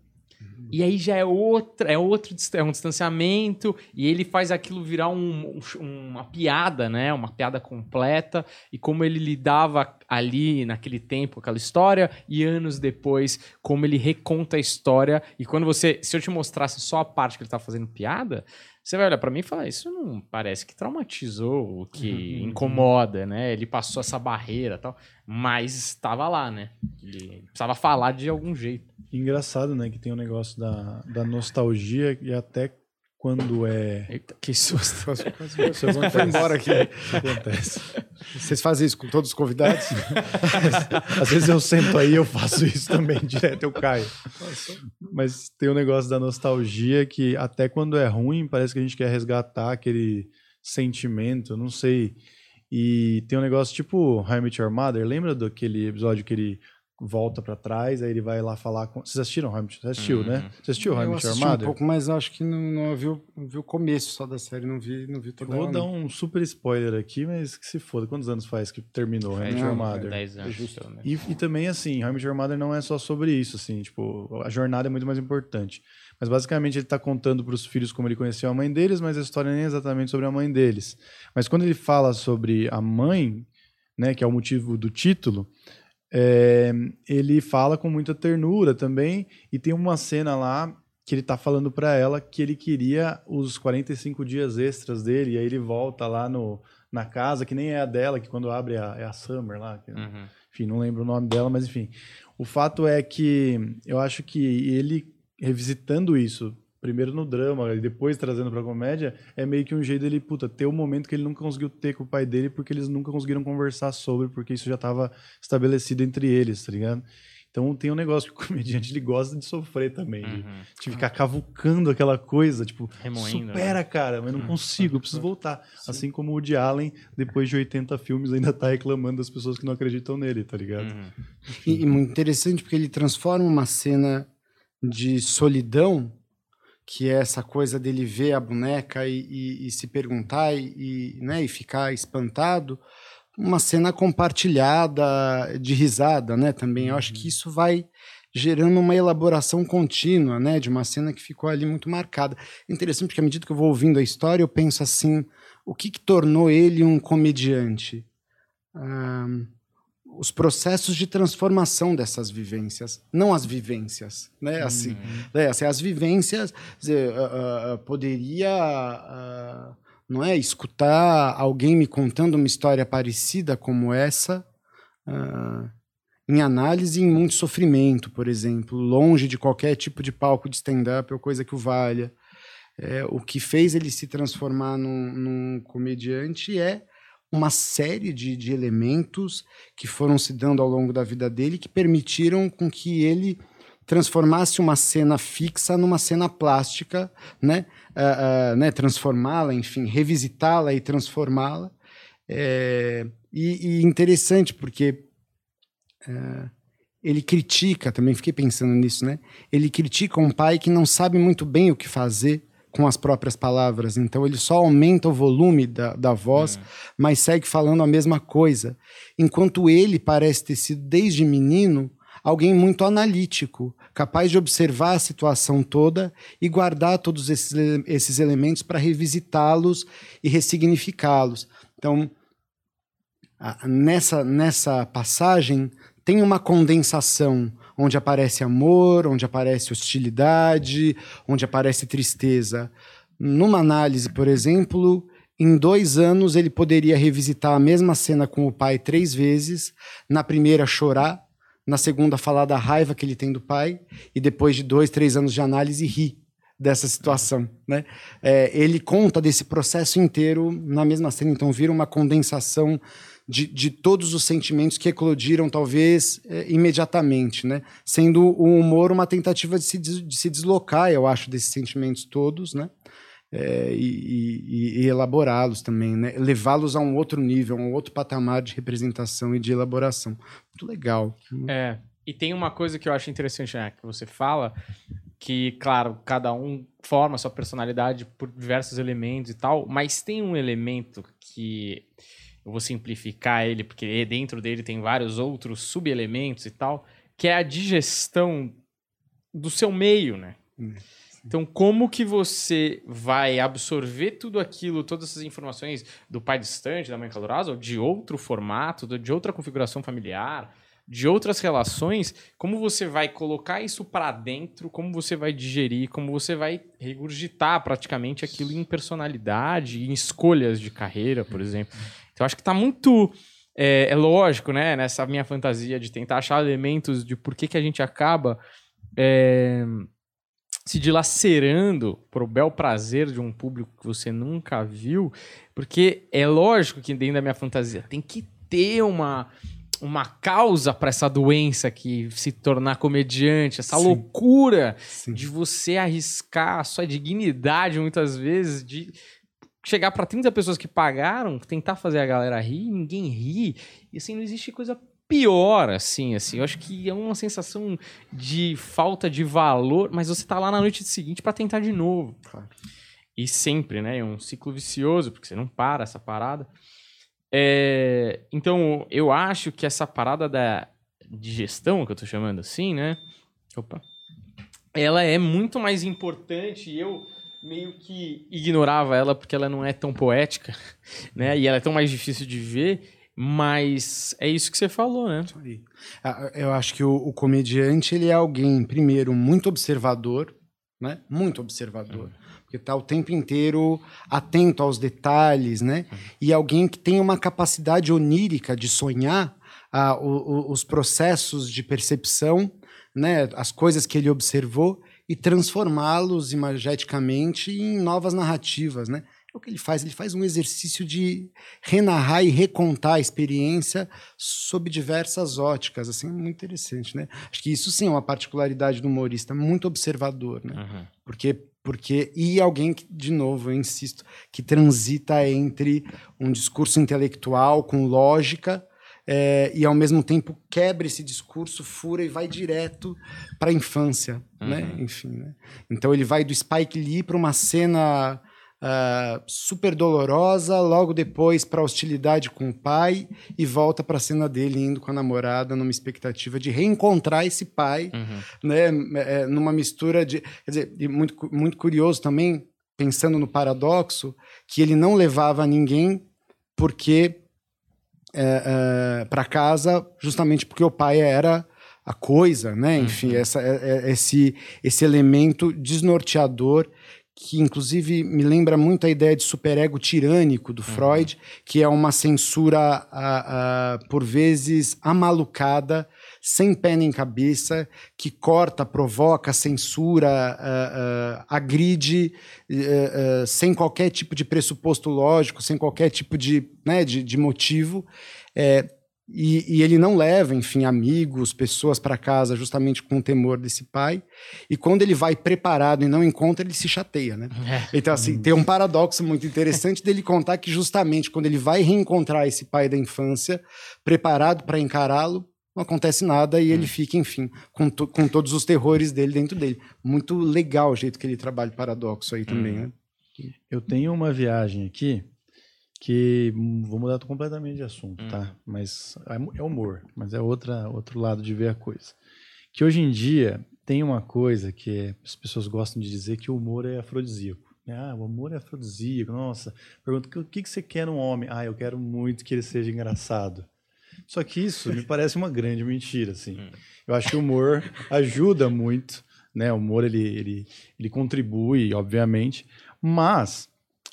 E aí já é outra, é outro é um distanciamento, e ele faz aquilo virar um- um- uma piada, né? Uma piada completa, e como ele lidava ali naquele tempo, aquela história, e anos depois, como ele reconta a história. E quando você. Se eu te mostrasse só a parte que ele tá fazendo piada, você vai olhar pra mim e falar: Isso não parece que traumatizou, o que incomoda, né? Ele passou essa barreira tal, mas estava lá, né? Ele precisava falar de algum jeito. Engraçado, né? Que tem o negócio da, da nostalgia e até quando é. Eita, que susto. Quase- quase- [laughs] Isso acontece. Foi embora aqui. Isso acontece. Vocês fazem isso com todos os convidados? [laughs] Às vezes eu sento aí e eu faço isso também, [laughs] direto eu caio. Mas tem o negócio da nostalgia que até quando é ruim, parece que a gente quer resgatar aquele sentimento, não sei. E tem um negócio tipo How I Met Your Mother, lembra daquele episódio que ele volta pra trás, aí ele vai lá falar com... Vocês assistiram Met Você assistiu, né? Você assistiu How I eu Met Your assisti um pouco, mas acho que não, não vi, o, vi o começo só da série, não vi, não vi Eu toda vou ela, dar um super spoiler aqui, mas que se foda. Quantos anos faz que terminou é Mother? 10 anos. então, né? E, e também, assim, Your Mother não é só sobre isso, assim, tipo, a jornada é muito mais importante. Mas basicamente ele tá contando para os filhos como ele conheceu a mãe deles, mas a história nem é exatamente sobre a mãe deles. Mas quando ele fala sobre a mãe, né, que é o motivo do título, é, ele fala com muita ternura também, e tem uma cena lá que ele tá falando para ela que ele queria os 45 dias extras dele, e aí ele volta lá no, na casa, que nem é a dela, que quando abre a, é a Summer lá, que- Uhum. enfim, não lembro o nome dela, mas enfim. O fato é que eu acho que ele revisitando isso, primeiro no drama e depois trazendo pra comédia, é meio que um jeito dele, puta, ter um momento que ele nunca conseguiu ter com o pai dele porque eles nunca conseguiram conversar sobre, porque isso já tava estabelecido entre eles, tá ligado? Então tem um negócio que o [laughs] comediante ele gosta de sofrer também, de, Uhum. de ficar cavucando aquela coisa, tipo, Remoendo, supera, cara, mas não consigo, eu preciso voltar. [laughs] Assim como o Woody Allen, depois de 80 filmes, ainda tá reclamando das pessoas que não acreditam nele, tá ligado? Uhum. E, e muito interessante porque ele transforma uma cena de solidão, que é essa coisa dele ver a boneca e, e- e se perguntar e, e, né, e ficar espantado, uma cena compartilhada de risada, né? Também eu acho que isso vai gerando uma elaboração contínua, né, de uma cena que ficou ali muito marcada. Interessante porque à medida que eu vou ouvindo a história, eu penso assim, o que, que tornou ele um comediante? Os processos de transformação dessas vivências, não as vivências, né? Assim, é, assim, as vivências, dizer, ah, ah, poderia, ah, não é, escutar alguém me contando uma história parecida como essa, em análise em muito sofrimento, por exemplo, longe de qualquer tipo de palco de stand-up ou coisa que o valha. É, o que fez ele se transformar num, num comediante é uma série de, de elementos que foram se dando ao longo da vida dele que permitiram com que ele transformasse uma cena fixa numa cena plástica, né? Ah, ah, né? Transformá-la, enfim, revisitá-la e transformá-la. É, e, e interessante porque é, ele critica, também fiquei pensando nisso, né? Ele critica um pai que não sabe muito bem o que fazer com as próprias palavras, então ele só aumenta o volume da, da voz, mas segue falando a mesma coisa. Enquanto ele parece ter sido, desde menino, alguém muito analítico, capaz de observar a situação toda e guardar todos esses, esses elementos para revisitá-los e ressignificá-los. Então, nessa, nessa passagem tem uma condensação onde aparece amor, onde aparece hostilidade, onde aparece tristeza. Numa análise, por exemplo, em dois anos ele poderia revisitar a mesma cena com o pai três vezes. Na primeira, chorar. Na segunda, falar da raiva que ele tem do pai. E depois de dois, três anos de análise, rir dessa situação. Né? É, ele conta desse processo inteiro na mesma cena. Então, vira uma condensação de, de todos os sentimentos que eclodiram, talvez, é, imediatamente, né? Sendo o humor uma tentativa de se, de se deslocar, eu acho, desses sentimentos todos, né? É, e, e- e elaborá-los também, né? Levá-los a um outro nível, a um outro patamar de representação e de elaboração. Muito legal. É. E tem uma coisa que eu acho interessante, né, que você fala, que, claro, cada um forma sua personalidade por diversos elementos e tal, mas tem um elemento que eu vou simplificar ele, porque dentro dele tem vários outros subelementos e tal, que é a digestão do seu meio, né? Então, como que você vai absorver tudo aquilo, todas essas informações do pai distante, da mãe calorosa, ou de outro formato, de outra configuração familiar, de outras relações, como você vai colocar isso para dentro, como você vai digerir, como você vai regurgitar praticamente aquilo em personalidade, em escolhas de carreira, por exemplo. Então, acho que está muito é, é, lógico, né, nessa minha fantasia de tentar achar elementos de por que, que a gente acaba é, se dilacerando pro bel prazer de um público que você nunca viu, porque é lógico que dentro da minha fantasia tem que ter uma uma causa para essa doença que se tornar comediante, essa Sim. loucura Sim. de você arriscar a sua dignidade muitas vezes de chegar para 30 pessoas que pagaram, tentar fazer a galera rir, ninguém ri. E assim, não existe coisa pior assim, assim. Eu acho que é uma sensação de falta de valor, mas você tá lá na noite seguinte para tentar de novo. Claro. E sempre, né? É um ciclo vicioso, porque você não para essa parada. É, então, eu acho que essa parada da digestão, que eu tô chamando assim, né? Opa. Ela é muito mais importante e eu meio que ignorava ela porque ela não é tão poética, [laughs] né? E ela é tão mais difícil de ver, mas é isso que você falou, né? Ah, Eu acho que o, o comediante ele é alguém, primeiro, muito observador, né? Muito observador. Porque tá o tempo inteiro atento aos detalhes, né? E alguém que tem uma capacidade onírica de sonhar ah, o- o- os processos de percepção, né? As coisas que ele observou e transformá-los imageticamente em novas narrativas, né? É o que ele faz, ele faz um exercício de renarrar e recontar a experiência sob diversas óticas, assim, muito interessante, né? Acho que isso sim é uma particularidade do humorista, muito observador, né? Uhum. Porque, porque e alguém que, de novo, eu insisto, que transita entre um discurso intelectual com lógica eh, e ao mesmo tempo quebra esse discurso, fura e vai direto para a infância, né? Enfim, né? Então ele vai do Spike Lee para uma cena ah, super dolorosa, logo depois para hostilidade com o pai e volta para a cena dele indo com a namorada numa expectativa de reencontrar esse pai Uhum. né, é, numa mistura de. Quer dizer, muito, muito curioso também, pensando no paradoxo, que ele não levava ninguém porque para casa, justamente porque o pai era a coisa, né? Enfim, essa, é- é- esse, esse elemento desnorteador que inclusive me lembra muito a ideia de superego tirânico do Freud, que é uma censura ah, ah, por vezes amalucada, sem pé nem cabeça, que corta, provoca, censura, ah, ah, agride, eh, sem qualquer tipo de pressuposto lógico, sem qualquer tipo de, né, de, de motivo. É, e, e ele não leva, enfim, amigos, pessoas para casa justamente com o temor desse pai. E quando ele vai preparado e não encontra, ele se chateia, né? [laughs] Então, assim, tem um paradoxo muito interessante dele contar que justamente quando ele vai reencontrar esse pai da infância, preparado para encará-lo, não acontece nada e ele fica, enfim, com, to- com todos os terrores dele dentro dele. Muito legal o jeito que ele trabalha o paradoxo aí também, né? Eu tenho uma viagem aqui que hum, vou mudar completamente de assunto, tá? Mas é é humor, mas é outra outro lado de ver a coisa. Que hoje em dia tem uma coisa que é- as pessoas gostam de dizer que o humor é afrodisíaco. Ah, o humor é afrodisíaco. Nossa, pergunta o que que você quer num homem? Ah, eu quero muito que ele seja engraçado. Só que isso me parece uma grande mentira, assim. Eu acho que o humor ajuda muito, né? O humor ele, ele, ele contribui, obviamente, mas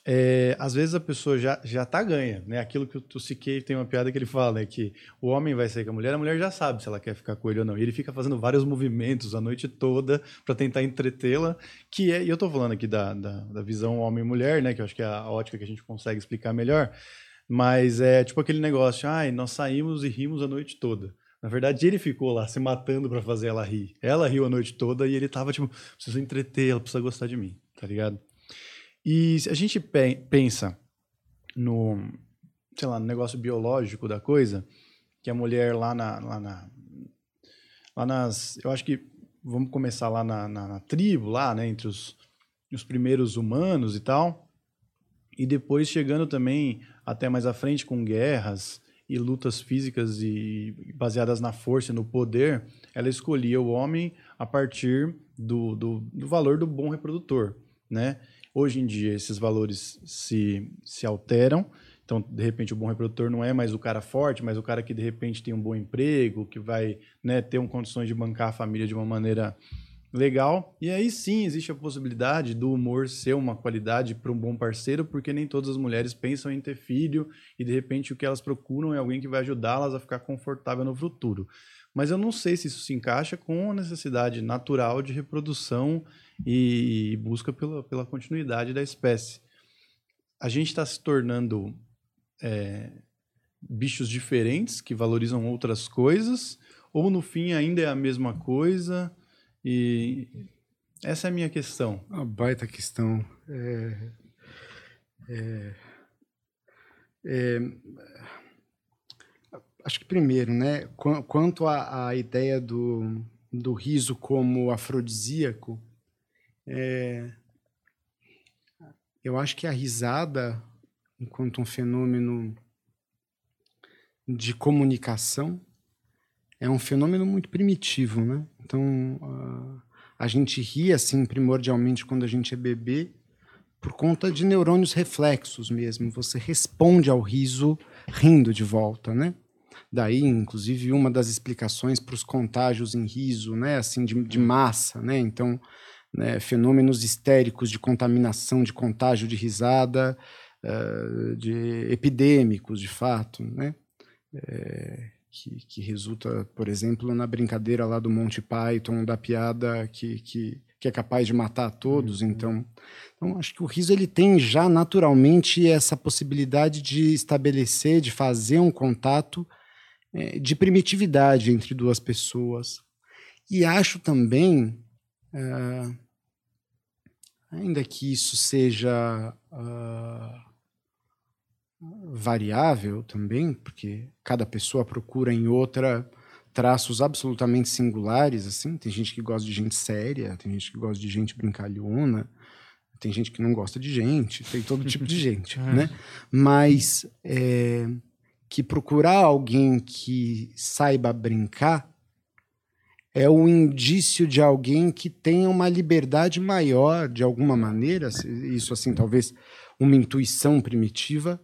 é, às vezes a pessoa já, já tá ganha, né? Aquilo que o, o Siquei tem uma piada que ele fala, né? Que o homem vai sair com a mulher, a mulher já sabe se ela quer ficar com ele ou não. E ele fica fazendo vários movimentos a noite toda para tentar entretê-la, que é, e eu tô falando aqui da, da, da visão homem e mulher, né? Que eu acho que é a ótica que a gente consegue explicar melhor. Mas é tipo aquele negócio, ai, nós saímos e rimos a noite toda. Na verdade, ele ficou lá se matando para fazer ela rir. Ela riu a noite toda e ele tava tipo, preciso entreter, ela precisa gostar de mim, tá ligado? E se a gente pe- pensa no, sei lá, no negócio biológico da coisa, que a mulher lá na, lá na lá nas, eu acho que vamos começar lá na, na, na tribo, lá, né, entre os, os primeiros humanos e tal, e depois chegando também até mais à frente com guerras e lutas físicas e baseadas na força e no poder, ela escolhia o homem a partir do, do, do valor do bom reprodutor, né? Hoje em dia, esses valores se, se alteram. Então, de repente, o bom reprodutor não é mais o cara forte, mas o cara que, de repente, tem um bom emprego, que vai né, ter um condições de bancar a família de uma maneira legal. E aí sim existe a possibilidade do humor ser uma qualidade para um bom parceiro, porque nem todas as mulheres pensam em ter filho e, de repente, o que elas procuram é alguém que vai ajudá-las a ficar confortável no futuro. Mas eu não sei se isso se encaixa com a necessidade natural de reprodução e busca pela, pela continuidade da espécie. A gente está se tornando é, bichos diferentes que valorizam outras coisas, ou no fim ainda é a mesma coisa? E essa é a minha questão. Uma baita questão. É, é, é, acho que primeiro, né, quanto à, à ideia do, do riso como afrodisíaco, é, eu acho que a risada, enquanto um fenômeno de comunicação, é um fenômeno muito primitivo, né? Então, uh, a gente ri, assim, primordialmente quando a gente é bebê, por conta de neurônios reflexos mesmo. Você responde ao riso rindo de volta, né? Daí, inclusive, uma das explicações para os contágios em riso, né, assim, de, de massa, né? Então, né, fenômenos histéricos de contaminação, de contágio de risada, uh, de epidêmicos, de fato, né? É, que, que, resulta, por exemplo, na brincadeira lá do Monty Python, da piada que, que, que é capaz de matar todos. Uhum. Então, então, acho que o riso ele tem já naturalmente essa possibilidade de estabelecer, de fazer um contato é, de primitividade entre duas pessoas. E acho também, uh, ainda que isso seja uh, variável também, porque cada pessoa procura em outra traços absolutamente singulares, assim. Tem gente que gosta de gente séria, tem gente que gosta de gente brincalhona, tem gente que não gosta de gente, tem todo tipo de [laughs] gente, né? Mas é, que procurar alguém que saiba brincar é o indício de alguém que tenha uma liberdade maior, de alguma maneira, isso assim, talvez uma intuição primitiva,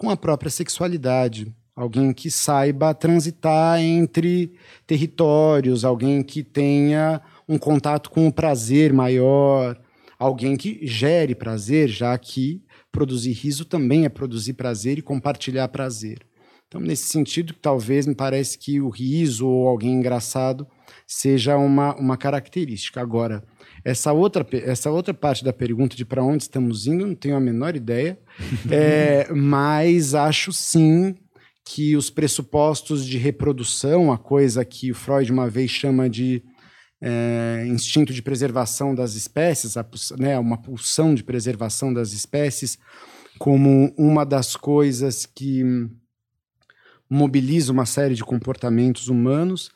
com a própria sexualidade. Alguém que saiba transitar entre territórios, alguém que tenha um contato com o prazer maior, alguém que gere prazer, já que produzir riso também é produzir prazer e compartilhar prazer. Então, nesse sentido, talvez me parece que o riso ou alguém engraçado seja uma, uma característica. Agora, essa outra, essa outra parte da pergunta de para onde estamos indo, não tenho a menor ideia, [laughs] é, mas acho sim que os pressupostos de reprodução, a coisa que o Freud uma vez chama de é, instinto de preservação das espécies, a, né, uma pulsão de preservação das espécies, como uma das coisas que mobiliza uma série de comportamentos humanos,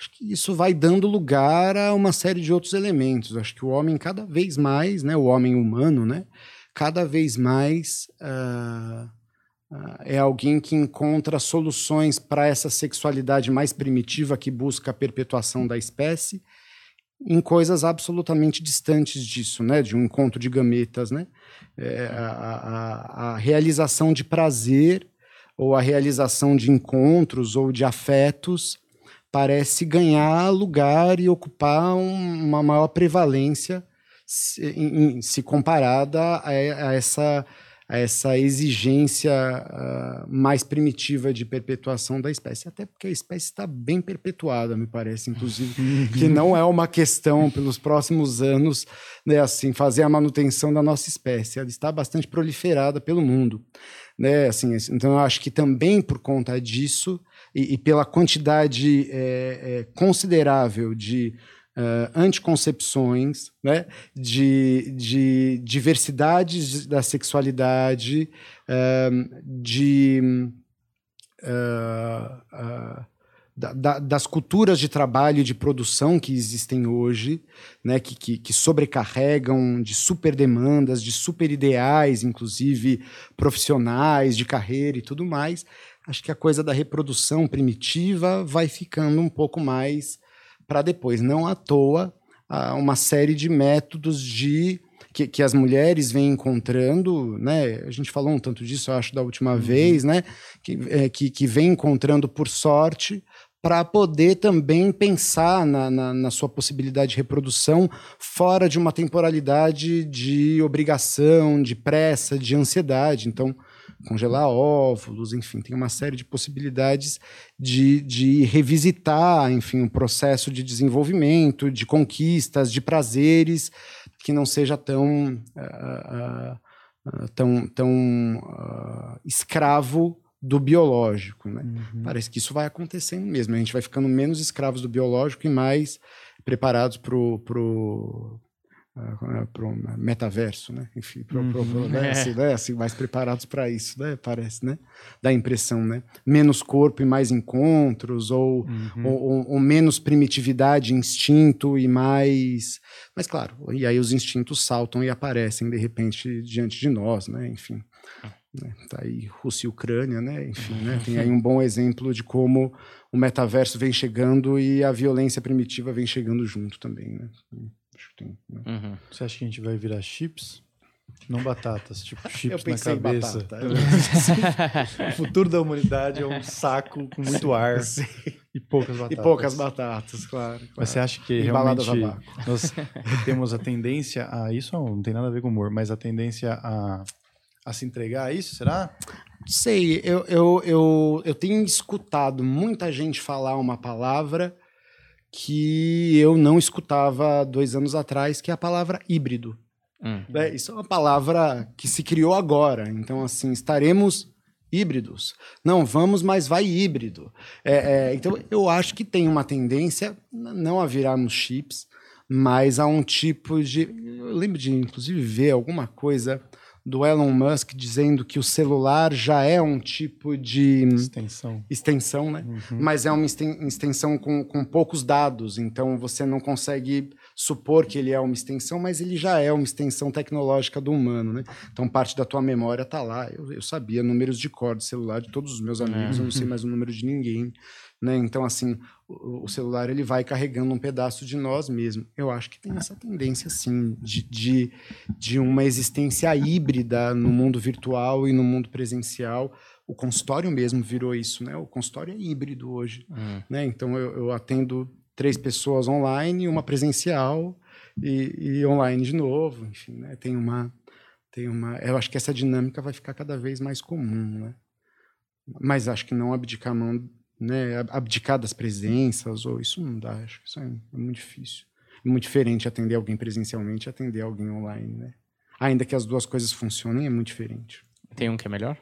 acho que isso vai dando lugar a uma série de outros elementos. Acho que o homem cada vez mais, né, o homem humano, né, cada vez mais uh, uh, é alguém que encontra soluções para essa sexualidade mais primitiva que busca a perpetuação da espécie em coisas absolutamente distantes disso, né, de um encontro de gametas, né, é, a, a, a realização de prazer ou a realização de encontros ou de afetos parece ganhar lugar e ocupar um, uma maior prevalência se, em, se comparada a, a, essa, a essa exigência uh, mais primitiva de perpetuação da espécie. Até porque a espécie está bem perpetuada, me parece, inclusive, que não é uma questão pelos próximos anos, né, assim, fazer a manutenção da nossa espécie. Ela está bastante proliferada pelo mundo né? Assim, então eu acho que também por conta disso e, e pela quantidade é, é, considerável de uh, anticoncepções, né? De, de diversidades da sexualidade, uh, de uh, da, das culturas de trabalho e de produção que existem hoje, né, que, que, que, sobrecarregam de super demandas, de super ideais, inclusive profissionais, de carreira e tudo mais, acho que a coisa da reprodução primitiva vai ficando um pouco mais para depois. Não à toa, uma série de métodos de que, que, as mulheres vêm encontrando, né? A gente falou um tanto disso, eu acho, da última uhum. vez, né? Que, é, que, que vem encontrando por sorte para poder também pensar na, na, na, sua possibilidade de reprodução fora de uma temporalidade de obrigação, de pressa, de ansiedade. Então, congelar óvulos, enfim, tem uma série de possibilidades de, de revisitar, enfim, o um processo de desenvolvimento, de conquistas, de prazeres, que não seja tão, uh, uh, tão, tão escravo do biológico. Né? Uhum. Parece que isso vai acontecendo mesmo. A gente vai ficando menos escravos do biológico e mais preparados para o pro, uh, pro metaverso, né? Enfim, pro, uhum. pro, pro né? É. Assim, né? assim, mais preparados para isso, né? Parece, né? Dá a impressão, né? Menos corpo e mais encontros, ou, uhum. ou, ou, ou, menos primitividade, instinto e mais... Mas, claro, e aí os instintos saltam e aparecem, de repente, diante de nós, né? Enfim... Né? Tá aí Rússia e Ucrânia, né? Enfim, né? tem aí um bom exemplo de como o metaverso vem chegando e a violência primitiva vem chegando junto também, né? Acho que tem, né? Uhum. Você acha que a gente vai virar chips? Não batatas, tipo [laughs] chips na cabeça. Batata. [laughs] o futuro da humanidade é um saco com muito ar Sim. e poucas batatas. E poucas batatas, claro. claro. Mas você acha que realmente [laughs] nós temos a tendência a isso não tem nada a ver com humor, mas a tendência a a se entregar a isso, será? Sei, eu, eu, eu, eu tenho escutado muita gente falar uma palavra que eu não escutava dois anos atrás, que é a palavra híbrido. Hum. É, isso é uma palavra que se criou agora. Então, assim, estaremos híbridos. Não, vamos, mas vai híbrido. É, é, então, eu acho que tem uma tendência, não a virarmos chips, mas a um tipo de. Eu lembro de, inclusive, ver alguma coisa do Elon Musk dizendo que o celular já é um tipo de extensão, extensão né? Uhum. Mas é uma extensão com, com poucos dados, então você não consegue supor que ele é uma extensão, mas ele já é uma extensão tecnológica do humano, né? Então parte da tua memória está lá. Eu, eu, sabia números de cor de celular de todos os meus amigos, é. eu não sei mais o número de ninguém. Né? Então, assim, o, o, celular ele vai carregando um pedaço de nós mesmo. Eu acho que tem essa tendência, sim, de, de, de uma existência híbrida no mundo virtual e no mundo presencial. O consultório mesmo virou isso, né? O consultório é híbrido hoje, hum. né? Então, eu, eu, atendo três pessoas online, uma presencial e, e online de novo. Enfim, né? Tem uma, tem uma. Eu acho que essa dinâmica vai ficar cada vez mais comum, né? Mas acho que não abdicar a mão né, abdicar das presenças, ou isso não dá, acho que isso é, é muito difícil. É muito diferente atender alguém presencialmente e atender alguém online, né? Ainda que as duas coisas funcionem, é muito diferente. Tem um que é melhor?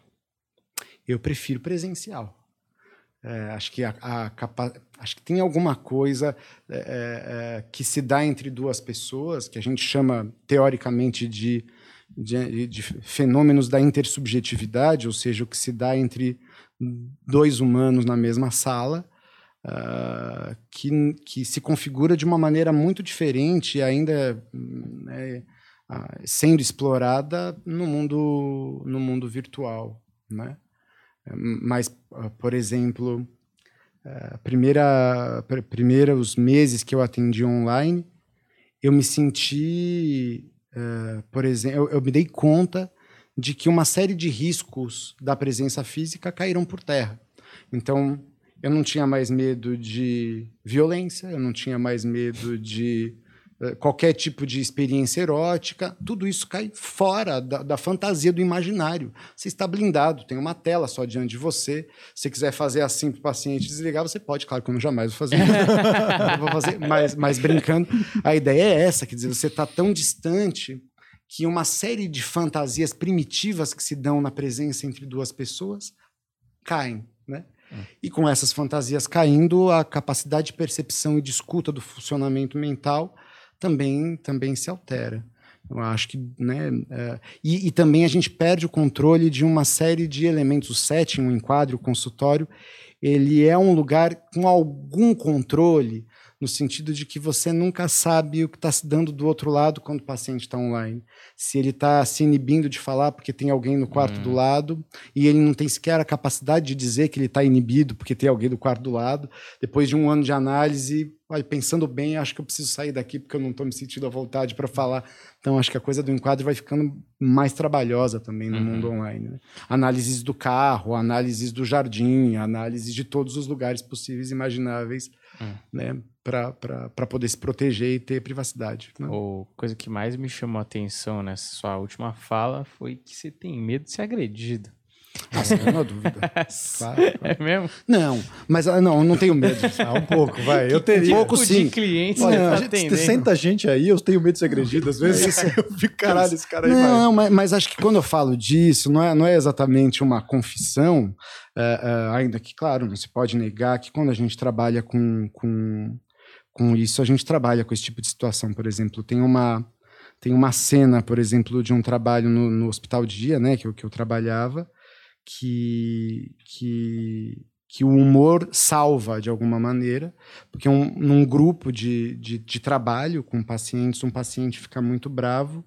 Eu prefiro presencial. É, acho que a, a capa... acho que tem alguma coisa é, é, é, que se dá entre duas pessoas que a gente chama teoricamente de, de, de fenômenos da intersubjetividade, ou seja, o que se dá entre dois humanos na mesma sala, uh, que, que se configura de uma maneira muito diferente, ainda né, uh, sendo explorada no mundo, no mundo virtual. Né? Mas, uh, por exemplo, primeira, primeira os meses que eu atendi online, eu me senti, por exemplo, eu, eu me dei conta de que uma série de riscos da presença física caíram por terra. Então, eu não tinha mais medo de violência, eu não tinha mais medo de uh, qualquer tipo de experiência erótica, tudo isso cai fora da, da, fantasia do imaginário. Você está blindado, tem uma tela só diante de você. Se você quiser fazer assim para o paciente desligar, você pode, claro que eu jamais vou fazer [laughs] isso. vou fazer, mas, mas brincando, a ideia é essa, quer dizer, você está tão distante que uma série de fantasias primitivas que se dão na presença entre duas pessoas caem, né? Hum. E com essas fantasias caindo, a capacidade de percepção e de escuta do funcionamento mental também, também se altera. Eu acho que, né, é, e, e, também a gente perde o controle de uma série de elementos. O setting, o enquadro, o consultório, ele é um lugar com algum controle no sentido de que você nunca sabe o que está se dando do outro lado quando o paciente está online. Se ele está se inibindo de falar porque tem alguém no quarto do lado e ele não tem sequer a capacidade de dizer que ele está inibido porque tem alguém do quarto do lado. Depois de um ano de análise, olha, pensando bem, acho que eu preciso sair daqui porque eu não estou me sentindo à vontade para falar. Então, acho que a coisa do enquadro vai ficando mais trabalhosa também no Uhum. mundo online. né? Análises do carro, análises do jardim, análises de todos os lugares possíveis e imagináveis, Hum. né? Para poder se proteger e ter privacidade. né? A coisa que mais me chamou a atenção nessa sua última fala foi que você tem medo de ser agredido. Ah, sem nenhuma dúvida. [laughs] Claro, É mesmo? Não, mas ah, não, eu não tenho medo. Ah, um pouco, vai. Eu teria. [laughs] Um pouco Tipo sim. de clientes Olha, você a tá gente, atendendo. senta gente aí, eu tenho medo de ser agredido. Às vezes [laughs] eu fico, caralho, esse cara aí vai. Não, mas, mas acho que quando eu falo disso, não é, não é exatamente uma confissão, é, é, ainda que, claro, não se pode negar que quando a gente trabalha com, com, com isso, a gente trabalha com esse tipo de situação. Por exemplo, tem uma, tem uma cena, por exemplo, de um trabalho no, no hospital de dia, né, que eu, que eu trabalhava, que, que, que o humor salva de alguma maneira, porque um, num grupo de, de, de trabalho com pacientes, um paciente fica muito bravo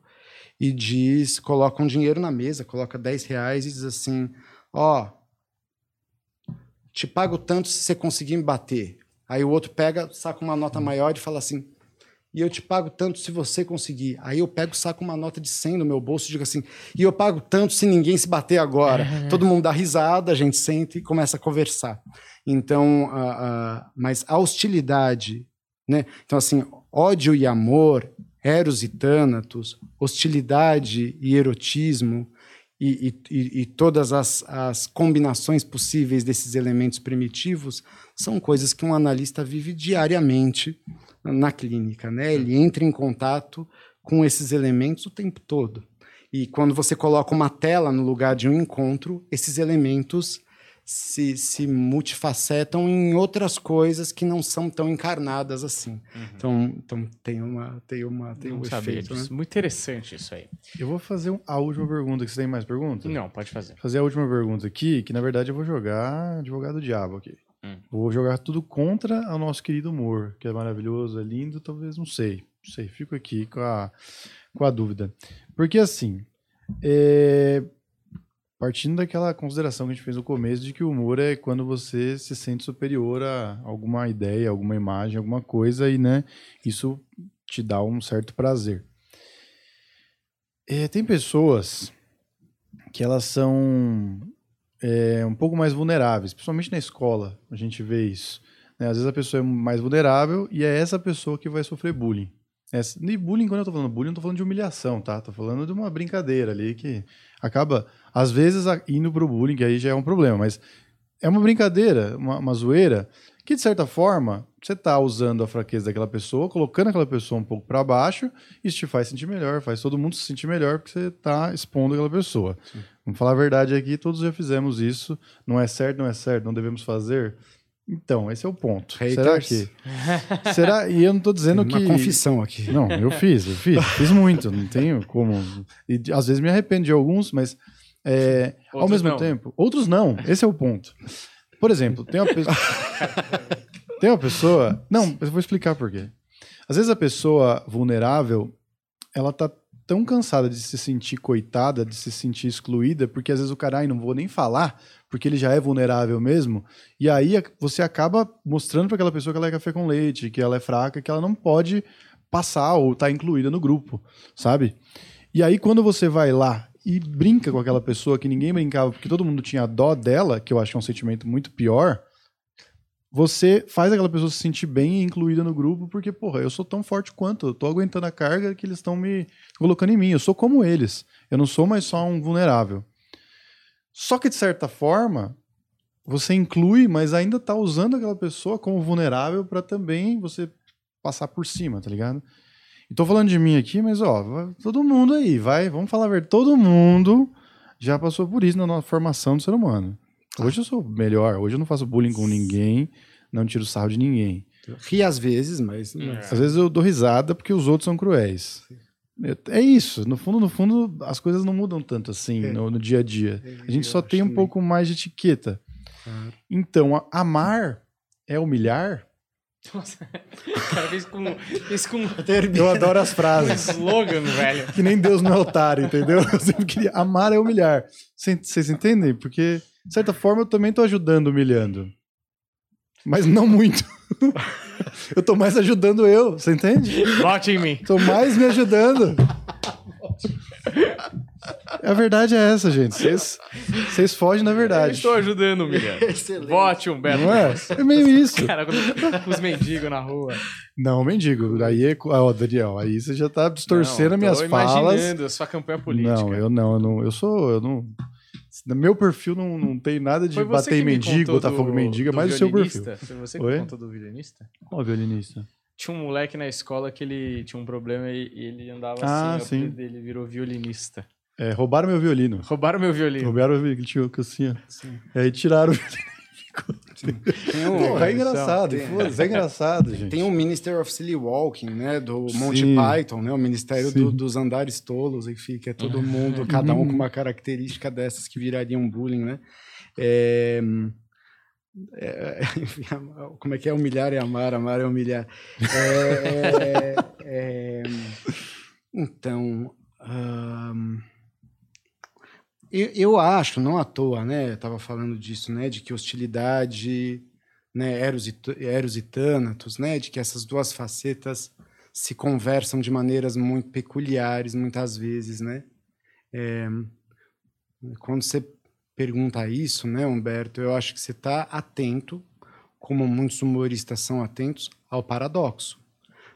e diz, coloca um dinheiro na mesa, coloca 10 reais e diz assim, ó, te pago tanto se você conseguir me bater. Aí o outro pega, saca uma nota maior e fala assim, e eu te pago tanto se você conseguir. Aí eu pego, saco uma nota de 100 no meu bolso e digo assim, e eu pago tanto se ninguém se bater agora. Todo mundo dá risada, a gente senta e começa a conversar. Então, a- a- mas a hostilidade, né? Então, assim, ódio e amor, eros e tânatos, hostilidade e erotismo, e, e- e- e todas as, as combinações possíveis desses elementos primitivos são coisas que um analista vive diariamente na clínica, né? Ele entra em contato com esses elementos o tempo todo. E quando você coloca uma tela no lugar de um encontro, esses elementos se, se multifacetam em outras coisas que não são tão encarnadas assim. Então, então tem uma tem uma tem Não um efeito, né? Muito interessante isso aí. Eu vou fazer um- a última pergunta. Que você tem mais perguntas? Não, pode fazer. Fazer a última pergunta aqui, que na verdade eu vou jogar advogado do diabo aqui. Hum. Vou jogar tudo contra o nosso querido humor, que é maravilhoso, é lindo, talvez, não sei. Não sei, fico aqui com a, com a dúvida. Porque assim, é, partindo daquela consideração que a gente fez no começo de que o humor é quando você se sente superior a alguma ideia, alguma imagem, alguma coisa, e né, isso te dá um certo prazer. É, tem pessoas que elas são é, um pouco mais vulneráveis, principalmente na escola, a gente vê isso. né? Às vezes a pessoa é mais vulnerável e é essa pessoa que vai sofrer bullying. Essa, e bullying, quando eu tô falando bullying, eu tô falando de humilhação, tá? Tô falando de uma brincadeira ali que acaba, às vezes, indo pro bullying, que aí já é um problema, mas é uma brincadeira, uma, uma zoeira, que de certa forma, você tá usando a fraqueza daquela pessoa, colocando aquela pessoa um pouco para baixo, isso te faz sentir melhor, faz todo mundo se sentir melhor porque você tá expondo aquela pessoa. Vamos falar a verdade aqui, todos já fizemos isso, não é certo, não é certo, não devemos fazer. Então, esse é o ponto. Será Haters. que. Será? E eu não tô dizendo uma que. confissão aqui. Não, eu fiz, eu fiz, fiz muito, não tenho como. E às vezes me arrependo de alguns, mas é, ao mesmo não. tempo, outros não. Esse é o ponto. Por exemplo, tem uma pessoa. [laughs] tem uma pessoa. Não, eu vou explicar por quê. Às vezes a pessoa vulnerável, ela tá tão cansada de se sentir coitada, de se sentir excluída, porque às vezes o cara, ai, não vou nem falar, porque ele já é vulnerável mesmo, e aí você acaba mostrando para aquela pessoa que ela é café com leite, que ela é fraca, que ela não pode passar ou tá incluída no grupo, sabe? E aí quando você vai lá e brinca com aquela pessoa que ninguém brincava, porque todo mundo tinha dó dela, que eu acho que é um sentimento muito pior, você faz aquela pessoa se sentir bem e incluída no grupo, porque, porra, eu sou tão forte quanto, eu tô aguentando a carga que eles estão me colocando em mim, eu sou como eles, eu não sou mais só um vulnerável. Só que, de certa forma, você inclui, mas ainda tá usando aquela pessoa como vulnerável para também você passar por cima, tá ligado? E tô falando de mim aqui, mas ó, todo mundo aí, vai, vamos falar verdade, todo mundo já passou por isso na nossa formação do ser humano. Hoje eu sou melhor, hoje eu não faço bullying com ninguém, não tiro sarro de ninguém. Ri às vezes, mas. Às vezes eu dou risada porque os outros são cruéis. É isso, no fundo, no fundo, as coisas não mudam tanto assim É. no, no dia a dia. A gente só tem um pouco mais de etiqueta. Claro. Então, amar é humilhar? Nossa, o cara fez com, fez com Eu adoro as frases. slogan, velho. Que nem Deus no altar, entendeu? Eu sempre queria. Amar é humilhar. Cê- Vocês entendem? Porque, de certa forma, eu também tô ajudando humilhando. Mas não muito. [laughs] Eu tô mais ajudando eu, você entende? Vote em mim. Tô mais me ajudando. [laughs] [laughs] A verdade é essa, gente. Vocês vocês fogem da Eu verdade. estou ajudando, Miriam. [laughs] Excelente. Vote, Humberto. Não é? É meio isso. Cara, os mendigos na rua. Não, mendigo. Aí é. Ó, Daniel, aí você já tá distorcendo Não, as minhas tô falas. imaginando a sua campanha política. Não, eu não, eu não. Eu sou. Eu não. No meu perfil não, não tem nada de bater em mendigo, botar fogo em mendigo, é mais o seu perfil. violinista? Foi você que Oi? contou do violinista? Ó, violinista. Tinha um moleque na escola que ele tinha um problema e e ele andava Ah, assim, sim. dele virou violinista. É, roubaram meu violino. Roubaram meu violino. Roubaram o violino que tinha assim, ó. E aí tiraram o violino. Tem um, Porra, é engraçado. tem- é engraçado, gente. Tem o Minister of Silly Walking, né? Do Sim. Monty Python, né? O Ministério Sim. do- dos Andares Tolos, enfim, que é todo mundo, cada um com uma característica dessas que virariam bullying, né? É, é, [laughs] enfim, como é que é humilhar é amar, amar é humilhar. É, é, [laughs] então, ahn, eu, eu acho, não à toa, né? Eu tava falando disso, né? De que hostilidade, né? Eros e, Eros e Thanatos, né? De que essas duas facetas se conversam de maneiras muito peculiares, muitas vezes, né? É, quando você pergunta isso, né, Humberto, eu acho que você está atento, como muitos humoristas são atentos, ao paradoxo,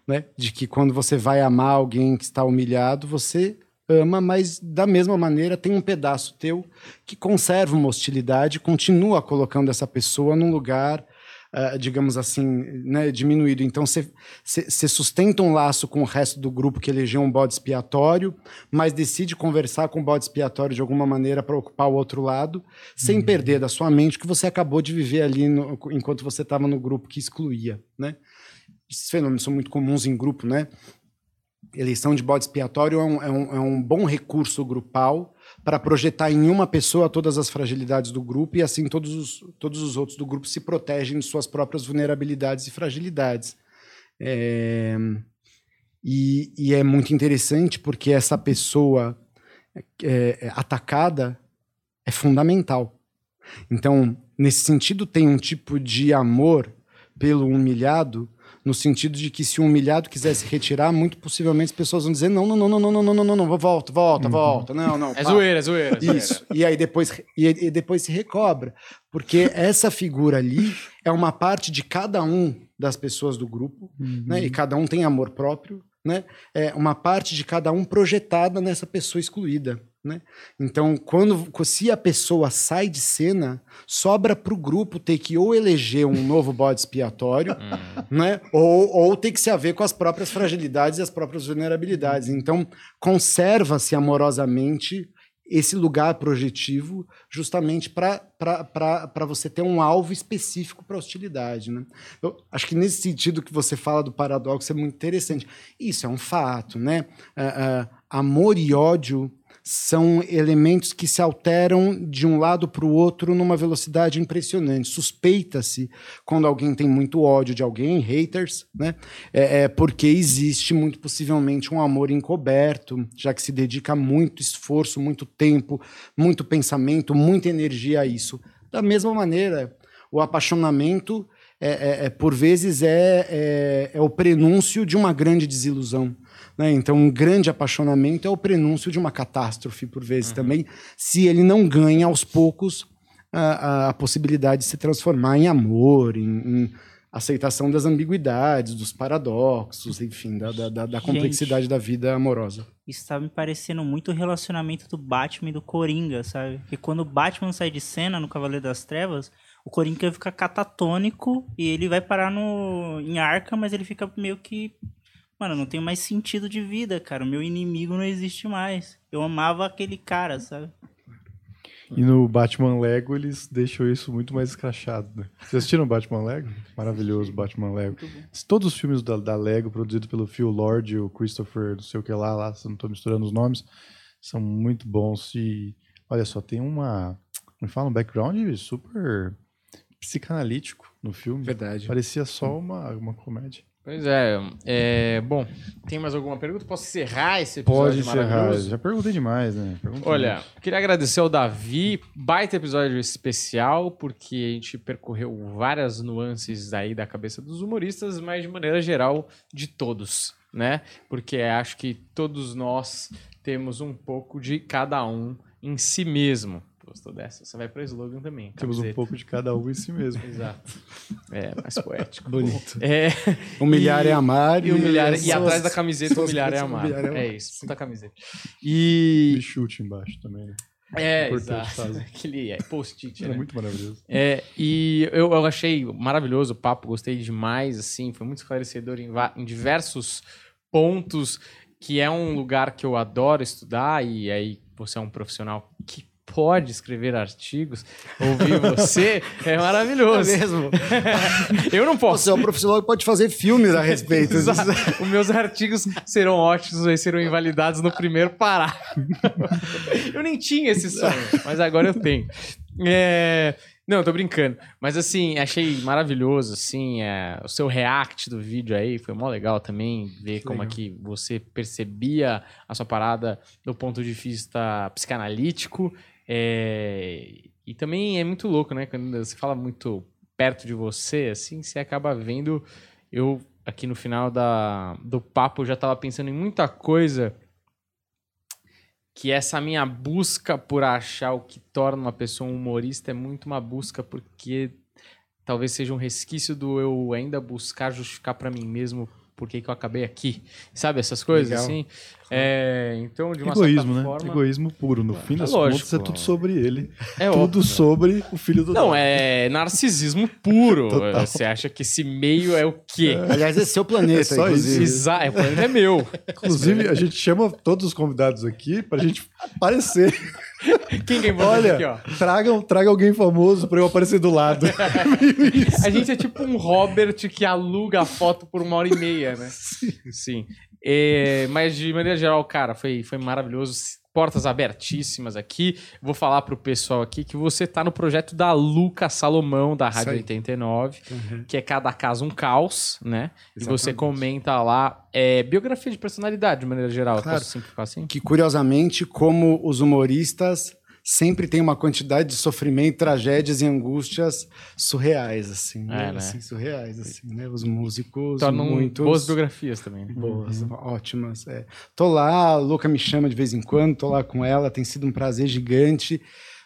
né? De que quando você vai amar alguém que está humilhado, você ama, mas da mesma maneira tem um pedaço teu que conserva uma hostilidade, continua colocando essa pessoa num lugar, ah, digamos assim, né, diminuído. Então você sustenta um laço com o resto do grupo que elegeu um bode expiatório, mas decide conversar com o bode expiatório de alguma maneira para ocupar o outro lado, sem perder da sua mente o que você acabou de viver ali no- enquanto você estava no grupo que excluía, né? Esses fenômenos são muito comuns em grupo, né? Eleição de bode expiatório é um, é um, é um bom recurso grupal para projetar em uma pessoa todas as fragilidades do grupo e assim todos os, todos os outros do grupo se protegem de suas próprias vulnerabilidades e fragilidades. É, e, e é muito interessante porque essa pessoa é, é, atacada é fundamental. Então, nesse sentido, tem um tipo de amor pelo humilhado, no sentido de que se o humilhado quiser se retirar, muito possivelmente as pessoas vão dizer: não, não, não, não, não, não, não, não, não, não, volta, volta, volta, não, não. É pá. zoeira, é zoeira. é zoeira. Isso. E aí depois, e, e depois se recobra. Porque essa figura ali é uma parte de cada um das pessoas do grupo, né? E cada um tem amor próprio, né? É uma parte de cada um projetada nessa pessoa excluída, né? Então, quando se a pessoa sai de cena, sobra para o grupo ter que ou eleger um novo bode expiatório, [laughs] né? Ou, ou ter que se haver com as próprias fragilidades e as próprias vulnerabilidades. Então, conserva-se amorosamente esse lugar projetivo justamente para você ter um alvo específico para hostilidade. Né? Eu acho que nesse sentido que você fala do paradoxo é muito interessante. Isso é um fato. Né? Ah, ah, amor e ódio são elementos que se alteram de um lado para o outro numa velocidade impressionante. Suspeita-se quando alguém tem muito ódio de alguém, haters, né? É, é porque existe muito possivelmente um amor encoberto, já que se dedica muito esforço, muito tempo, muito pensamento, muita energia a isso. Da mesma maneira, o apaixonamento, é, é- é, por vezes, é, é, é o prenúncio de uma grande desilusão. Né? Então, um grande apaixonamento é o prenúncio de uma catástrofe, por vezes também, se ele não ganha aos poucos a, a possibilidade de se transformar em amor, em, em aceitação das ambiguidades, dos paradoxos, enfim, da, da, da- da Gente. complexidade da vida amorosa. Isso tá me parecendo muito o relacionamento do Batman e do Coringa, sabe? Porque quando o Batman sai de cena no Cavaleiro das Trevas, o Coringa fica catatônico e ele vai parar no em Arca, mas ele fica meio que Mano, não tem mais sentido de vida, cara. O meu inimigo não existe mais. Eu amava aquele cara, sabe? E no Batman Lego eles deixam isso muito mais escrachado, né? Vocês assistiram o Batman Lego? Maravilhoso Batman Lego. Todos os filmes da, da Lego, produzidos pelo Phil Lord e o Christopher, não sei o que lá, lá, se eu não tô misturando os nomes, são muito bons. E olha só, tem uma. Me fala um background super. psicanalítico no filme. Verdade. Parecia só uma, uma comédia. Pois é, é. Bom, tem mais alguma pergunta? Posso encerrar esse episódio Pode encerrar. Já perguntei demais, né? Perguntei. Olha, queria agradecer ao Davi, baita episódio especial, porque a gente percorreu várias nuances aí da cabeça dos humoristas, mas de maneira geral de todos, né? Porque acho que todos nós temos um pouco de cada um em si mesmo. Gostou dessa? Você vai para slogan também. Temos um pouco de cada um em si mesmo. [laughs] Exato. É, mais poético. Bonito. É, Humilhar E- é amar. e humilhar, e suas- atrás da camiseta humilhar é amar. humilhar é amar. É isso, puta camiseta. E E chute embaixo também, né? é, exato. [laughs] Aquele é, post-it, Era né? muito maravilhoso. É, e eu, eu achei maravilhoso o papo, gostei demais, assim, foi muito esclarecedor em, em diversos pontos, que é um lugar que eu adoro estudar, e aí você é um profissional que pode escrever artigos, ouvir você é maravilhoso. É mesmo. [laughs] Eu não posso. Você é um profissional que pode fazer filmes a respeito. Os meus artigos serão ótimos, eles serão invalidados no primeiro parágrafo. eu nem tinha esse sonho, mas agora eu tenho. É, Não, tô brincando. Mas assim, achei maravilhoso, assim, é, o seu react do vídeo aí, foi mó legal também, ver como é legal. que você percebia a sua parada do ponto de vista psicanalítico. É, E também é muito louco, né? Quando você fala muito perto de você, assim, você acaba vendo. Eu, aqui no final da, do papo, já tava pensando em muita coisa que essa minha busca por achar o que torna uma pessoa um humorista é muito uma busca porque talvez seja um resquício do eu ainda buscar justificar pra mim mesmo por que que eu acabei aqui. Sabe essas coisas Legal. assim? É, então, de uma Egoísmo, certa né? forma, Egoísmo puro. No fim É das lógico, contas, é tudo sobre ele. é tudo óbvio. sobre o filho do Não, dono. é narcisismo puro. [laughs] Total. Você acha que esse meio é o quê? Aliás, esse é seu planeta, É só inclusive. Exa é, o planeta é meu. Inclusive, a gente chama todos os convidados aqui pra gente aparecer. Quem que é importante Olha, aqui, ó? tragam, traga alguém famoso pra eu aparecer do lado. [laughs] [laughs] A gente é tipo um Robert que aluga a foto por uma hora e meia, né? Sim. É, mas de maneira geral, cara, foi, foi maravilhoso. Portas abertíssimas aqui. Vou falar pro pessoal aqui que você tá no projeto da Luca Salomão, da Rádio aí. 89, Uhum. que é cada caso um caos, né? E você Exatamente. comenta lá é, biografia de personalidade, de maneira geral. Claro. Posso simplificar assim? Que, curiosamente, como os humoristas sempre têm uma quantidade de sofrimento, tragédias e angústias surreais, assim. né? É, né? Assim, surreais, assim, né? Os músicos Tornam muitos... boas biografias também. né? Boas, ótimas. é. Tô lá, a Luca me chama de vez em quando, tô lá com ela, tem sido um prazer gigante,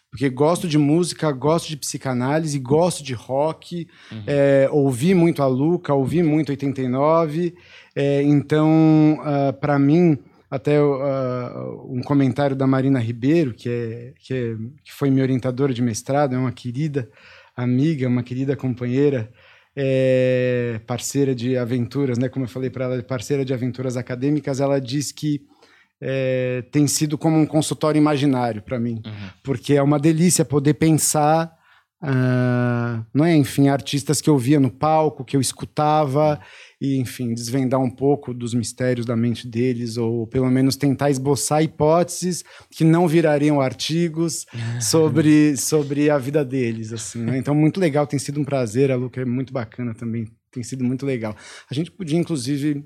porque gosto de música, gosto de psicanálise, gosto de rock, é, ouvi muito a Luca, ouvi muito 89, é, então, para mim, até ah, um comentário da Marina Ribeiro, que, é, que, é, que foi minha orientadora de mestrado, é uma querida amiga, uma querida companheira, é, parceira de aventuras, né? Como eu falei para ela, parceira de aventuras acadêmicas, ela diz que é, tem sido como um consultório imaginário para mim, porque é uma delícia poder pensar, ah, não é? Enfim, artistas que eu via no palco, que eu escutava e, enfim, desvendar um pouco dos mistérios da mente deles ou pelo menos tentar esboçar hipóteses que não virariam artigos [laughs] sobre, sobre a vida deles, assim, né? Então, muito legal, tem sido um prazer, a Luca é muito bacana também, tem sido muito legal. A gente podia, inclusive,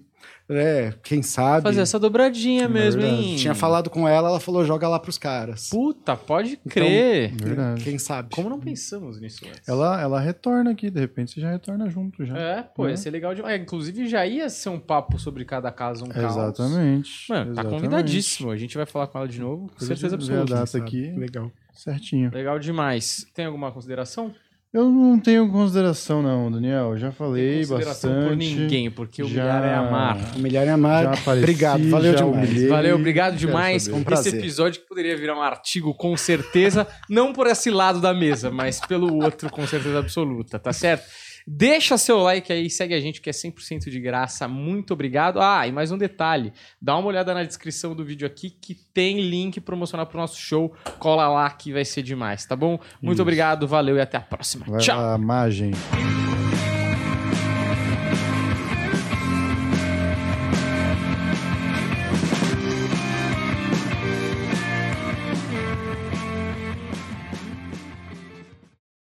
é, quem sabe... Fazer essa dobradinha mesmo, Verdade. hein? Tinha falado com ela, ela falou, joga lá pros caras. Puta, pode crer. Verdade. Quem sabe? Como não pensamos nisso antes? Ela, ela retorna aqui, de repente você já retorna junto já. É, pô, ia Né? ser legal demais. Inclusive, já ia ser um papo sobre cada caso, um caos. Exatamente. Mano, tá exatamente. convidadíssimo. A gente vai falar com ela de novo, com certeza a absoluta. data aqui Legal. certinho. Legal demais. Tem alguma consideração? Eu não tenho consideração não, Daniel. Já falei consideração bastante. por ninguém, porque o Já- humilhar é amar. Humilhar e amar. Já apareci, Obrigado, valeu já demais. humilhei. Valeu, obrigado demais. Um Esse episódio que poderia virar um artigo, com certeza, não por esse lado da mesa, mas pelo outro, com certeza absoluta, tá certo? Deixa seu like aí, segue a gente que é 100% de graça. Muito obrigado. Ah, e mais um detalhe, dá uma olhada na descrição do vídeo aqui que tem link promocional pro nosso show. Cola lá que vai ser demais, tá bom? Muito Isso. obrigado, valeu e até a próxima. Vai Tchau. lá.